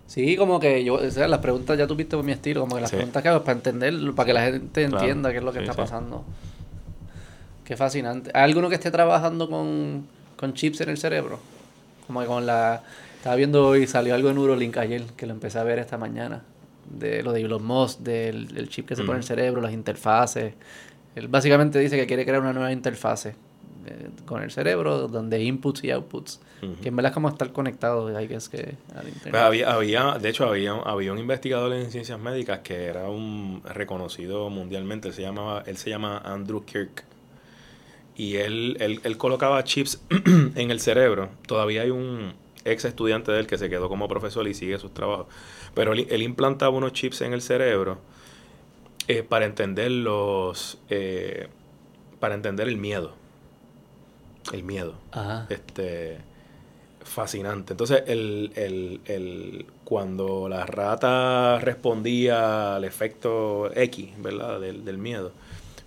Sí. Como que yo, o sea, las preguntas ya tú viste por mi estilo, como que las Sí. preguntas que hago es para entender, para que la gente Claro. entienda qué es lo que Sí, está pasando. Qué fascinante. ¿Hay alguno que esté trabajando con, con chips en el cerebro? Como que con la... Estaba viendo hoy, salió algo de Neuralink ayer, que lo empecé a ver esta mañana. De lo de Elon Musk, del, del chip que se pone en el Ujú. cerebro, las interfaces. Él básicamente dice que quiere crear una nueva interfase eh, con el cerebro donde hay inputs y outputs. Ujú. Que en verdad es como estar conectado, hay que que al internet. Pues había, había, de hecho, había, había un investigador en ciencias médicas que era un reconocido mundialmente. Él se llamaba, él se llama Andrew Kirk. Y él, él, él colocaba chips (clears throat) en el cerebro. Todavía hay un ex estudiante de él que se quedó como profesor y sigue sus trabajos. Pero él, él implantaba unos chips en el cerebro eh, para entender los. eh, para entender el miedo. El miedo Ajá. este fascinante. Entonces, el, el, el, cuando la rata respondía al efecto X, ¿verdad? Del, del miedo,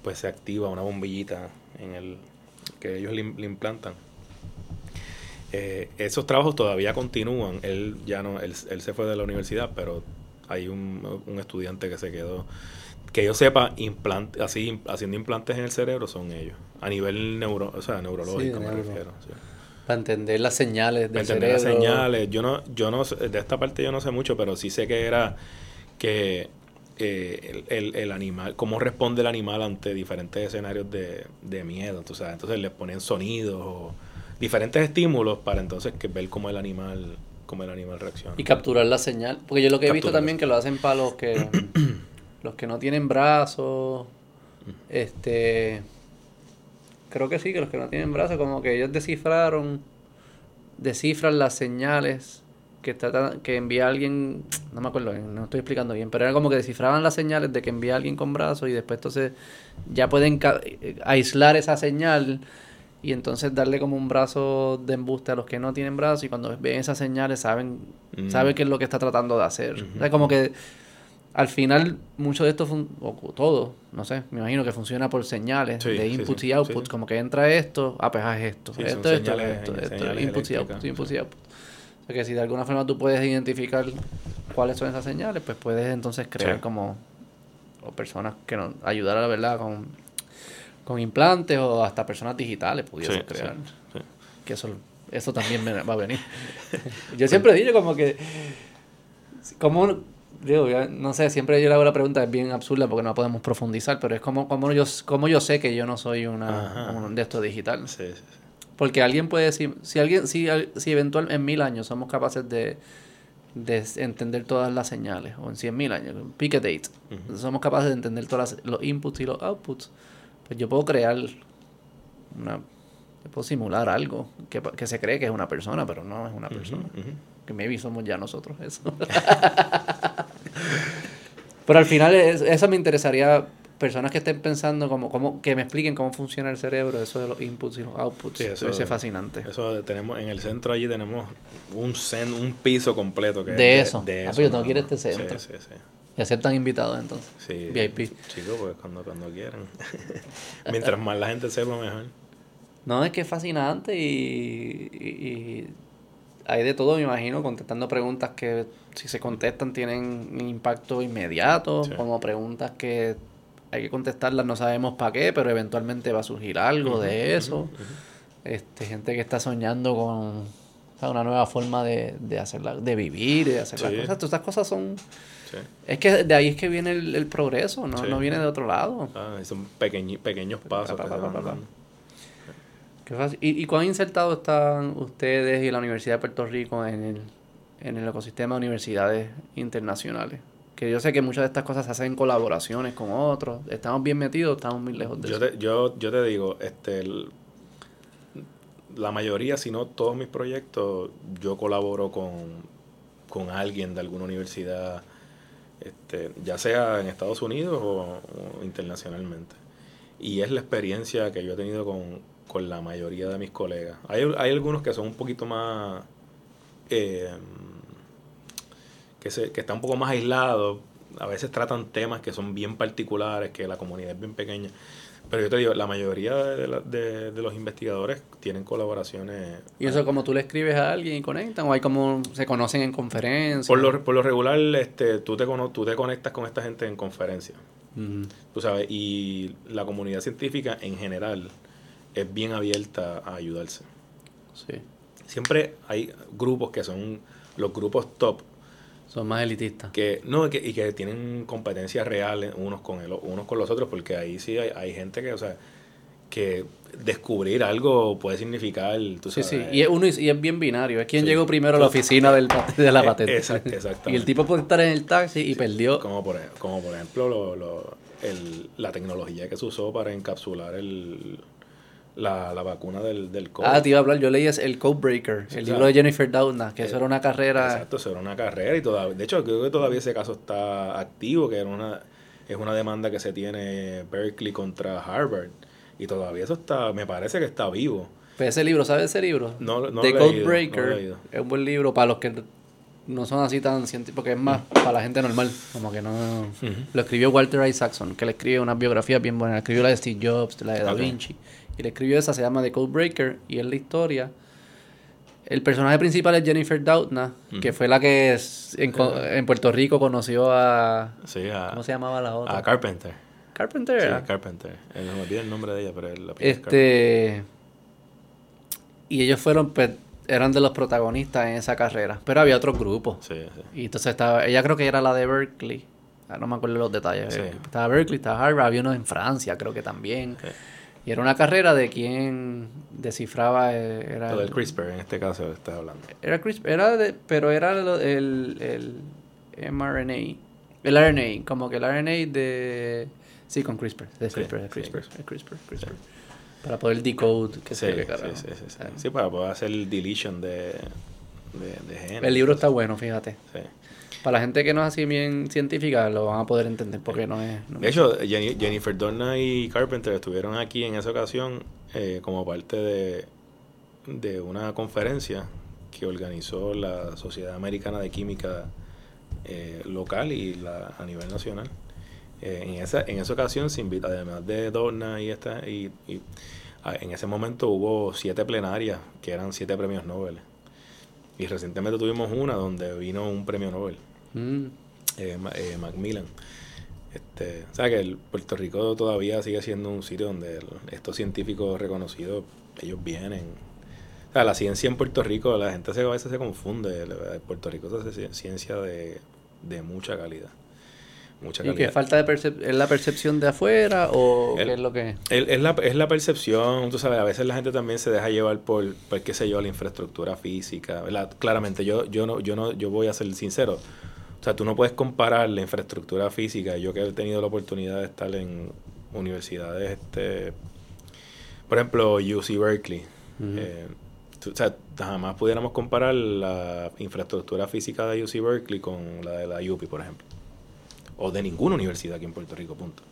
pues se activa una bombillita en el que ellos le, im- le implantan. Eh, esos trabajos todavía continúan. Él ya no, él, él se fue de la universidad, pero hay un, un estudiante que se quedó. Que yo sepa, implant, así, haciendo implantes en el cerebro son ellos. A nivel neuro, o sea, neurológico Sí, me neuro. refiero. sí. Para entender las señales Para del entender las señales. Yo no, yo no de esta parte yo no sé mucho, pero sí sé que era que eh, el, el- el animal, cómo responde el animal ante diferentes escenarios de, de miedo. tú sabes. Entonces les ponen sonidos o diferentes estímulos para entonces que ver cómo el animal, cómo el animal reacciona. Y capturar la señal. Porque yo lo que he visto también que lo hacen para los que (clears throat) los que no tienen brazos. Este creo que sí, que los que no tienen brazos, como que ellos descifraron, descifran las señales que trata, que envía alguien, no me acuerdo, no estoy explicando bien, pero era como que descifraban las señales de que envía alguien con brazos y después entonces ya pueden eh, aislar esa señal y entonces darle como un brazo de embuste a los que no tienen brazos y cuando ven esas señales saben, Mm. saben qué es lo que está tratando de hacer. O sea, como que al final mucho de esto, o todo, no sé, me imagino que funciona por señales Sí, de inputs sí, y outputs, como que entra esto, ah, pues haz esto, esto, esto, señales- esto, esto, inputs y outputs, inputs y outputs. O sea que si de alguna forma tú puedes identificar cuáles son esas señales, pues puedes entonces crear como o personas que nos ayudar a la verdad con, con implantes o hasta personas digitales pudiesen crear. Que eso, eso también me- va a venir. (laughs) yo siempre dicho como que como digo, ya no sé, siempre yo le hago la pregunta, es bien absurda porque no podemos profundizar, pero es como, como yo como yo sé que yo no soy una un de esto digital. Sí, sí, sí. Porque alguien puede decir, si alguien, si, si eventual en mil años somos capaces de, de entender todas las señales, o en cien mil años, pick a date, somos capaces de entender todos los inputs y los outputs, pues yo puedo crear una, yo puedo simular algo que, que se cree que es una persona, pero no es una persona. Que maybe somos ya nosotros eso. (laughs) pero al final es- eso me interesaría personas que estén pensando como, como que me expliquen cómo funciona el cerebro, eso de los inputs y los outputs. Sí, eso eso- es fascinante. Eso tenemos en el centro allí tenemos un cen- un piso completo que es De eso. de Ah, pues yo tengo que ir a este centro. Sí, sí, sí. Y aceptan invitados entonces. Sí. VIP. Chicos, pues cuando, cuando quieran. (laughs) Mientras más la gente sepa, mejor. No, es que es fascinante y, y- y hay de todo, me imagino, contestando preguntas que si se contestan tienen un impacto inmediato, Sí. como preguntas que hay que contestarlas, no sabemos para qué, pero eventualmente va a surgir algo de eso. este Gente que está soñando con o sea, una nueva forma de, de, hacerla, de vivir, de hacer las cosas. Todas estas cosas son... Sí. Es que de ahí es que viene el, el progreso, ¿no? Sí. no viene de otro lado. Ah, son pequeñi- pequeños pasos Pa, que pa, se pa, van pa, pa. dando. Qué fácil. ¿Y, y cuán insertados están ustedes y la Universidad de Puerto Rico en el, en el ecosistema de universidades internacionales? Que yo sé que muchas de estas cosas se hacen en colaboraciones con otros. ¿Estamos bien metidos o estamos muy lejos de Yo eso? te, yo, yo te digo, este el- la mayoría, si no todos mis proyectos, yo colaboro con, con alguien de alguna universidad, este, ya sea en Estados Unidos o, o internacionalmente. Y es la experiencia que yo he tenido con, con la mayoría de mis colegas. Hay, hay algunos que son un poquito más... eh, que, se, que están un poco más aislados. A veces tratan temas que son bien particulares, que la comunidad es bien pequeña. Pero yo te digo, la mayoría de, la- de- de los investigadores tienen colaboraciones. ¿Y eso como tú le escribes a alguien y conectan? ¿O hay como se conocen en conferencias? Por lo, por lo regular, este, tú, te, cono- tú te conectas con esta gente en conferencias. Ujú. Tú sabes, y la comunidad científica en general es bien abierta a ayudarse. Sí. Siempre hay grupos que son los grupos top, Son más elitistas. que no que- y que tienen competencias reales unos con el, unos con los otros porque ahí sí hay, hay gente que o sea que descubrir algo puede significar tú Sí, sí. sabes, Y es, uno, y es bien binario. Es quien Sí. llegó primero a la oficina del, (laughs) de la Eh, patente. exact- (laughs) exactamente. Y el tipo puede estar en el taxi y perdió. como por como por ejemplo lo, lo- el- la tecnología que se usó para encapsular el la, la vacuna del, del COVID. Ah, te iba a hablar. Yo leí es El Codebreaker, Sí, el libro de Jennifer Doudna, que eso eh, era una carrera. Exacto, eso era una carrera y todavía, de hecho creo que todavía ese caso está activo, que era una, es una demanda que se tiene Berkeley contra Harvard y todavía eso está, me parece que está vivo. Pues ese libro, ¿sabes ese libro? No, no The leído, Codebreaker. no leído. es un buen libro para los que no son así tan científicos, porque es más para la gente normal, como que no... Lo escribió Walter Isaacson, que le escribe unas biografías bien buenas. Escribió la de Steve Jobs, la de Da. Vinci. Y le escribió esa, se llama The Codebreaker, y es la historia. El personaje principal es Jennifer Doudna, que fue la que es- en, Puerto Rico conoció a... Sí, a, ¿Cómo se llamaba la otra? a Carpenter. Carpenter. Sí, era. Carpenter. Eh, no me olvidé el nombre de ella, pero es Este. Y ellos fueron, pues, eran de los protagonistas en esa carrera. Pero había otros grupos. Sí, sí. Y entonces estaba, ella creo que era la de Berkeley. Ah, no me acuerdo los detalles. Sí. Estaba Berkeley, estaba Harvard, había uno en Francia, creo que también. Y era una carrera de quien descifraba. eh, Era, Lo del CRISPR, en este caso estás hablando. Era CRISPR, era de, pero era lo- el, el mRNA. El RNA, como que el RNA de. Sí, con CRISPR. De Sí, CRISPR, de CRISPR, CRISPR. de CRISPR, CRISPR. Para poder decode, que Sí, qué sí, carajo. sí, sí, sí. Sí, para poder hacer el deletion de, de, de genes. El libro está bueno, fíjate. Sí. Para la gente que no es así bien científica, lo van a poder entender porque no es. no De hecho, Jenny- Jennifer Dorna y Carpenter estuvieron aquí en esa ocasión eh, como parte de, de una conferencia que organizó la Sociedad Americana de Química eh, local y la, a nivel nacional. Eh, en, esa, en esa ocasión se invita, además de Dorna y esta, y, y, ah, en ese momento hubo siete plenarias que eran siete premios Nobel. Y recientemente tuvimos una donde vino un premio Nobel Mm. eh, eh, Macmillan. Este, o sea que el Puerto Rico todavía sigue siendo un sitio donde el- estos científicos reconocidos, ellos vienen. O sea, la ciencia en Puerto Rico, la gente se, a veces se confunde. Puerto Rico ci- ciencia de, de mucha calidad. Mucha ¿Y calidad. que falta de percep es la percepción de afuera o El- qué es lo que.? Es la, es la percepción, tú sabes, a veces la gente también se deja llevar por, por qué sé yo, la infraestructura física, ¿verdad? Claramente, yo, yo no, yo no, yo voy a ser sincero. O sea, tú no puedes comparar la infraestructura física. Yo que he tenido la oportunidad de estar en universidades, este, por ejemplo, UC Berkeley. Eh, o sea, jamás pudiéramos comparar la infraestructura física de UC Berkeley con la de la UPI, por ejemplo. O de ninguna universidad aquí en Puerto Rico, punto.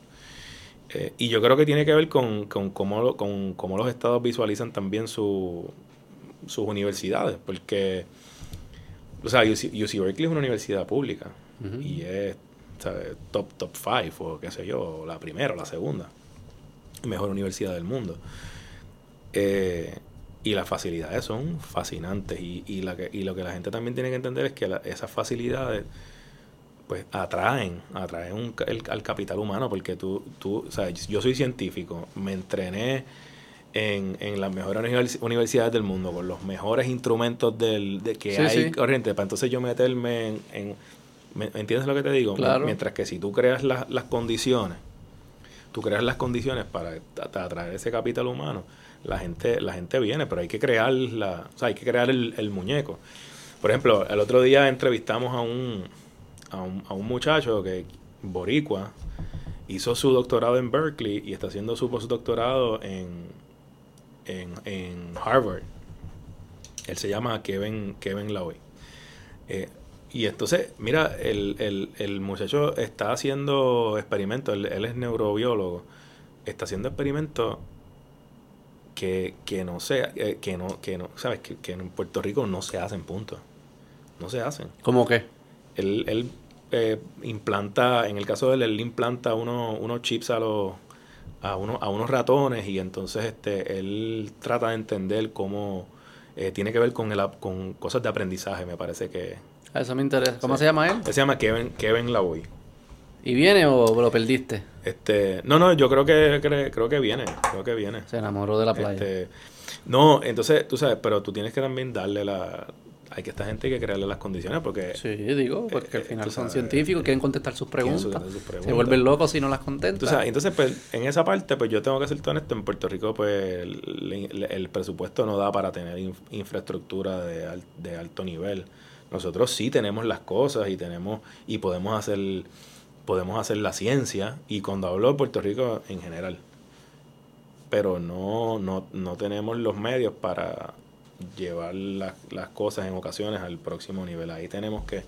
Eh, y yo creo que tiene que ver con, con, cómo, lo- con cómo los estados visualizan también su, sus universidades, porque, o sea, UC, UC Berkeley es una universidad pública y es ¿sabes? top top five o qué sé yo, la primera o la segunda mejor universidad del mundo. Eh, y las facilidades son fascinantes y, y, la que, y lo que la gente también tiene que entender es que la- esas facilidades pues atraen, atraen un el- al capital humano porque tú, tú, o sea, yo soy científico, me entrené en, en las mejores univers- universidades del mundo con los mejores instrumentos del, de que Sí, hay sí. corriente, para entonces yo meterme en, en- ¿me- ¿entiendes lo que te digo? Claro. Mientras que si tú creas las- las condiciones, tú creas las condiciones para atraer ese capital humano, la gente, la gente viene, pero hay que crear la, o sea, hay que crear el, el muñeco. Por ejemplo, el otro día entrevistamos a un, a un, a un muchacho que, boricua, hizo su doctorado en Berkeley y está haciendo su postdoctorado en, en, en Harvard. Él se llama Kevin, Kevin Lowy. Eh, y entonces, mira, el, el, el muchacho está haciendo experimentos, él, él es neurobiólogo, está haciendo experimentos que, que no sea, eh, que no, que no, sabes, que, que en Puerto Rico no se hacen, punto. No se hacen. ¿Cómo qué? Él, él eh, implanta, en el caso de él, él implanta uno- unos chips a los a, uno- a unos ratones y entonces este él trata de entender cómo eh, tiene que ver con el con cosas de aprendizaje, me parece que A eso me interesa. ¿Cómo Sí. se llama él? él se llama Kevin Kevin Lavoy. ¿Y viene o lo perdiste? Este, no, no, yo creo que cre- creo que viene, creo que viene. Se enamoró de la playa. Este, no, entonces, tú sabes, pero tú tienes que también darle la, hay que esta gente que crearle las condiciones porque Sí, digo, porque al eh, final son sabes, científicos, quieren contestar sus preguntas. Se vuelven locos si no las contestan. sabes, entonces, pues, en esa parte, pues yo tengo que ser honesto, en Puerto Rico, pues, el, el- el presupuesto no da para tener inf- infraestructura de, de alto nivel. Nosotros sí tenemos las cosas y tenemos, y podemos hacer, podemos hacer la ciencia, y cuando hablo de Puerto Rico en general, pero no, no, no tenemos los medios para llevar las, las cosas en ocasiones al próximo nivel. Ahí tenemos que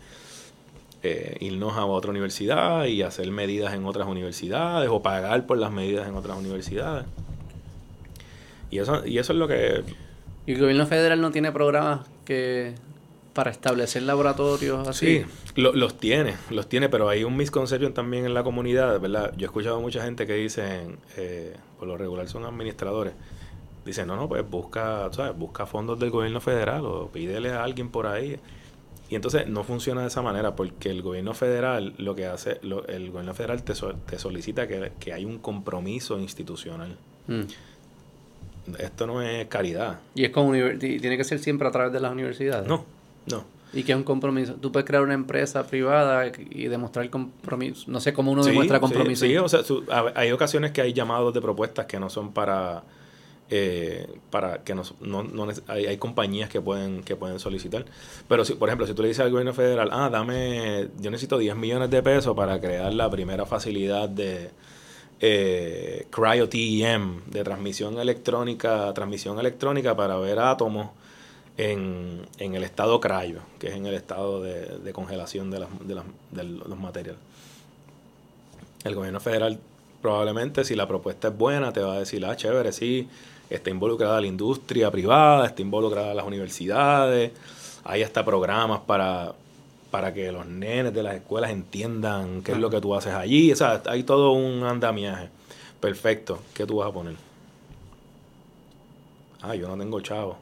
eh, irnos a otra universidad y hacer medidas en otras universidades o pagar por las medidas en otras universidades. Y eso, y eso es lo que... Y el gobierno federal no tiene programas que para establecer laboratorios así. Sí, lo- los tiene, los tiene, pero hay un misconception también en la comunidad, ¿verdad? Yo he escuchado a mucha gente que dicen, eh, por lo regular son administradores, dicen, no, no, pues busca, ¿sabes? Busca fondos del gobierno federal o pídele a alguien por ahí. Y entonces no funciona de esa manera porque el gobierno federal lo que hace, lo- el gobierno federal te, so- te solicita que, que hay un compromiso institucional. Mm. Esto no es caridad. Y es y tiene que ser siempre a través de las universidades. No, no. Y que es un compromiso. Tú puedes crear una empresa privada y demostrar compromiso. No sé cómo uno Sí, demuestra sí, compromiso. Sí, o sea, su- a- hay ocasiones que hay llamados de propuestas que no son para eh, para que no, no, no hay, hay compañías que pueden que pueden solicitar. Pero si, por ejemplo, si tú le dices al gobierno federal, ah, dame, yo necesito 10 millones de pesos para crear la primera facilidad de eh, cryo TEM, de transmisión electrónica, transmisión electrónica para ver átomos en, en el estado cryo, que es en el estado de, congelación de, las- de los materiales. El gobierno federal probablemente si la propuesta es buena te va a decir, ah, chévere, sí, está involucrada la industria privada, está involucrada las universidades, hay hasta programas para, para que los nenes de las escuelas entiendan qué es lo que tú haces allí, o sea, hay todo un andamiaje. Perfecto, ¿qué tú vas a poner? Ah, yo no tengo chavo.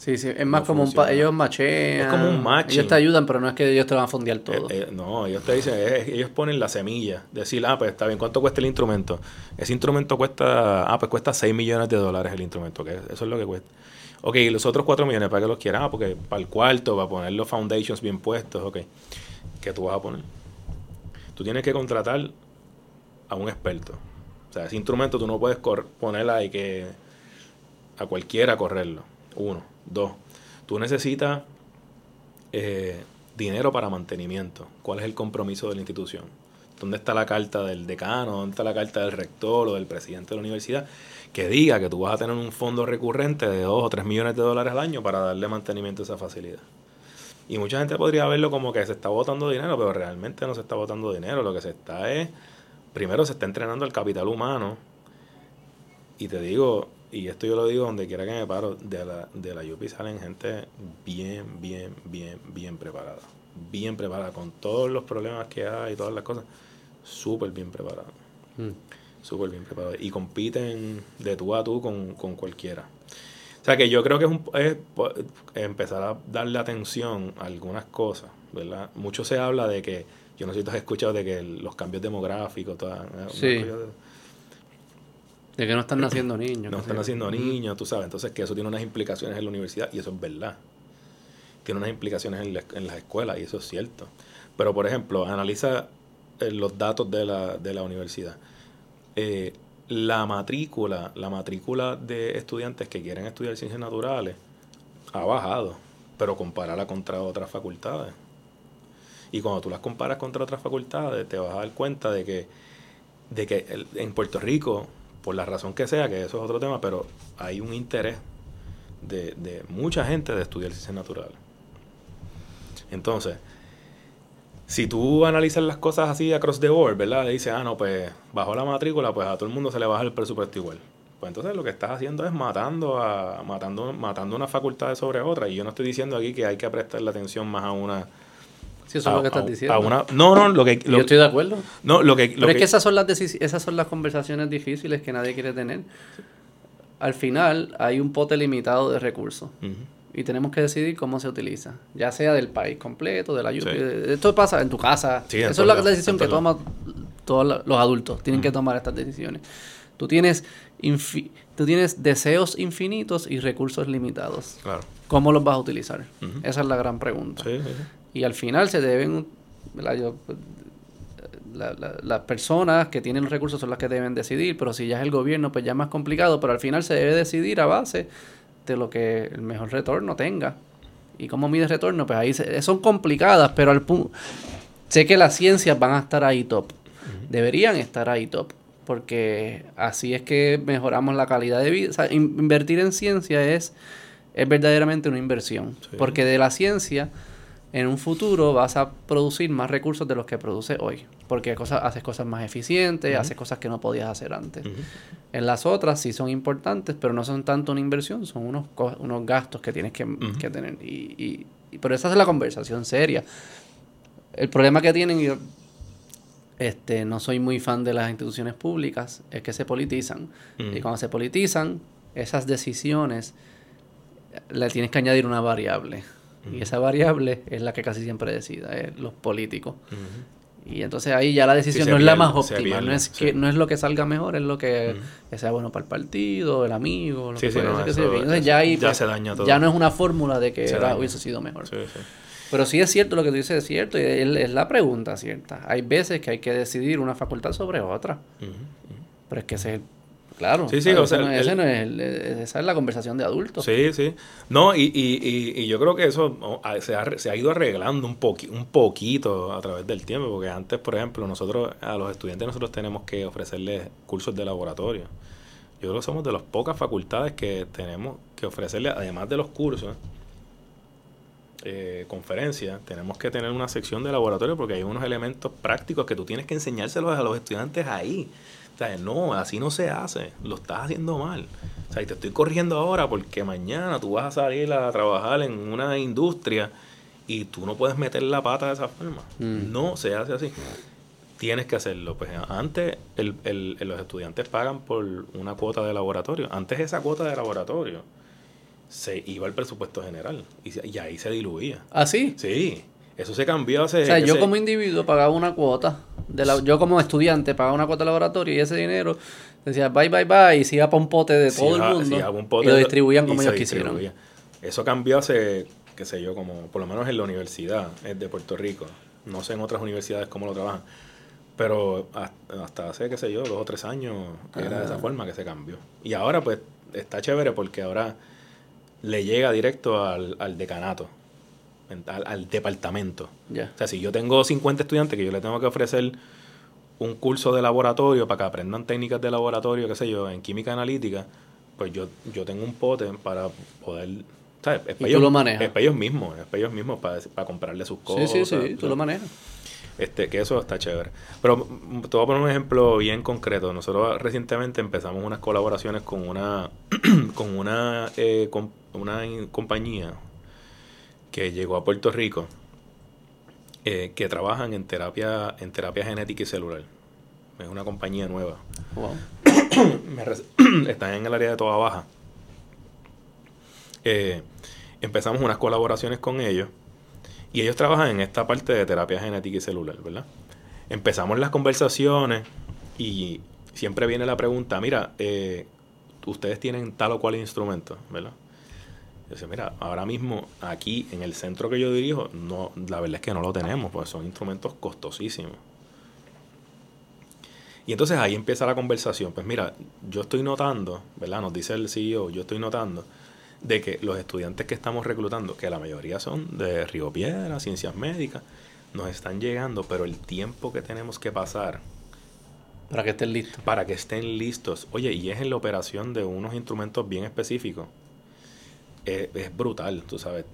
Sí, sí. Es más No como un... funciona. ellos machean. Es como un matching. Ellos te ayudan, pero no es que ellos te van a fondear todo. Eh, eh, no, ellos te dicen, eh, ellos ponen la semilla, decir, ah, pues está bien, ¿cuánto cuesta el instrumento? Ese instrumento cuesta, ah, pues cuesta 6 millones de dólares el instrumento, que eso es lo que cuesta. Ok, ¿y los otros 4 millones, ¿para qué los quieras? Ah, porque para el cuarto, para poner los foundations bien puestos, ok. ¿Qué tú vas a poner? Tú tienes que contratar a un experto. O sea, ese instrumento tú no puedes ponerla ahí que a cualquiera correrlo. Uno. Dos. Tú necesitas eh, dinero para mantenimiento. ¿Cuál es el compromiso de la institución? ¿Dónde está la carta del decano? ¿Dónde está la carta del rector o del presidente de la universidad? Que diga que tú vas a tener un fondo recurrente de 2 o 3 millones de dólares al año para darle mantenimiento a esa facilidad. Y mucha gente podría verlo como que se está botando dinero, pero realmente no se está botando dinero. Lo que se está es, primero se está entrenando el capital humano. Y te digo, y esto yo lo digo donde quiera que me paro, de la, de la UPI salen gente bien, bien, bien, bien preparada. Bien preparada, con todos los problemas que hay y todas las cosas, súper bien preparada. Mm. Súper bien preparada. Y compiten de tú a tú con, con cualquiera. O sea que yo creo que es, un, es empezar a darle atención a algunas cosas, ¿verdad? Mucho se habla de que, yo no sé si tú has escuchado de que los cambios demográficos, todas. Sí. De- que no están naciendo niños. no están haciendo niños, tú sabes. Entonces, que eso tiene unas implicaciones en la universidad y eso es verdad. Tiene unas implicaciones en, la- en las escuelas y eso es cierto. Pero, por ejemplo, analiza eh, los datos de la, de la universidad. Eh, la matrícula, la matrícula de estudiantes que quieren estudiar ciencias naturales ha bajado, pero compararla contra otras facultades. Y cuando tú las comparas contra otras facultades, te vas a dar cuenta de que, de que en Puerto Rico, por la razón que sea, que eso es otro tema, pero hay un interés de, de mucha gente de estudiar ciencias naturales. Entonces, si tú analizas las cosas así across the board, ¿verdad? Y dices, ah, no, pues bajó la matrícula, pues a todo el mundo se le baja el presupuesto igual. Pues entonces lo que estás haciendo es matando a matando matando una facultad sobre otra. Y yo no estoy diciendo aquí que hay que prestarle atención más a una... Sí, eso es lo que estás a- diciendo. a una, no, no, lo que... Lo- yo estoy de acuerdo. no, lo que... lo Pero es que- que esas son las esas son las conversaciones difíciles que nadie quiere tener. Al final hay un pote limitado de recursos y tenemos que decidir cómo se utiliza, ya sea del país completo, de la ayuda. Sí. Esto pasa en tu casa. Sí, Eso es la decisión que toman todos los adultos. Tienen que tomar estas decisiones. Tú tienes, tú tienes deseos infinitos y recursos limitados. Claro. ¿Cómo los vas a utilizar? Esa es la gran pregunta. Sí. Y al final se deben, ¿verdad? Yo, la- la- las personas que tienen los recursos son las que deben decidir, pero si ya es el gobierno, pues ya es más complicado, pero al final se debe decidir a base de lo que el mejor retorno tenga. ¿Y cómo mide retorno? Pues ahí se- son complicadas, pero al punto... Sé que las ciencias van a estar ahí top. Deberían estar ahí top. Porque así es que mejoramos la calidad de vida. O sea, in- invertir en ciencia es, es verdaderamente una inversión. Sí. Porque de la ciencia, en un futuro vas a producir más recursos de los que produces hoy. Porque cosas, haces cosas más eficientes, haces cosas que no podías hacer antes. En las otras sí son importantes, pero no son tanto una inversión, son unos, unos gastos que tienes que, que tener. Y, y, y- pero esa es la conversación seria. El problema que tienen, yo este, no soy muy fan de las instituciones públicas, es que se politizan. Y cuando se politizan, esas decisiones le tienes que añadir una variable. Y esa variable es la que casi siempre decida, es los políticos. Y entonces ahí ya la decisión no es la más óptima, no es sí. que no es lo que salga mejor, es lo que, sea bueno para el partido, el amigo, lo Sí, que fuera, no. Entonces ya ahí ya pues, se daña todo. ya no es una fórmula de que hubiese sido mejor. Pero sí es cierto lo que tú dices, es cierto, y es, es la pregunta cierta. Hay veces que hay que decidir una facultad sobre otra, pero es que ese es, claro, Sí, sí, o sea, no es- ese no es el- esa es la conversación de adultos. Sí, sí. No, y, y, y, y yo creo que eso se ha, se ha ido arreglando un, poqui, un poquito a través del tiempo, porque antes, por ejemplo, nosotros, a los estudiantes nosotros tenemos que ofrecerles cursos de laboratorio. Yo creo que somos de las pocas facultades que tenemos que ofrecerles, además de los cursos, eh, conferencias, tenemos que tener una sección de laboratorio porque hay unos elementos prácticos que tú tienes que enseñárselos a los estudiantes ahí. Sea, no, así no se hace, lo estás haciendo mal. O sea, y te estoy corriendo ahora porque mañana tú vas a salir a trabajar en una industria y tú no puedes meter la pata de esa forma. Mm. No se hace así. Tienes que hacerlo. Pues antes el- el- los estudiantes pagan por una cuota de laboratorio. Antes esa cuota de laboratorio se iba al presupuesto general y, y ahí se diluía. ¿Ah, sí? Sí, eso se cambió hace... O sea, yo ese- como individuo pagaba una cuota, de la, yo como estudiante pagaba una cuota de laboratorio y ese dinero decía bye, bye, bye y se iba para un pote de todo el mundo un pote y lo distribuían como ellos quisieron. Eso cambió hace, qué sé yo, como por lo menos en la universidad de Puerto Rico. No sé en otras universidades cómo lo trabajan. Pero hasta, hace, qué sé yo, dos o tres años era de esa forma que se cambió. Y ahora pues está chévere porque ahora le llega directo al, al decanato, al, al departamento. Ya. O sea, si yo tengo 50 estudiantes que yo le tengo que ofrecer un curso de laboratorio para que aprendan técnicas de laboratorio, qué sé yo, en química analítica, pues yo, yo tengo un pote para poder... ¿sabes? Es para tú ellos- lo manejas. Es para ellos mismos, es para ellos mismos, para, para comprarle sus Sí, cosas. sí, sí, tú ¿sabes? lo manejas. Este, que eso está chévere. Pero mm, te voy a poner un ejemplo bien concreto. Nosotros recientemente empezamos unas colaboraciones con una (clears throat) con una, eh, com- una compañía que llegó a Puerto Rico eh, que trabajan en terapia en terapia genética y celular. Es una compañía nueva. Wow. (coughs) (coughs) Están en el área de Toda Baja. Eh, empezamos unas colaboraciones con ellos y ellos trabajan en esta parte de terapia genética y celular, ¿verdad? Empezamos las conversaciones y siempre viene la pregunta, mira, eh, ustedes tienen tal o cual instrumento, ¿verdad? Yo decía, mira, ahora mismo aquí en el centro que yo dirijo, no, la verdad es que no lo tenemos, pues son instrumentos costosísimos. Y entonces ahí empieza la conversación. Pues mira, yo estoy notando, ¿verdad? Nos dice el CEO, yo estoy notando de que los estudiantes que estamos reclutando, que la mayoría son de Río Piedra, ciencias médicas, nos están llegando, pero el tiempo que tenemos que pasar Para que estén listos. para que estén listos, oye, y es en la operación de unos instrumentos bien específicos, es, es brutal, tú sabes,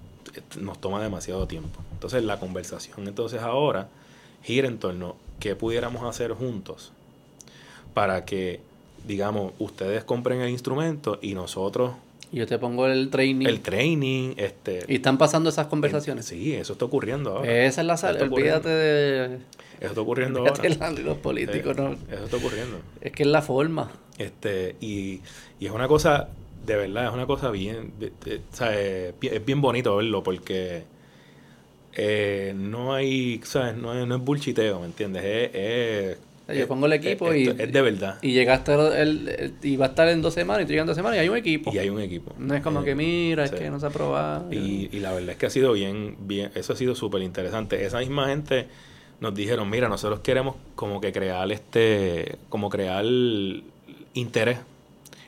nos toma demasiado tiempo. Entonces la conversación entonces ahora gira en torno qué pudiéramos hacer juntos para que, digamos, ustedes compren el instrumento y nosotros yo te pongo el training. el training, este... y están pasando esas conversaciones. Sí, eso está ocurriendo ahora. Esa es la sal. Está ocurriendo. Olvídate de. Eso está ocurriendo olvídate ahora. de los políticos, Sí, ¿no? Eso está ocurriendo. Es que es la forma. Este, y, y es una cosa, de verdad, es una cosa bien, de- de- o sea, eh, es bien bonito verlo porque eh, no hay, ¿sabes? No es, no es bullshiteo, ¿me entiendes? Es, es Yo pongo el equipo y, es de verdad. y llegaste el, el- y va a estar en dos semanas y tú llegas en dos semanas y hay un equipo. Y hay un equipo. No es como Eh, que mira, sí. es que no se ha probado. Y, y la verdad es que ha sido bien, bien, eso ha sido súper interesante. Esa misma gente nos dijeron, mira, nosotros queremos como que crear este, como crear interés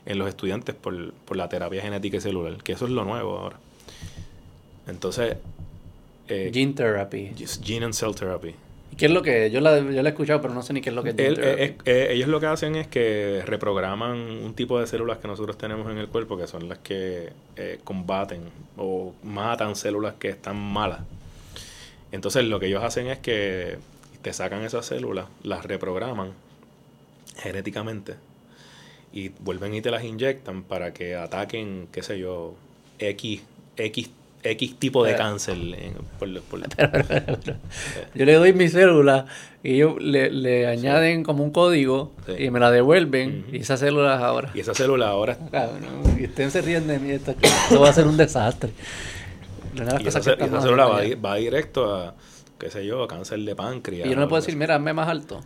en los estudiantes por, por la terapia genética y celular, que eso es lo nuevo ahora. Entonces, eh, Gene therapy. Gene and Cell Therapy. ¿Y qué es lo que es? Yo la, yo la he escuchado, pero no sé ni qué es lo que es eh, eh, ellos lo que hacen es que reprograman un tipo de células que nosotros tenemos en el cuerpo, que son las que eh, combaten o matan células que están malas. Entonces lo que ellos hacen es que te sacan esas células, las reprograman genéticamente y vuelven y te las inyectan para que ataquen, qué sé yo, X, X, X tipo de Pero- cáncer. por- por- (laughs) Yo le doy mi célula y ellos le, le añaden como un código Sí. y me la devuelven y esas células ahora. y esa célula ahora Cabrón, y ustedes se ríen de mí, esto, esto va a ser un desastre. Y esa, que célula va, va directo a, qué sé yo, a cáncer de páncreas. Y yo no le puedo decir, mira, hazme más alto.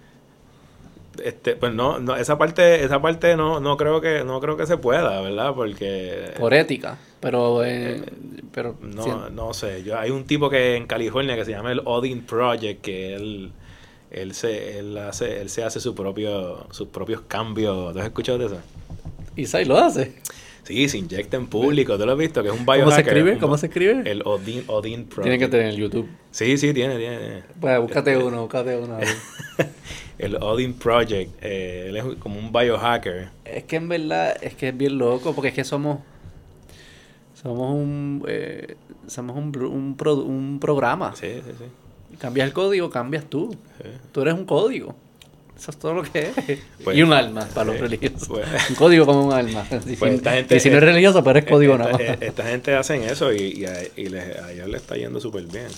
Este, pues no, no, esa parte, esa parte no, no creo que, no creo que se pueda, ¿verdad? Porque Por ética. Pero, eh, pero no, sí, no sé. Yo, hay un tipo que en California que se llama el Odin Project, que él, él se, él hace, él se hace su propio, sus propios cambios. ¿Tú has escuchado de eso? Isai lo hace. Sí, se inyecta en público. ¿Tú lo has visto? Que es un ¿Cómo se biohacker. escribe? ¿Cómo se escribe? El Odin, Odin Project. Tiene que tener en YouTube. Sí, sí, tiene, tiene. tiene. Pues búscate Este, uno, búscate uno. (laughs) el Odin Project. eh, él es como un biohacker. Es que en verdad es que es bien loco porque es que somos somos un eh, somos un, un, pro- un programa. Sí, sí, sí. Cambias el código, cambias tú. sí. Tú eres un código. Eso es todo lo que es. Pues, y un alma para los eh, religiosos. pues- un código como un alma. Y, Pues esta gente- y si no es religioso, pero es código esta, nada más. eh, esta gente hacen eso y, y, a, y les- a ellos le está yendo súper bien.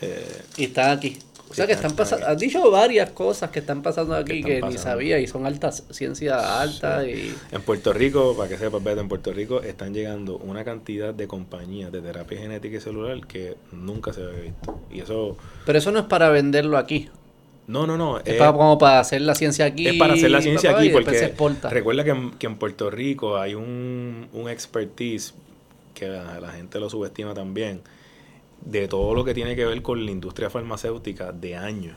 Eh, Y están aquí. O sea Sí, que están- pasando. Has dicho varias cosas que están pasando aquí que, ni pasando. sabía y son altas, ciencia alta y. en Puerto Rico, para que sepas, Beto, en Puerto Rico están llegando una cantidad de compañías de terapia genética y celular que nunca se había visto. Y eso, Pero eso no es para venderlo aquí. No, no, no. Es es- para, como para hacer la ciencia aquí. Es para hacer la ciencia papá, aquí, porque recuerda que en, que en Puerto Rico hay un, un expertise que la, la gente lo subestima también, de todo lo que tiene que ver con la industria farmacéutica de años.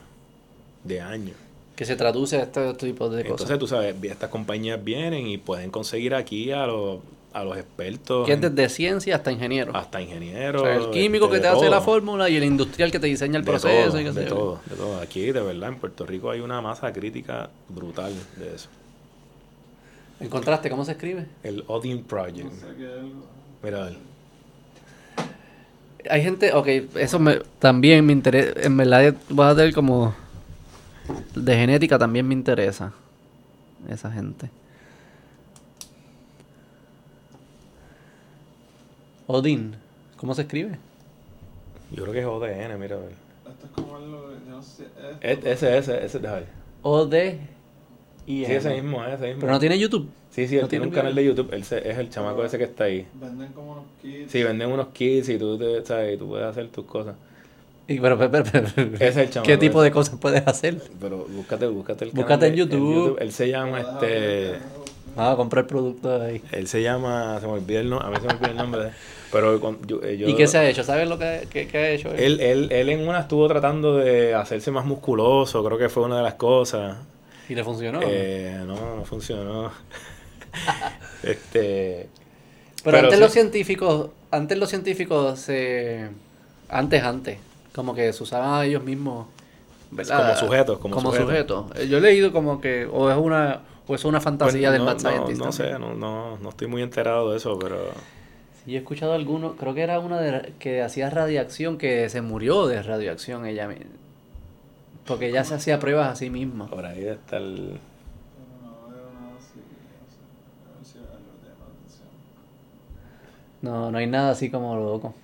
De años. Que se traduce a este tipo de Entonces, cosas. tú sabes, estas compañías vienen y pueden conseguir aquí a los, a los expertos, Que es desde ciencia hasta ingeniero. hasta O ingenieros. sea, el químico que te de hace la fórmula y el industrial que te diseña el De proceso. todo, y de todo, de todo. Aquí, de verdad, en Puerto Rico hay una masa crítica brutal de eso. ¿Encontraste cómo se escribe? El Odin Project. No sé qué es algo. Mira, a ver. Hay gente, ok, eso me, también me interesa, en verdad vas a tener como de genética también me interesa esa gente. Odin, ¿cómo se escribe? Yo creo que es ODN, mira, a ver. Esto es como algo, yo no sé. esto, Ese, ese, ese, déjame ver. O D Sí, ese mismo, ese mismo. Pero no tiene YouTube. Sí, sí, él no tiene un canal de YouTube. Él se- es el chamaco ese que está ahí. Venden como unos kits. Sí, venden unos kits y tú, te, ¿sabes? y tú puedes hacer tus cosas. Y, pero, pero, pero- pero- Ese es el chamaco ¿Qué tipo de cosas puedes hacer? Pero búscate, búscate el Búscate canal en de- YouTube. Él se llama, Déjame este... Ah, comprar productos ahí. Él se llama, se me olvida el nombre, a mí se me olvida el nombre de Pero con- yo, eh, yo- ¿Y qué se ha hecho? ¿Sabes lo que, que- que ha hecho? él? Él, él, él en una estuvo tratando de hacerse más musculoso, creo que fue una de las cosas. ¿Y le funcionó? Eh, no, no funcionó. (laughs) este... Pero, antes sí. los científicos, antes los científicos se antes antes, como que se usaban a ellos mismos, ¿verdad? Como sujetos, como sujetos. sujetos. Eh, Yo he leído como que o es una o es una fantasía Pues, del no, Mad no, Scientist. no también. sé, no, no, no estoy muy enterado de eso, pero... Yo he escuchado alguno, creo que era una de, que hacía radiación que se murió de radiación ella misma. Porque ella se hacía pruebas a sí misma. Por ahí está el... No. No hay nada así como loco.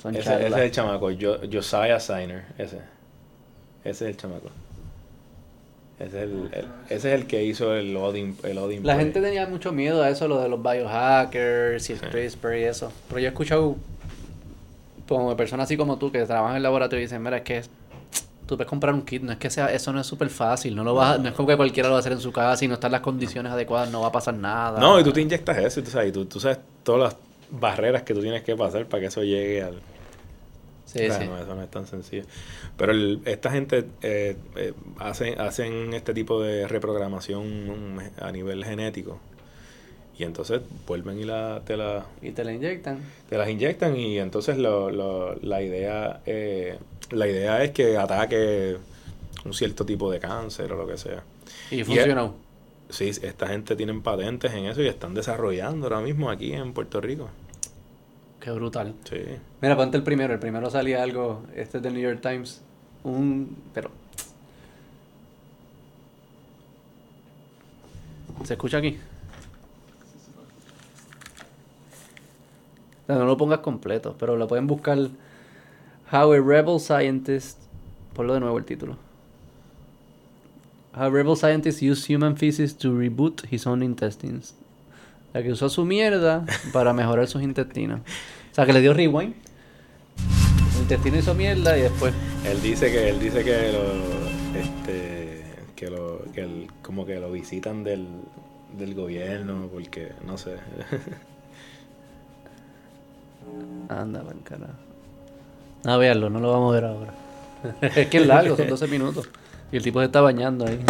Son Ese, ese es el chamaco, Jo- Josiah Signer, ese. Ese es el chamaco. Ese es el, el- ese es el que hizo el Odin, el Odin La Play. gente tenía mucho miedo a eso, lo de los biohackers y el. CRISPR y eso. Pero yo he escuchado como personas así como tú que trabajan en el laboratorio y dicen, mira, es que tú puedes comprar un kit, no es que sea, eso no es súper fácil, no lo vas, no es como que cualquiera lo va a hacer en su casa y no están las condiciones adecuadas, no va a pasar nada. No, y tú te inyectas eso, y tú sabes, y tú, tú sabes todas las barreras que tú tienes que pasar para que eso llegue al... Sí, O sea, sí. no, eso no es tan sencillo. Pero el- esta gente eh, eh, hacen, hacen este tipo de reprogramación a nivel genético. Y entonces vuelven y la, te, la, Y te la inyectan. te las inyectan y entonces lo, lo- la, idea, eh, la idea es que ataque un cierto tipo de cáncer o lo que sea. Y Y funcionó. Sí, esta gente tienen patentes en eso y están desarrollando ahora mismo aquí en Puerto Rico. Qué brutal. Sí. Mira, ponte el primero. El primero salía algo, este es del New York Times. Un. Pero. ¿Se escucha aquí? No, no lo pongas completo, pero lo pueden buscar. How a Rebel Scientist. Ponlo de nuevo el título. How a Rebel Scientist used human feces to reboot his own intestines. La que usó su mierda para mejorar sus intestinos. O sea, que le dio rewind. El intestino hizo mierda y después. Él dice que él dice que lo este que lo que el- como que lo visitan del, del gobierno porque no sé. (laughs) Anda, para carajo. A verlo, no lo vamos a ver ahora. es que es largo, son 12 minutos. Y el tipo se está bañando ahí.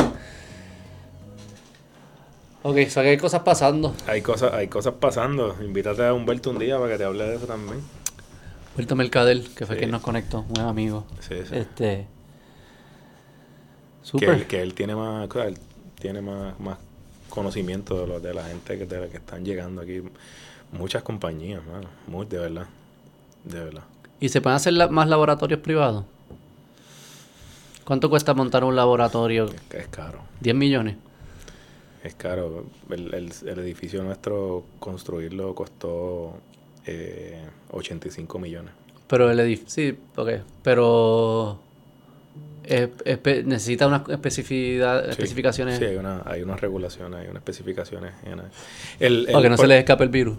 Ok, o sea que hay cosas pasando. hay cosas hay cosas pasando. Invítate a Humberto un día para que te hable de eso también. Puerto Mercadel, que fue Sí. quien nos conectó, un amigo. Sí, sí. Este. que, Super. él, que él tiene más claro, él tiene más, más conocimiento de, lo, de la gente que, de la que están llegando aquí. Muchas compañías, mano. Muy, de verdad. De verdad. ¿Y se pueden hacer la- más laboratorios privados? ¿Cuánto cuesta montar un laboratorio? Es, es caro. 10 millones. Es caro. El, el- el edificio nuestro, construirlo costó eh, 85 millones. Pero el edificio. Sí, ok. Pero. es- espe- necesita unas especificidad, Sí, especificaciones. Sí, hay, una, hay unas regulaciones, hay unas especificaciones. el- el- que no por- se les escape el virus.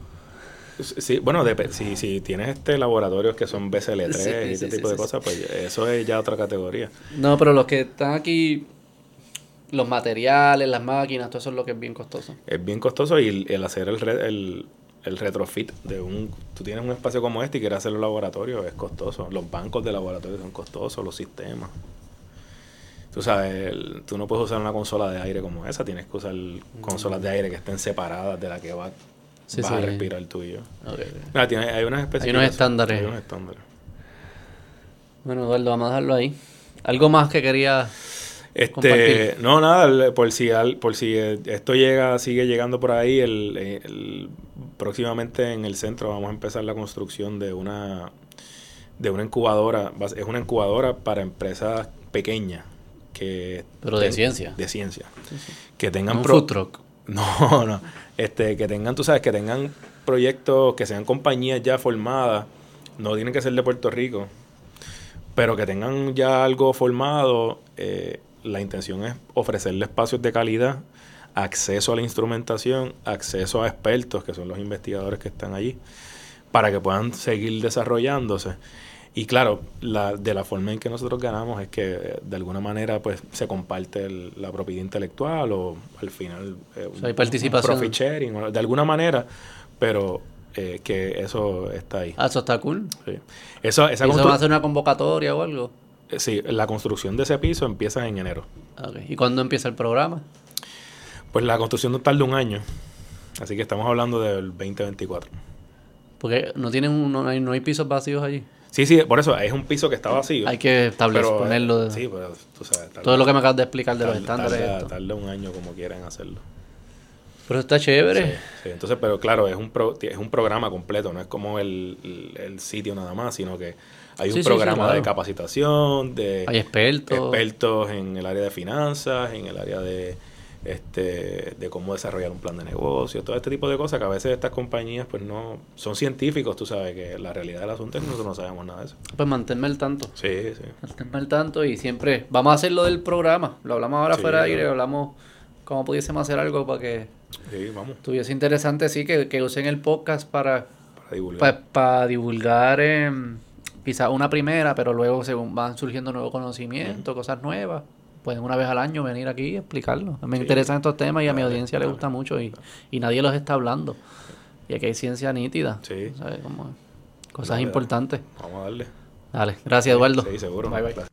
Sí, bueno, si, si tienes este laboratorios que son BCL3 Sí, y ese sí, tipo de cosas, pues eso es ya otra categoría. No, pero los que están aquí. Los materiales, las máquinas, todo eso es lo que es bien costoso. Es bien costoso y el, el hacer el, re- el, el retrofit de un... Tú tienes un espacio como este y quieres hacer un laboratorio, es costoso. Los bancos de laboratorio son costosos, los sistemas. Tú sabes, el- tú no puedes usar una consola de aire como esa, tienes que usar consolas de aire que estén separadas de la que va, Sí, vas a respirar tú y yo. Ok. Ah, tiene- hay unas especificaciones. estándares. Hay unos estándares. Bueno, Eduardo, vamos a dejarlo ahí. ¿Algo más que quería Este, Compartir. no, nada, por si, por si esto llega, sigue llegando por ahí, el, el- próximamente en el centro vamos a empezar la construcción de una, de una incubadora, es una incubadora para empresas pequeñas que Pero de ten- ciencia. de ciencia, que tengan un pro- food truck? no, (laughs) no. Este, que tengan, tú sabes, que tengan proyectos, que sean compañías ya formadas, no tienen que ser de Puerto Rico, pero que tengan ya algo formado. eh, la intención es ofrecerle espacios de calidad, acceso a la instrumentación, acceso a expertos, que son los investigadores que están allí, para que puedan seguir desarrollándose. Y claro, la, de la forma en que nosotros ganamos es que eh, de alguna manera pues se comparte el- la propiedad intelectual o al final eh, sea, hay participación. profit sharing, o de alguna manera, pero eh, que eso está ahí. Ah, eso está cool. Sí. Eso, esa ¿Y ¿Eso constru- va a hacer una convocatoria o algo? Eh, sí, la construcción de ese piso empieza en enero. ¿Y cuándo empieza el programa? Pues la construcción no tarda un año, así que estamos hablando del 2024. Porque no tienen un- no hay, no hay pisos vacíos allí. Sí, sí, por eso es un piso que está vacío. Hay que establecer, eh, ponerlo. de- Sí, pero tú sabes. tarda- todo lo que me acabas de explicar de los estándares. Tarda, tarda un año como quieran hacerlo. Pero está chévere. Sí, sí. Entonces, pero claro, es un, pro- es un programa completo, no es como el, el- el sitio nada más, sino que hay un Sí, sí, sí, programa claro. de capacitación, de Hay expertos. expertos en el área de finanzas, en el área de este de cómo desarrollar un plan de negocio, todo este tipo de cosas que a veces estas compañías pues no son científicos, tú sabes que la realidad del asunto es que nosotros no sabemos nada de eso. Pues manténme al tanto. Sí, sí. Manténme al tanto y siempre. Vamos a hacer lo del programa. Lo hablamos ahora Sí, fuera de aire. Hablamos cómo pudiésemos hacer algo para que Sí, vamos, estuviese interesante. Sí, que, que usen el podcast para para divulgar. para divulgar quizás una primera, pero luego según van surgiendo nuevos conocimientos, cosas nuevas, pueden una vez al año venir aquí y explicarlo. Me interesan estos temas y a mi audiencia le gusta mucho y, y nadie los está hablando. Y aquí hay ciencia nítida. Sí. ¿sabes? Como cosas importantes. Vamos a darle. Dale. Gracias, Eduardo. Sí, seguro. Bye, bye. bye.